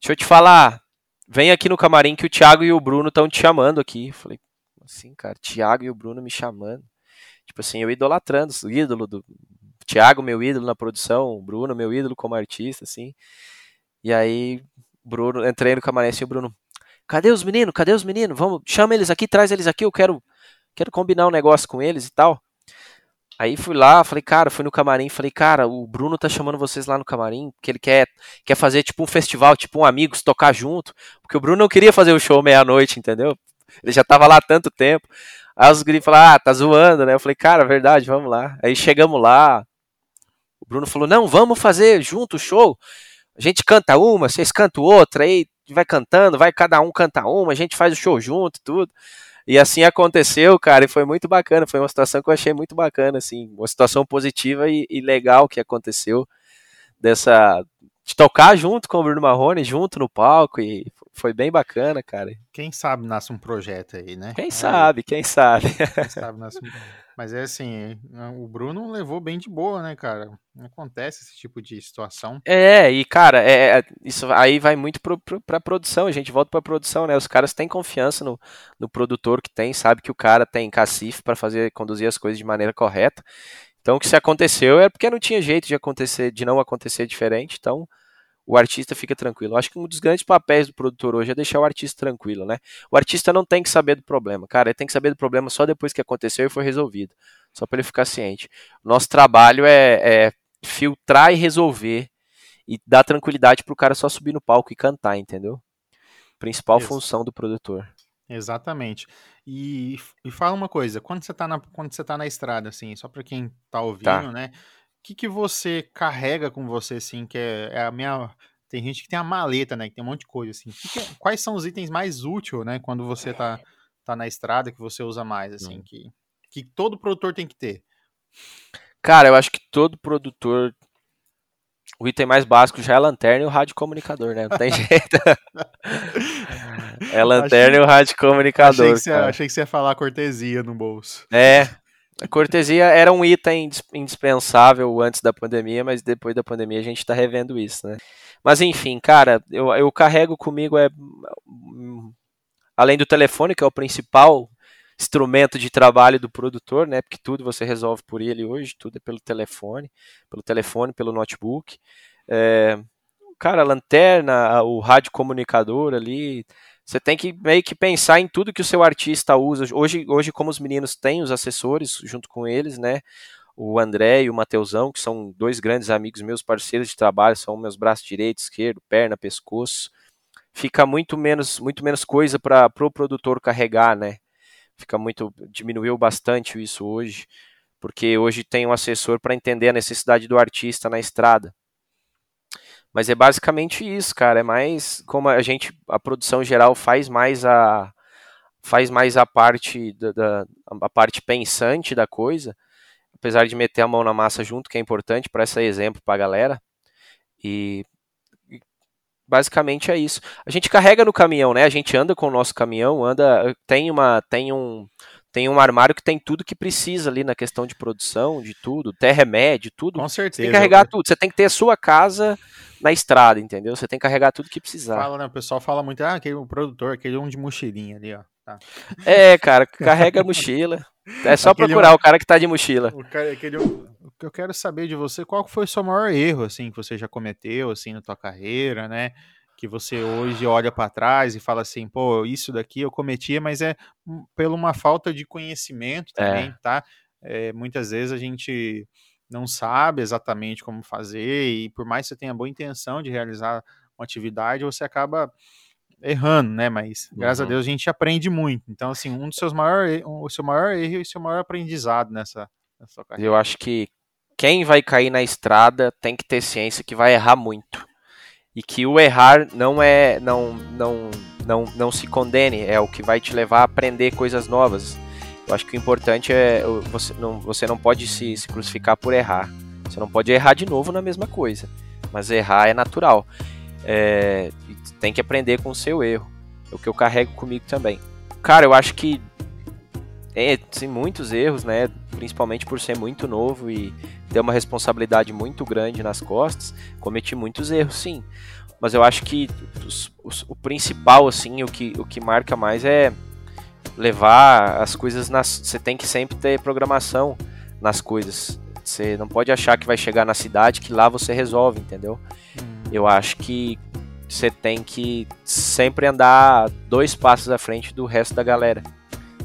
deixa eu te falar, vem aqui no camarim que o Thiago e o Bruno estão te chamando aqui. Falei, assim, cara, Thiago e o Bruno me chamando. Tipo assim, eu idolatrando, ídolo do, Thiago, meu ídolo na produção, Bruno, meu ídolo como artista, assim. E aí, Bruno, entrei no camarim assim, o Bruno, cadê os meninos? Cadê os meninos? Vamos, chama eles aqui, traz eles aqui, eu quero, quero combinar um negócio com eles e tal. Aí fui lá, falei, cara, fui no camarim, falei, cara, o Bruno tá chamando vocês lá no camarim, que ele quer, quer fazer tipo um festival, tipo um amigos, tocar junto, porque o Bruno não queria fazer o show meia-noite, entendeu? Ele já tava lá há tanto tempo. Aí os gringos falaram, ah, tá zoando, né? Eu falei, cara, verdade, vamos lá. Aí chegamos lá, o Bruno falou: não, vamos fazer junto o show. A gente canta uma, vocês cantam outra, aí vai cantando, vai cada um canta uma, a gente faz o show junto, tudo. E assim aconteceu, cara, e foi muito bacana. Foi uma situação que eu achei muito bacana, assim, uma situação positiva e, e legal que aconteceu dessa de tocar junto com o Bruno Marrone, junto no palco, e foi bem bacana, cara. Quem sabe nasce um projeto aí, né? Quem sabe, quem sabe. Quem sabe nasce um... Mas é assim, o Bruno levou bem de boa, né, cara? Não acontece esse tipo de situação. É, e cara, é, é isso aí vai muito pro, pro, pra produção, a gente volta pra produção, né? Os caras têm confiança no, no produtor que tem, sabe que o cara tem cacife para fazer, conduzir as coisas de maneira correta. Então, o que se aconteceu é porque não tinha jeito de acontecer, de não acontecer diferente. Então, o artista fica tranquilo. Eu acho que um dos grandes papéis do produtor hoje é deixar o artista tranquilo, né? O artista não tem que saber do problema, cara. Ele tem que saber do problema só depois que aconteceu e foi resolvido. Só para ele ficar ciente. Nosso trabalho é, é filtrar e resolver e dar tranquilidade pro cara só subir no palco e cantar, entendeu? Principal Isso. função do produtor. Exatamente. E, e fala uma coisa, quando você tá na, quando você tá na estrada, assim, só para quem tá, tá. ouvindo, tá. né? O que, que você carrega com você, assim, que é, é, a minha. Tem gente que tem a maleta, né? Que tem um monte de coisa, assim. Que que é, quais são os itens mais úteis, né? Quando você tá, tá na estrada, que você usa mais, assim, hum. que, que todo produtor tem que ter? Cara, eu acho que todo produtor o item mais básico já é a lanterna e o rádio comunicador, né? Não tem jeito. é a lanterna achei, e o rádio comunicador. Achei que, você, achei que, você, ia falar cortesia no bolso. É. A cortesia era um item indispensável antes da pandemia, mas depois da pandemia a gente está revendo isso, né? Mas enfim, cara, eu, eu carrego comigo é além do telefone, que é o principal instrumento de trabalho do produtor, né? Porque tudo você resolve por ele hoje, tudo é pelo telefone, pelo telefone, pelo notebook. É, cara, a lanterna, o rádio comunicador ali, você tem que meio que pensar em tudo que o seu artista usa. Hoje, hoje como os meninos têm os assessores junto com eles, né? O André e o Mateusão, que são dois grandes amigos meus, parceiros de trabalho, são meus braços direito, esquerdo, perna, pescoço. Fica muito menos, muito menos coisa para o pro produtor carregar, né? Fica muito. diminuiu bastante isso hoje, porque hoje tem um assessor para entender a necessidade do artista na estrada. Mas é basicamente isso, cara. É mais como a gente, a produção geral faz mais a faz mais a parte da, da a parte pensante da coisa, apesar de meter a mão na massa junto, que é importante para esse exemplo para a galera. E basicamente é isso. A gente carrega no caminhão, né? A gente anda com o nosso caminhão, anda, tem uma, tem um, tem um armário que tem tudo que precisa ali na questão de produção, de tudo, até remédio, tudo. Com certeza. Você tem que carregar tudo. Você tem que ter a sua casa na estrada, entendeu? Você tem que carregar tudo que precisar. Fala, né? O pessoal fala muito, ah, aquele produtor, aquele um de mochilinha ali, ó. Tá. É, cara, carrega a mochila. É só aquele procurar um... o cara que tá de mochila. O, cara, aquele, o que eu quero saber de você, qual foi o seu maior erro, assim, que você já cometeu, assim, na tua carreira, né? Que você hoje olha para trás e fala assim, pô, isso daqui eu cometia, mas é pela uma falta de conhecimento também, é. tá? É, muitas vezes a gente não sabe exatamente como fazer e por mais que você tenha boa intenção de realizar uma atividade, você acaba errando, né? Mas graças uhum. a Deus a gente aprende muito. Então, assim, um dos seus maiores, o seu maior erro e o seu maior aprendizado nessa, nessa carreira. Eu acho que quem vai cair na estrada tem que ter ciência que vai errar muito e que o errar não é não não não não se condene é o que vai te levar a aprender coisas novas. Eu acho que o importante é você não você não pode se, se crucificar por errar. Você não pode errar de novo na mesma coisa mas errar é natural. É, tem que aprender com o seu erro. É o que eu carrego comigo também. Cara eu acho que é, tem muitos erros, né? Principalmente por ser muito novo e ter uma responsabilidade muito grande nas costas. Cometi muitos erros, sim. Mas eu acho que os, os, o principal, assim, o que, o que marca mais é levar as coisas nas. Você tem que sempre ter programação nas coisas. Você não pode achar que vai chegar na cidade que lá você resolve, entendeu? Hum. Eu acho que você tem que sempre andar dois passos à frente do resto da galera.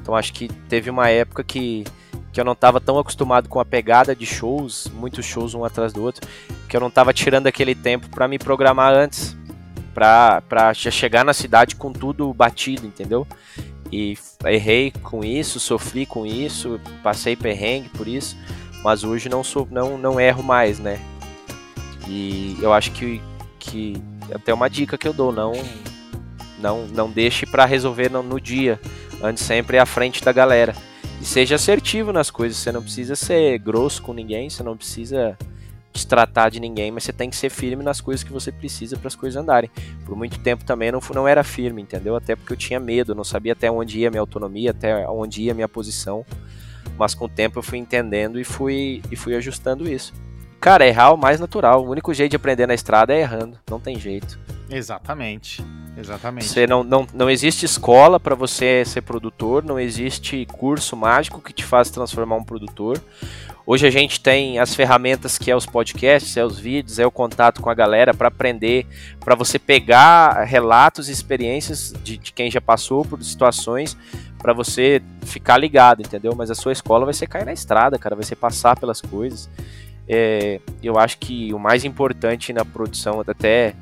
Então acho que teve uma época que, que eu não estava tão acostumado com a pegada de shows, muitos shows um atrás do outro, que eu não estava tirando aquele tempo para me programar antes, para já chegar na cidade com tudo batido, entendeu? E errei com isso, sofri com isso, passei perrengue por isso, mas hoje não sou não não erro mais, né? E eu acho que que até uma dica que eu dou, não não não deixe para resolver no, no dia Ande sempre à frente da galera. E seja assertivo nas coisas. Você não precisa ser grosso com ninguém, você não precisa tratar de ninguém, mas você tem que ser firme nas coisas que você precisa para as coisas andarem. Por muito tempo também não, não era firme, entendeu? Até porque eu tinha medo, não sabia até onde ia minha autonomia, até onde ia minha posição. Mas com o tempo eu fui entendendo e fui, e fui ajustando isso. Cara, errar é o mais natural. O único jeito de aprender na estrada é errando. Não tem jeito. Exatamente. Exatamente. Você não, não, não existe escola para você ser produtor, não existe curso mágico que te faz transformar um produtor. Hoje a gente tem as ferramentas que é os podcasts, é os vídeos, é o contato com a galera para aprender, para você pegar relatos e experiências de, de quem já passou por situações para você ficar ligado, entendeu? Mas a sua escola vai ser cair na estrada, cara, vai ser passar pelas coisas. É, eu acho que o mais importante na produção, até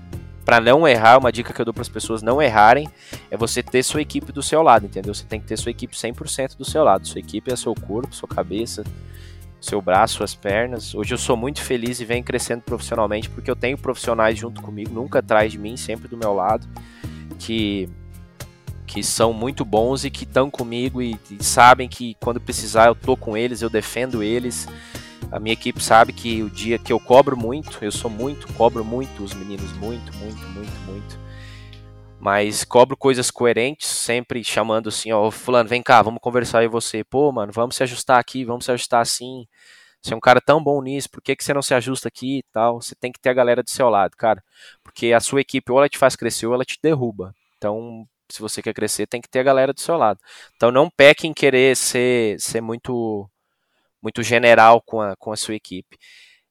para não errar, uma dica que eu dou para as pessoas não errarem, é você ter sua equipe do seu lado, entendeu? Você tem que ter sua equipe 100% do seu lado. Sua equipe é seu corpo, sua cabeça, seu braço, suas pernas. Hoje eu sou muito feliz e venho crescendo profissionalmente porque eu tenho profissionais junto comigo, nunca atrás de mim, sempre do meu lado, que que são muito bons e que estão comigo e, e sabem que quando precisar eu tô com eles, eu defendo eles. A minha equipe sabe que o dia que eu cobro muito, eu sou muito, cobro muito os meninos, muito, muito, muito, muito. Mas cobro coisas coerentes, sempre chamando assim, ó, fulano, vem cá, vamos conversar aí você. Pô, mano, vamos se ajustar aqui, vamos se ajustar assim. Você é um cara tão bom nisso, por que, que você não se ajusta aqui e tal? Você tem que ter a galera do seu lado, cara. Porque a sua equipe ou ela te faz crescer ou ela te derruba. Então, se você quer crescer, tem que ter a galera do seu lado. Então não peque em querer ser, ser muito muito general com a, com a sua equipe.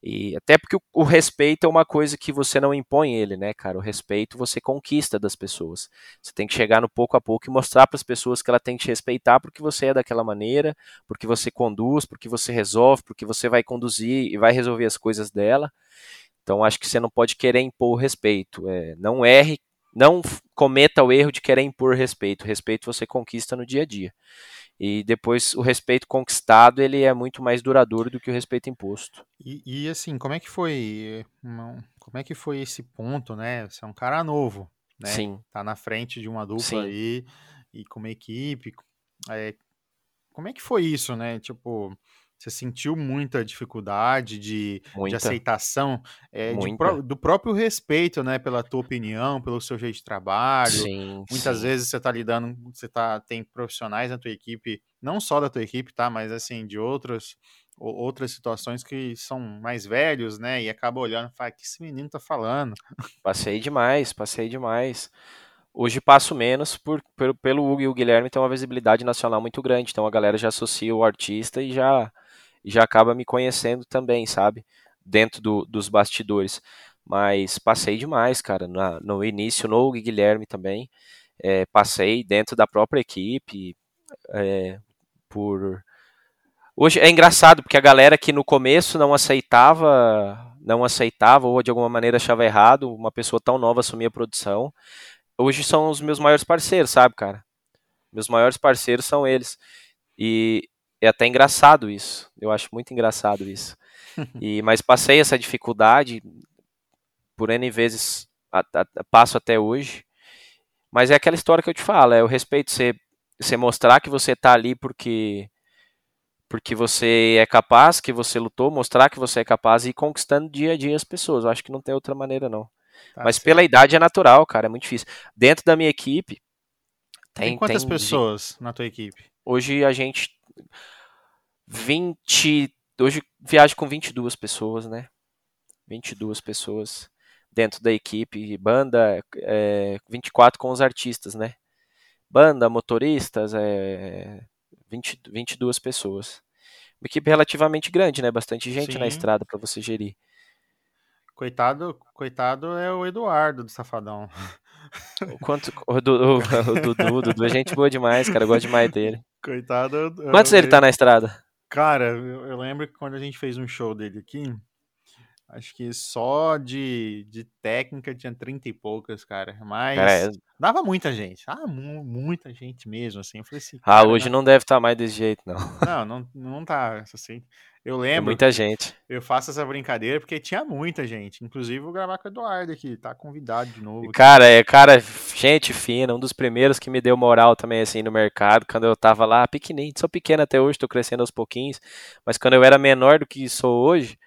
E até porque o, o, respeito é uma coisa que você não impõe ele, né, cara? O respeito você conquista das pessoas. Você tem que chegar no pouco a pouco e mostrar para as pessoas que ela tem que te respeitar porque você é daquela maneira, porque você conduz, porque você resolve, porque você vai conduzir e vai resolver as coisas dela. Então acho que você não pode querer impor o respeito. É, não erre, não cometa o erro de querer impor respeito. Respeito você conquista no dia a dia. E depois o respeito conquistado ele é muito mais duradouro do que o respeito imposto. E, e assim, como é que foi? Como é que foi esse ponto, né? Você é um cara novo, né? Sim. Tá na frente de uma dupla Sim. aí e com uma equipe. É, como é que foi isso, né? Tipo, você sentiu muita dificuldade de, de aceitação é, de do próprio respeito, né, pela tua opinião, pelo seu jeito de trabalho. Sim, Muitas sim. vezes você tá lidando, você tá tem profissionais na tua equipe, não só da tua equipe, tá, mas assim de outras outras situações que são mais velhos, né, e acaba olhando, fala, que esse menino tá falando. Passei demais, passei demais. Hoje passo menos por, por, pelo Hugo e o Guilherme tem uma visibilidade nacional muito grande, então a galera já associa o artista e já e já acaba me conhecendo também, sabe? Dentro do, dos bastidores. Mas passei demais, cara. Na, no início, no Guilherme também. É, passei dentro da própria equipe. É, por. Hoje é engraçado, porque a galera que no começo não aceitava, não aceitava, ou de alguma maneira achava errado, uma pessoa tão nova assumir a produção. Hoje são os meus maiores parceiros, sabe, cara? Meus maiores parceiros são eles. E é até engraçado isso. Eu acho muito engraçado isso. E, mas passei essa dificuldade por N vezes, a, a, passo até hoje. Mas é aquela história que eu te falo, é o respeito, você, você mostrar que você está ali porque porque você é capaz, que você lutou, mostrar que você é capaz e ir conquistando dia a dia as pessoas. Eu acho que não tem outra maneira, não. Tá Mas certo. pela idade é natural, cara, é muito difícil. Dentro da minha equipe. Tem, tem quantas tem, pessoas na tua equipe? Hoje a gente 20. Hoje viajo com 22 pessoas, né? 22 pessoas dentro da equipe, banda, é, 24 com os artistas, né? Banda, motoristas, é, 20, 22 pessoas. Uma equipe relativamente grande, né? Bastante gente Sim. na estrada para você gerir. Coitado, coitado é o Eduardo do Safadão. O quanto o, Dudu, o Dudu, Dudu é gente boa demais, cara. Eu gosto demais dele. Coitado. Eu, Quantos ele tá na estrada? Cara, eu, eu, lembro que quando a gente fez um show dele aqui, acho que só de, de técnica tinha 30 e poucas, cara. Mas é... dava muita gente. Ah, muita gente mesmo, assim. Eu falei assim. Ah, hoje não... não deve estar tá mais desse jeito, não. Não, não, não tá assim. Eu lembro. muita gente. Eu faço essa brincadeira porque tinha muita gente. Inclusive, vou gravar com o Eduardo aqui, tá convidado de novo. Aqui. Cara, é, cara, gente fina, um dos primeiros que me deu moral também, assim, no mercado, quando eu tava lá, pequenininho. Sou pequeno até hoje, tô crescendo aos pouquinhos. Mas quando eu era menor do que sou hoje,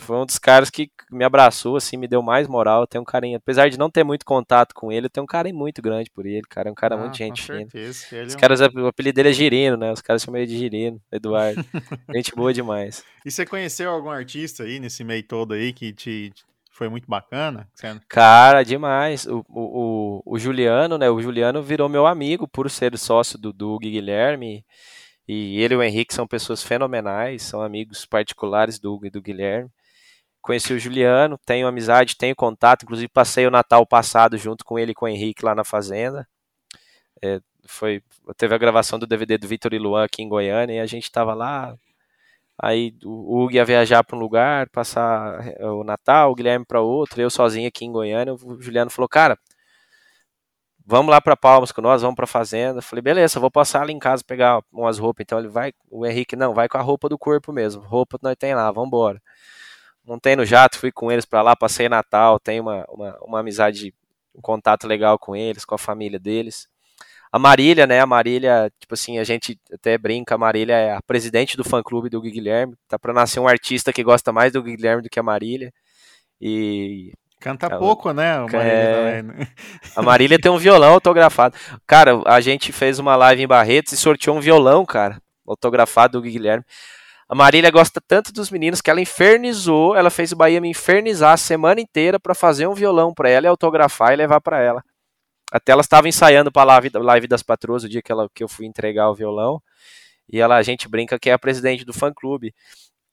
foi um dos caras que me abraçou, assim, me deu mais moral. Tenho um carinho, apesar de não ter muito contato com ele, eu tenho um carinho muito grande por ele, cara. É um cara ah, muito gente fina. Os é caras, o apelido dele é Girino, né? Os caras chamam ele de Girino, Eduardo. gente boa demais. E você conheceu algum artista aí nesse meio todo aí que te, foi muito bacana? Cara, demais. O, o, o, Juliano, né? O Juliano virou meu amigo por ser sócio do Doug Guilherme. E ele e o Henrique são pessoas fenomenais, são amigos particulares do Hugo e do Guilherme conheci o Juliano, tenho amizade, tenho contato, inclusive passei o Natal passado junto com ele e com o Henrique lá na fazenda. É, foi, teve a gravação do DVD do Vitor e Luan aqui em Goiânia e a gente estava lá. Aí o Hugo ia viajar para um lugar, passar é, o Natal, o Guilherme para outro, eu sozinho aqui em Goiânia. O Juliano falou: Cara, vamos lá para Palmas com nós, vamos para fazenda. falei: Beleza, vou passar ali em casa pegar umas roupas. Então ele vai, o Henrique, não, vai com a roupa do corpo mesmo, roupa nós tem lá, vamos embora montei no jato, fui com eles para lá, passei Natal, tenho uma, uma, uma amizade, um contato legal com eles, com a família deles. A Marília, né? A Marília, tipo assim, a gente até brinca, a Marília é a presidente do fã-clube do Guilherme. Tá para nascer um artista que gosta mais do Guilherme do que a Marília. E Canta ela, pouco, né? A Marília, é... Né? a Marília tem um violão autografado. Cara, a gente fez uma live em Barretos e sorteou um violão, cara, autografado do Guilherme. A Marília gosta tanto dos meninos que ela infernizou, ela fez o Bahia me infernizar a semana inteira para fazer um violão para ela e autografar e levar para ela. Até ela estava ensaiando para live, live das patroas o dia que, ela, que eu fui entregar o violão. E ela, a gente brinca que é a presidente do fã clube.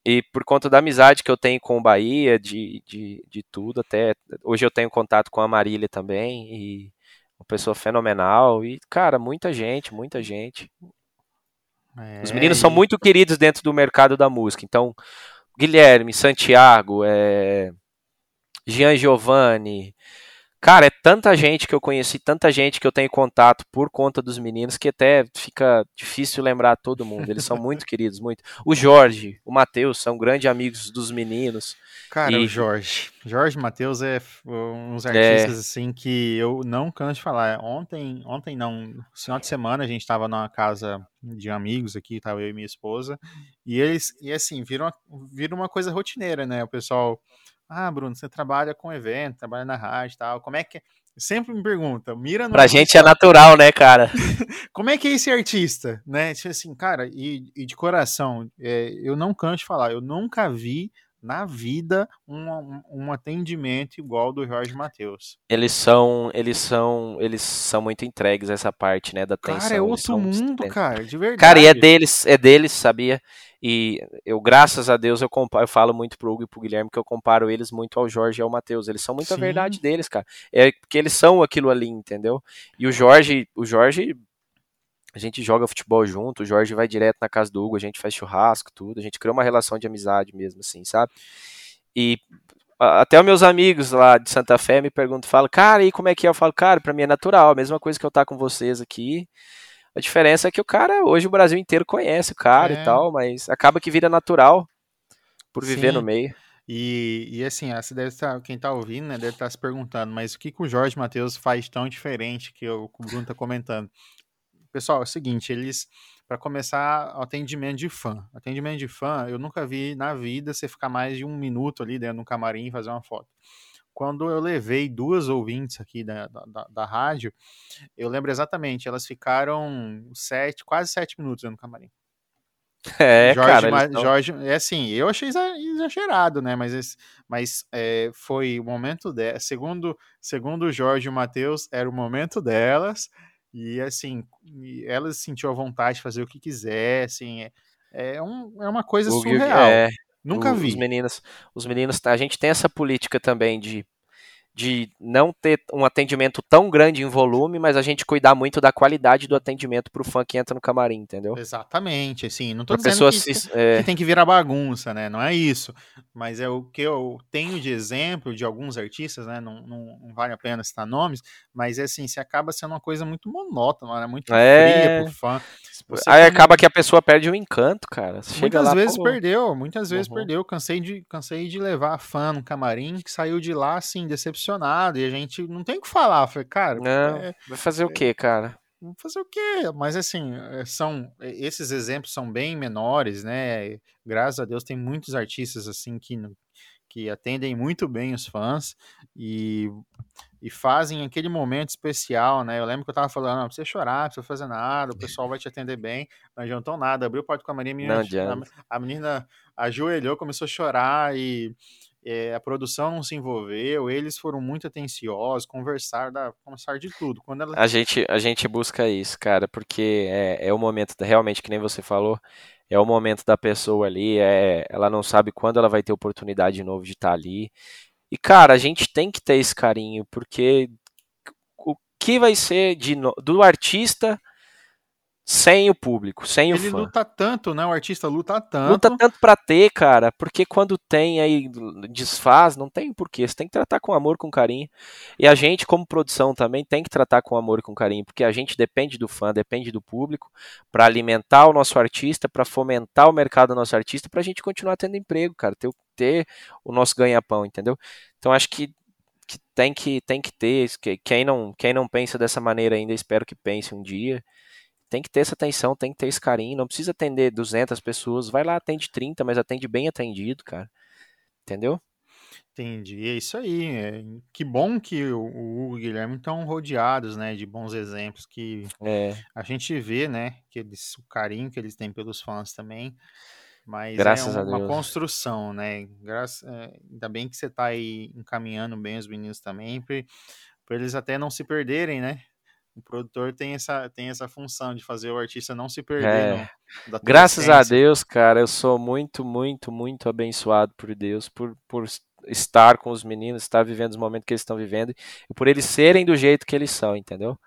E por conta da amizade que eu tenho com o Bahia, de, de, de tudo, até hoje eu tenho contato com a Marília também, e uma pessoa fenomenal. E, cara, muita gente, muita gente. É, Os meninos e... são muito queridos dentro do mercado da música. Então, Guilherme, Santiago, é... Gian Giovanni, Cara, é tanta gente que eu conheci, tanta gente que eu tenho contato por conta dos meninos que até fica difícil lembrar todo mundo. Eles são muito queridos, muito. O Jorge, o Matheus são grandes amigos dos meninos. Cara, e... o Jorge. Jorge e Matheus é uns artistas é... assim que eu não canso de falar. Ontem, ontem não, final de semana a gente estava numa casa de amigos aqui, tava eu e minha esposa, e eles, e assim, viram, viram uma coisa rotineira, né? O pessoal ah, Bruno, você trabalha com evento, trabalha na rádio e tal. Como é que. É? Sempre me pergunta, mira no. Pra gente é natural, né, cara? Como é que é esse artista, né? Tipo assim, cara, e, e de coração, é, eu não canso de falar, eu nunca vi na vida um, um atendimento igual do Jorge Matheus. Eles são, eles são, eles são muito entregues a essa parte, né, da atenção. Cara, é outro mundo, cara, de verdade. Cara, e é deles, é deles, sabia? E eu, graças a Deus, eu, comparo, eu falo muito pro Hugo e pro Guilherme que eu comparo eles muito ao Jorge e ao Matheus. Eles são muito Sim. a verdade deles, cara. É porque eles são aquilo ali, entendeu? E o Jorge, o Jorge, a gente joga futebol junto, o Jorge vai direto na casa do Hugo, a gente faz churrasco, tudo. A gente criou uma relação de amizade mesmo, assim, sabe? E até os meus amigos lá de Santa Fé me perguntam, falam, cara, e como é que é? Eu falo, cara, pra mim é natural, a mesma coisa que eu estar tá com vocês aqui. A diferença é que o cara, hoje o Brasil inteiro conhece o cara é. e tal, mas acaba que vira natural por viver Sim. no meio. E, e assim, você deve estar, quem está ouvindo, né, deve estar se perguntando, mas o que, que o Jorge Matheus faz tão diferente que o, Bruno está comentando? Pessoal, é o seguinte, eles, para começar, atendimento de fã. Atendimento de fã, eu nunca vi na vida você ficar mais de um minuto ali dentro do camarim e fazer uma foto quando eu levei duas ouvintes aqui da, da, da, rádio, eu lembro exatamente, elas ficaram sete, quase sete minutos no camarim. É, Jorge, cara, mas, Jorge, é assim, eu achei exagerado, né? Mas, mas é, foi o momento dela. Segundo, segundo o Jorge e o Matheus, era o momento delas. E assim, elas sentiam a vontade de fazer o que quiser, assim, é, é, um, é uma coisa o surreal. É, Nunca vi. Os meninos, os meninos, a gente tem essa política também de de não ter um atendimento tão grande em volume, mas a gente cuidar muito da qualidade do atendimento pro fã que entra no camarim, entendeu? Exatamente, assim, não tô pra dizendo que, se, é... que, tem que virar bagunça, né, não é isso, mas é o que eu tenho de exemplo de alguns artistas, né, não, não, não vale a pena citar nomes, mas é assim, se acaba sendo uma coisa muito monótona, né, muito é... fria pro fã. Você Aí acaba que a pessoa perde o encanto, cara. Você muitas lá, vezes pô... perdeu, muitas vezes uhum. perdeu, cansei de, cansei de levar fã no camarim que saiu de lá, assim, decepcionado e a gente não tem o que falar. Falei, cara, não, é, vai fazer é, o quê, cara? Fazer o quê? Mas assim, é, são esses exemplos são bem menores, né? Graças a Deus tem muitos artistas assim que que atendem muito bem os fãs e, e fazem aquele momento especial, né? Eu lembro que eu tava falando, não, precisa chorar, não precisa fazer nada, o pessoal vai te atender bem, não adiantou nada, abriu o porta com a Maria, a menina, a, a menina ajoelhou, começou a chorar e é, a produção não se envolveu, eles foram muito atenciosos, conversar, da, conversar de tudo. Quando ela... a, gente, a gente busca isso, cara, porque é, é o momento, realmente, que nem você falou, é o momento da pessoa ali, é, ela não sabe quando ela vai ter oportunidade de novo de estar ali. E, cara, a gente tem que ter esse carinho, porque o que vai ser de, do artista sem o público, sem ele o fã. Ele luta tanto, né? O artista luta tanto. Luta tanto pra ter, cara, porque quando tem aí desfaz, não tem porquê. Você tem que tratar com amor, com carinho. E a gente, como produção, também tem que tratar com amor e com carinho, porque a gente depende do fã, depende do público, para alimentar o nosso artista, para fomentar o mercado do nosso artista, pra gente continuar tendo emprego, cara, ter, ter o nosso ganha-pão, entendeu? Então acho que que tem que tem que ter quem não quem não pensa dessa maneira ainda espero que pense um dia tem que ter essa atenção, tem que ter esse carinho, não precisa atender 200 pessoas, vai lá, atende 30, mas atende bem atendido, cara. Entendeu? Entendi, é isso aí. É, que bom que o, o Hugo e o Guilherme estão rodeados, né, de bons exemplos que é. a gente vê, né, que eles, o carinho que eles têm pelos fãs também. Mas Graças é uma construção, né? Graças, é, ainda bem que você está aí encaminhando bem os meninos também, para eles até não se perderem, né? O produtor tem essa, tem essa função de fazer o artista não se perder. É. No, Graças a Deus, cara, eu sou muito, muito, muito abençoado por Deus, por, por estar com os meninos, estar vivendo os momentos que eles estão vivendo, e por eles serem do jeito que eles são, entendeu?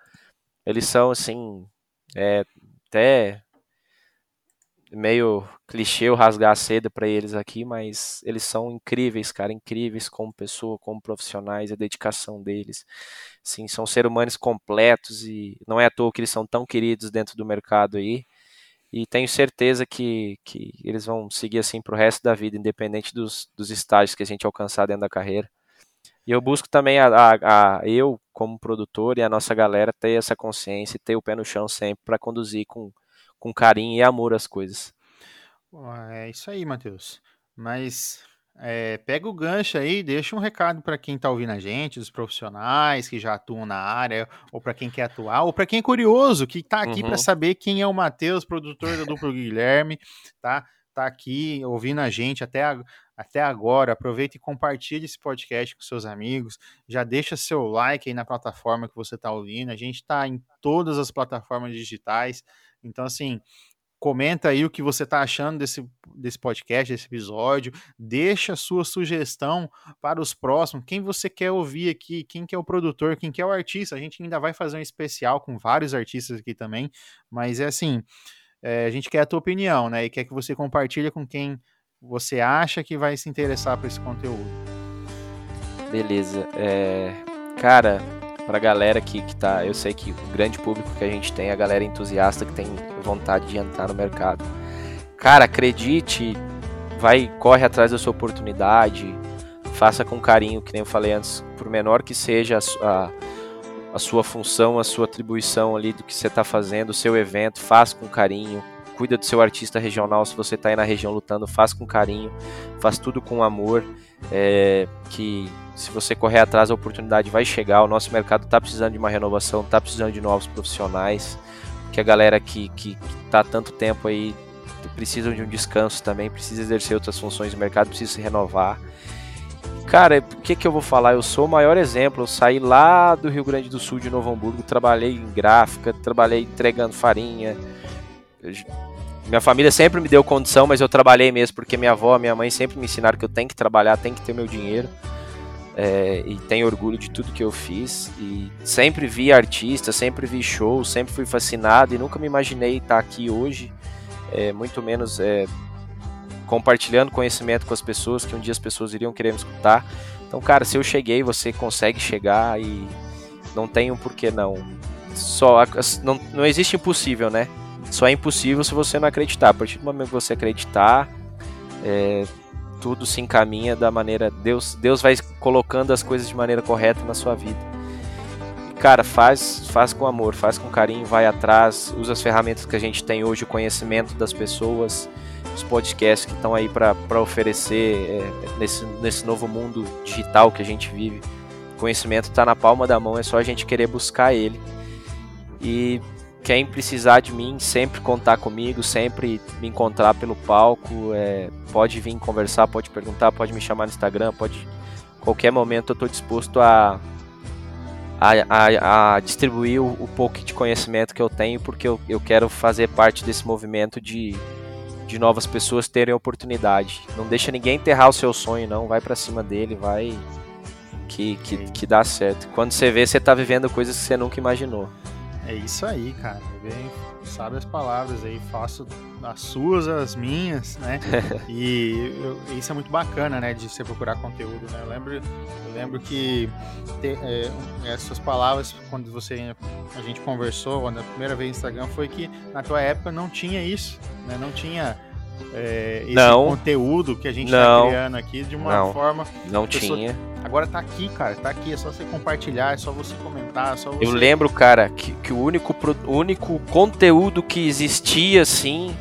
Eles são, assim, é, até meio clichê eu rasgar seda para eles aqui, mas eles são incríveis, cara, incríveis como pessoa, como profissionais, a dedicação deles. Sim, são seres humanos completos e não é à toa que eles são tão queridos dentro do mercado aí. E tenho certeza que, que eles vão seguir assim pro resto da vida, independente dos, dos estágios que a gente alcançar dentro da carreira. E eu busco também a, a, a eu, como produtor, e a nossa galera ter essa consciência, ter o pé no chão sempre para conduzir com com carinho e amor as coisas. É isso aí, Matheus. Mas é, pega o gancho aí, deixa um recado para quem está ouvindo a gente, os profissionais que já atuam na área, ou para quem quer atuar, ou para quem é curioso, que está aqui uhum. para saber quem é o Matheus, produtor do duplo Guilherme, tá? Tá aqui ouvindo a gente até, a, até agora. Aproveita e compartilhe esse podcast com seus amigos. Já deixa seu like aí na plataforma que você está ouvindo. A gente está em todas as plataformas digitais. Então, assim, comenta aí o que você está achando desse, desse podcast, desse episódio. Deixa a sua sugestão para os próximos. Quem você quer ouvir aqui, quem que é o produtor, quem que é o artista. A gente ainda vai fazer um especial com vários artistas aqui também. Mas é assim, é, a gente quer a tua opinião, né? E quer que você compartilhe com quem você acha que vai se interessar por esse conteúdo. Beleza. É, cara, pra galera que, que tá. Eu sei que o grande público que a gente tem é a galera entusiasta que tem vontade de entrar no mercado. Cara, acredite, vai, corre atrás da sua oportunidade, faça com carinho, que nem eu falei antes, por menor que seja a, a, a sua função, a sua atribuição ali do que você está fazendo, o seu evento, faça com carinho, cuida do seu artista regional, se você está aí na região lutando, faça com carinho, faz tudo com amor, é, que se você correr atrás, a oportunidade vai chegar. O nosso mercado está precisando de uma renovação, está precisando de novos profissionais, que a galera que está há tanto tempo aí precisa de um descanso também, precisa exercer outras funções do mercado, precisa se renovar. Cara, o que, que eu vou falar? Eu sou o maior exemplo. Eu saí lá do Rio Grande do Sul, de Novo Hamburgo, trabalhei em gráfica, trabalhei entregando farinha. Minha família sempre me deu condição, mas eu trabalhei mesmo porque minha avó, minha mãe sempre me ensinaram que eu tenho que trabalhar, tenho que ter meu dinheiro é, e tenho orgulho de tudo que eu fiz. E sempre vi artistas, sempre vi shows, sempre fui fascinado e nunca me imaginei estar aqui hoje, é, muito menos é, compartilhando conhecimento com as pessoas, que um dia as pessoas iriam querer me escutar. Então, cara, se eu cheguei, você consegue chegar e não tem um porquê não. Só não, não existe impossível, né? Só é impossível se você não acreditar. A partir do momento que você acreditar, é, tudo se encaminha da maneira Deus Deus vai colocando as coisas de maneira correta na sua vida. Cara faz faz com amor faz com carinho vai atrás usa as ferramentas que a gente tem hoje o conhecimento das pessoas os podcasts que estão aí para oferecer é, nesse, nesse novo mundo digital que a gente vive. O conhecimento está na palma da mão é só a gente querer buscar ele. E quem precisar de mim, sempre contar comigo, sempre me encontrar pelo palco, é, pode vir conversar, pode perguntar, pode me chamar no Instagram, pode. Qualquer momento eu estou disposto a, a, a, a distribuir o, o, pouco de conhecimento que eu tenho, porque eu, eu quero fazer parte desse movimento de, de novas pessoas terem oportunidade. Não deixa ninguém enterrar o seu sonho, não. Vai para cima dele, vai. Que, que, que dá certo. Quando você vê, você está vivendo coisas que você nunca imaginou. É isso aí, cara. Bem, sabe as palavras aí, faço as suas, as minhas, né? e eu, isso é muito bacana, né? De você procurar conteúdo, né? Eu lembro, eu lembro que te, é, essas palavras, quando você a gente conversou na primeira vez no Instagram, foi que na tua época não tinha isso, né? Não tinha é, esse não, conteúdo que a gente está criando aqui de uma não, forma. Não tinha. Agora tá aqui, cara, tá aqui, é só você compartilhar, é só você comentar, é só você... Eu lembro, cara, que, que o único, o único conteúdo que existia, assim,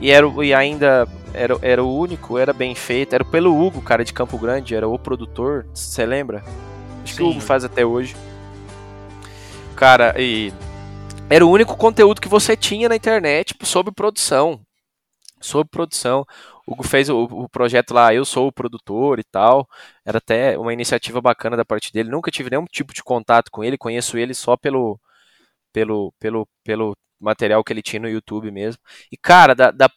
e, era, e ainda era, era o único, era bem feito, era pelo Hugo, cara, de Campo Grande, era o produtor, você lembra? Acho Sim. que o Hugo faz até hoje. Cara, e era o único conteúdo que você tinha na internet sobre produção sobre produção. O Hugo fez o, o, projeto lá, eu sou o produtor e tal. Era até uma iniciativa bacana da parte dele. Nunca tive nenhum tipo de contato com ele, conheço ele só pelo pelo, pelo, pelo material que ele tinha no YouTube mesmo. E, cara, da, da,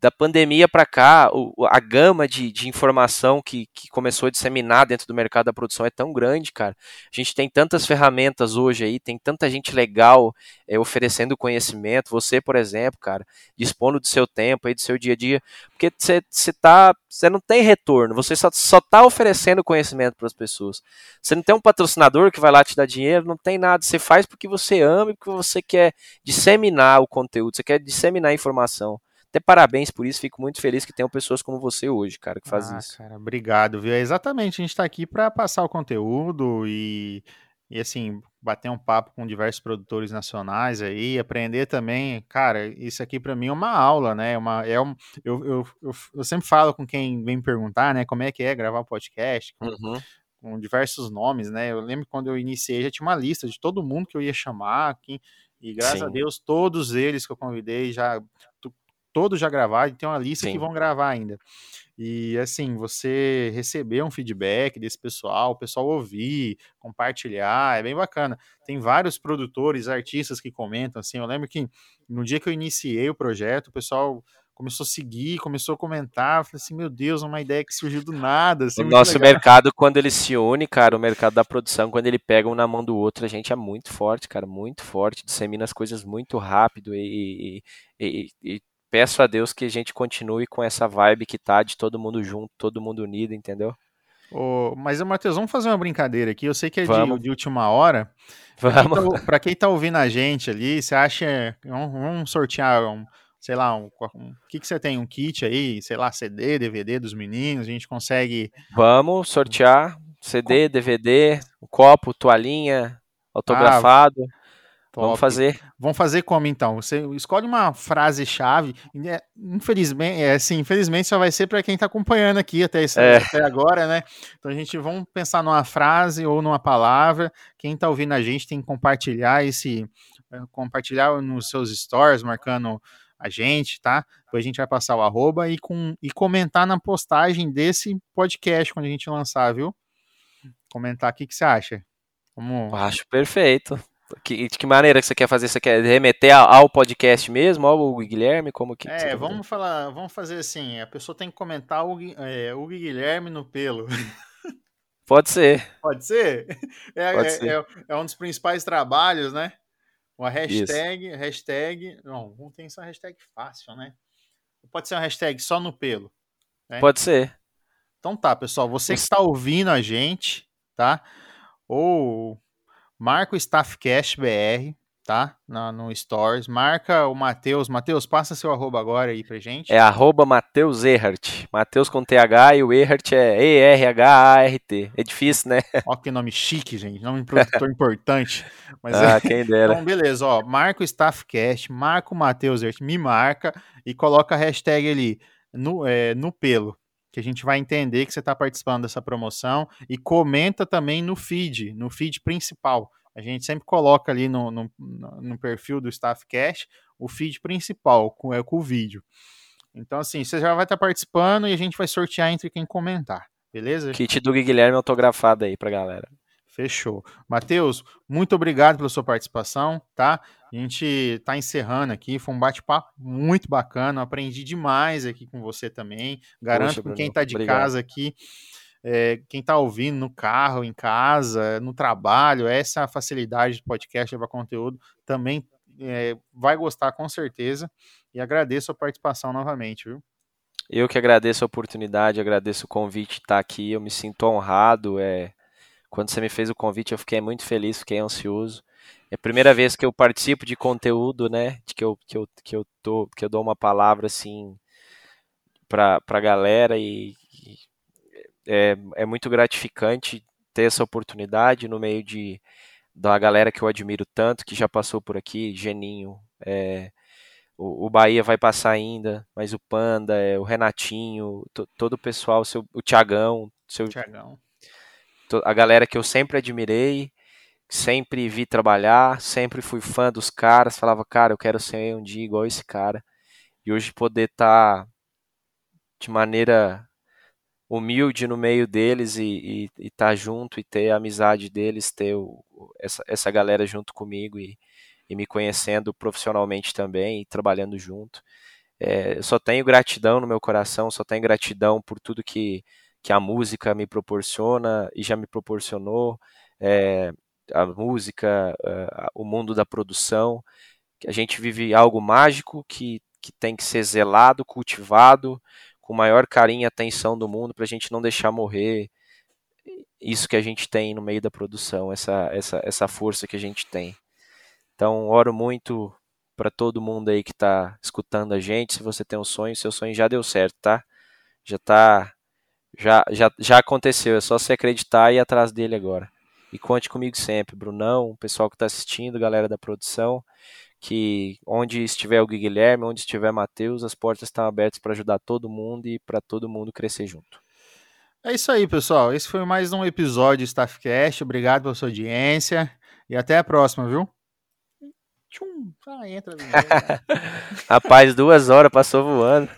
da pandemia para cá, o, a gama de, de informação que, que começou a disseminar dentro do mercado da produção é tão grande, cara. A gente tem tantas ferramentas hoje aí, tem tanta gente legal é, oferecendo conhecimento. Você, por exemplo, cara, dispondo do seu tempo aí, do seu dia a dia, porque você tá, você não tem retorno, você só, só tá oferecendo conhecimento para as pessoas. Você não tem um patrocinador que vai lá te dar dinheiro, não tem nada. Você faz porque você ama e porque você quer disseminar o conteúdo, você quer disseminar a informação. Até parabéns por isso, fico muito feliz que tenham pessoas como você hoje, cara, que faz ah, isso. Cara, obrigado, viu? É exatamente, a gente está aqui para passar o conteúdo e, e assim, bater um papo com diversos produtores nacionais aí, aprender também, cara, isso aqui para mim é uma aula, né? É uma, é um, eu, eu, eu, eu, sempre falo com quem vem me perguntar, né, como é que é gravar um podcast, com, uhum. com diversos nomes, né? Eu lembro quando eu iniciei, já tinha uma lista de todo mundo que eu ia chamar, quem, e graças Sim. a Deus, todos eles que eu convidei já todos já gravaram, tem uma lista Sim. que vão gravar ainda. E assim, você receber um feedback desse pessoal, o pessoal ouvir, compartilhar, é bem bacana. Tem vários produtores, artistas que comentam assim. Eu lembro que no dia que eu iniciei o projeto, o pessoal começou a seguir, começou a comentar, falei assim, meu Deus, uma ideia que surgiu do nada. Assim, o nosso legal. mercado, quando ele se une, cara, o mercado da produção, quando ele pega um na mão do outro, a gente é muito forte, cara, muito forte, dissemina as coisas muito rápido e, e, e, e peço a Deus que a gente continue com essa vibe que tá de todo mundo junto, todo mundo unido, entendeu? Oh, mas, Matheus, vamos fazer uma brincadeira aqui. Eu sei que é de, de, última hora. Vamos. Para quem, tá, quem tá ouvindo a gente ali, você acha. Vamos, vamos sortear um, sei lá, um, um, o que, que você tem? Um kit aí, sei lá, CD, DVD dos meninos, a gente consegue. Vamos sortear CD, DVD, um copo, toalhinha, autografado. Ah, Top. Vamos fazer. Vamos fazer como então? Você escolhe uma frase-chave. É, infelizmente, é, assim, infelizmente só vai ser para quem está acompanhando aqui até, esse, é. até agora, né? Então a gente vamos pensar numa frase ou numa palavra. Quem está ouvindo a gente tem que compartilhar esse, é, compartilhar nos seus stories, marcando a gente, tá? Depois a gente vai passar o arroba e, com, e comentar na postagem desse podcast quando a gente lançar, viu? Comentar o que, você acha. Vamos... Acho perfeito. Que, de que maneira que você quer fazer? Você quer remeter ao podcast mesmo, ao Guilherme? Como que é, vamos falar, vamos fazer assim. A pessoa tem que comentar o, é, o Guilherme no pelo. Pode ser. Pode ser? É, Pode é, ser. É, é, um dos principais trabalhos, né? Uma hashtag, Isso. hashtag. Não, não tem só hashtag fácil, né? Pode ser uma hashtag só no pelo. Né? Pode ser. Então tá, pessoal. Você que está ouvindo a gente, tá? Ou marca o Staffcast BR, tá? No, no Stories. Marca o Matheus. Matheus, passa seu arroba agora aí pra gente. É arroba Matheus Erhart. Matheus com TH e o Erhart é E-R-H-A-R-T. É difícil, né? Ó, que nome chique, gente. Nome produtor importante. Mas, ah, é... quem dera. Então, beleza, ó. Marca o Staffcast, marca o Matheus Erhart, me marca e coloca a hashtag ali no, é, no pelo que a gente vai entender que você está participando dessa promoção e comenta também no feed, no feed principal. A gente sempre coloca ali no, no, no perfil do Staff Cash o feed principal, com, é, com o vídeo. Então, assim, você já vai estar tá participando e a gente vai sortear entre quem comentar, beleza? Kit do Guilherme autografado aí pra galera. Fechou. Matheus, muito obrigado pela sua participação, tá? A gente está encerrando aqui, foi um bate-papo muito bacana, aprendi demais aqui com você também. Garanto com quem está de obrigado. casa aqui, é, quem está ouvindo no carro, em casa, no trabalho, essa facilidade de podcast levar conteúdo também é, vai gostar com certeza. E agradeço a participação novamente, viu? Eu que agradeço a oportunidade, agradeço o convite de estar aqui, eu me sinto honrado. É, quando você me fez o convite, eu fiquei muito feliz, fiquei ansioso. É a primeira vez que eu participo de conteúdo, né? De que eu, que eu, que eu, tô, que eu dou uma palavra assim para a galera e, e é, é muito gratificante ter essa oportunidade no meio de da galera que eu admiro tanto, que já passou por aqui, Geninho, é, o, o, Bahia vai passar ainda, mas o Panda, é, o Renatinho, to, todo o pessoal, seu, o Tiagão, seu, Thiagão. A galera que eu sempre admirei, sempre vi trabalhar, sempre fui fã dos caras, falava, cara, eu quero ser um dia igual esse cara. E hoje poder estar tá de maneira humilde no meio deles e estar tá junto e ter a amizade deles, ter o, essa, essa galera junto comigo e, e me conhecendo profissionalmente também, e trabalhando junto. É, eu só tenho gratidão no meu coração, só tenho gratidão por tudo que, que a música me proporciona e já me proporcionou. É, a música, uh, o mundo da produção. A gente vive algo mágico que, que tem que ser zelado, cultivado, com o maior carinho e atenção do mundo, para a gente não deixar morrer isso que a gente tem no meio da produção, essa, essa, essa força que a gente tem. Então, oro muito para todo mundo aí que está escutando a gente. Se você tem um sonho, seu sonho já deu certo, tá? Já tá. Já, já, já aconteceu, é só você acreditar e ir atrás dele agora. E conte comigo sempre, Brunão, o pessoal que está assistindo, galera da produção, que onde estiver o Guilherme, onde estiver Matheus, as portas estão abertas para ajudar todo mundo e para todo mundo crescer junto. É isso aí, pessoal. Esse foi mais um episódio do Staffcast. Obrigado pela sua audiência e até a próxima, viu? Tchum, ah, entra. Rapaz, duas horas passou voando.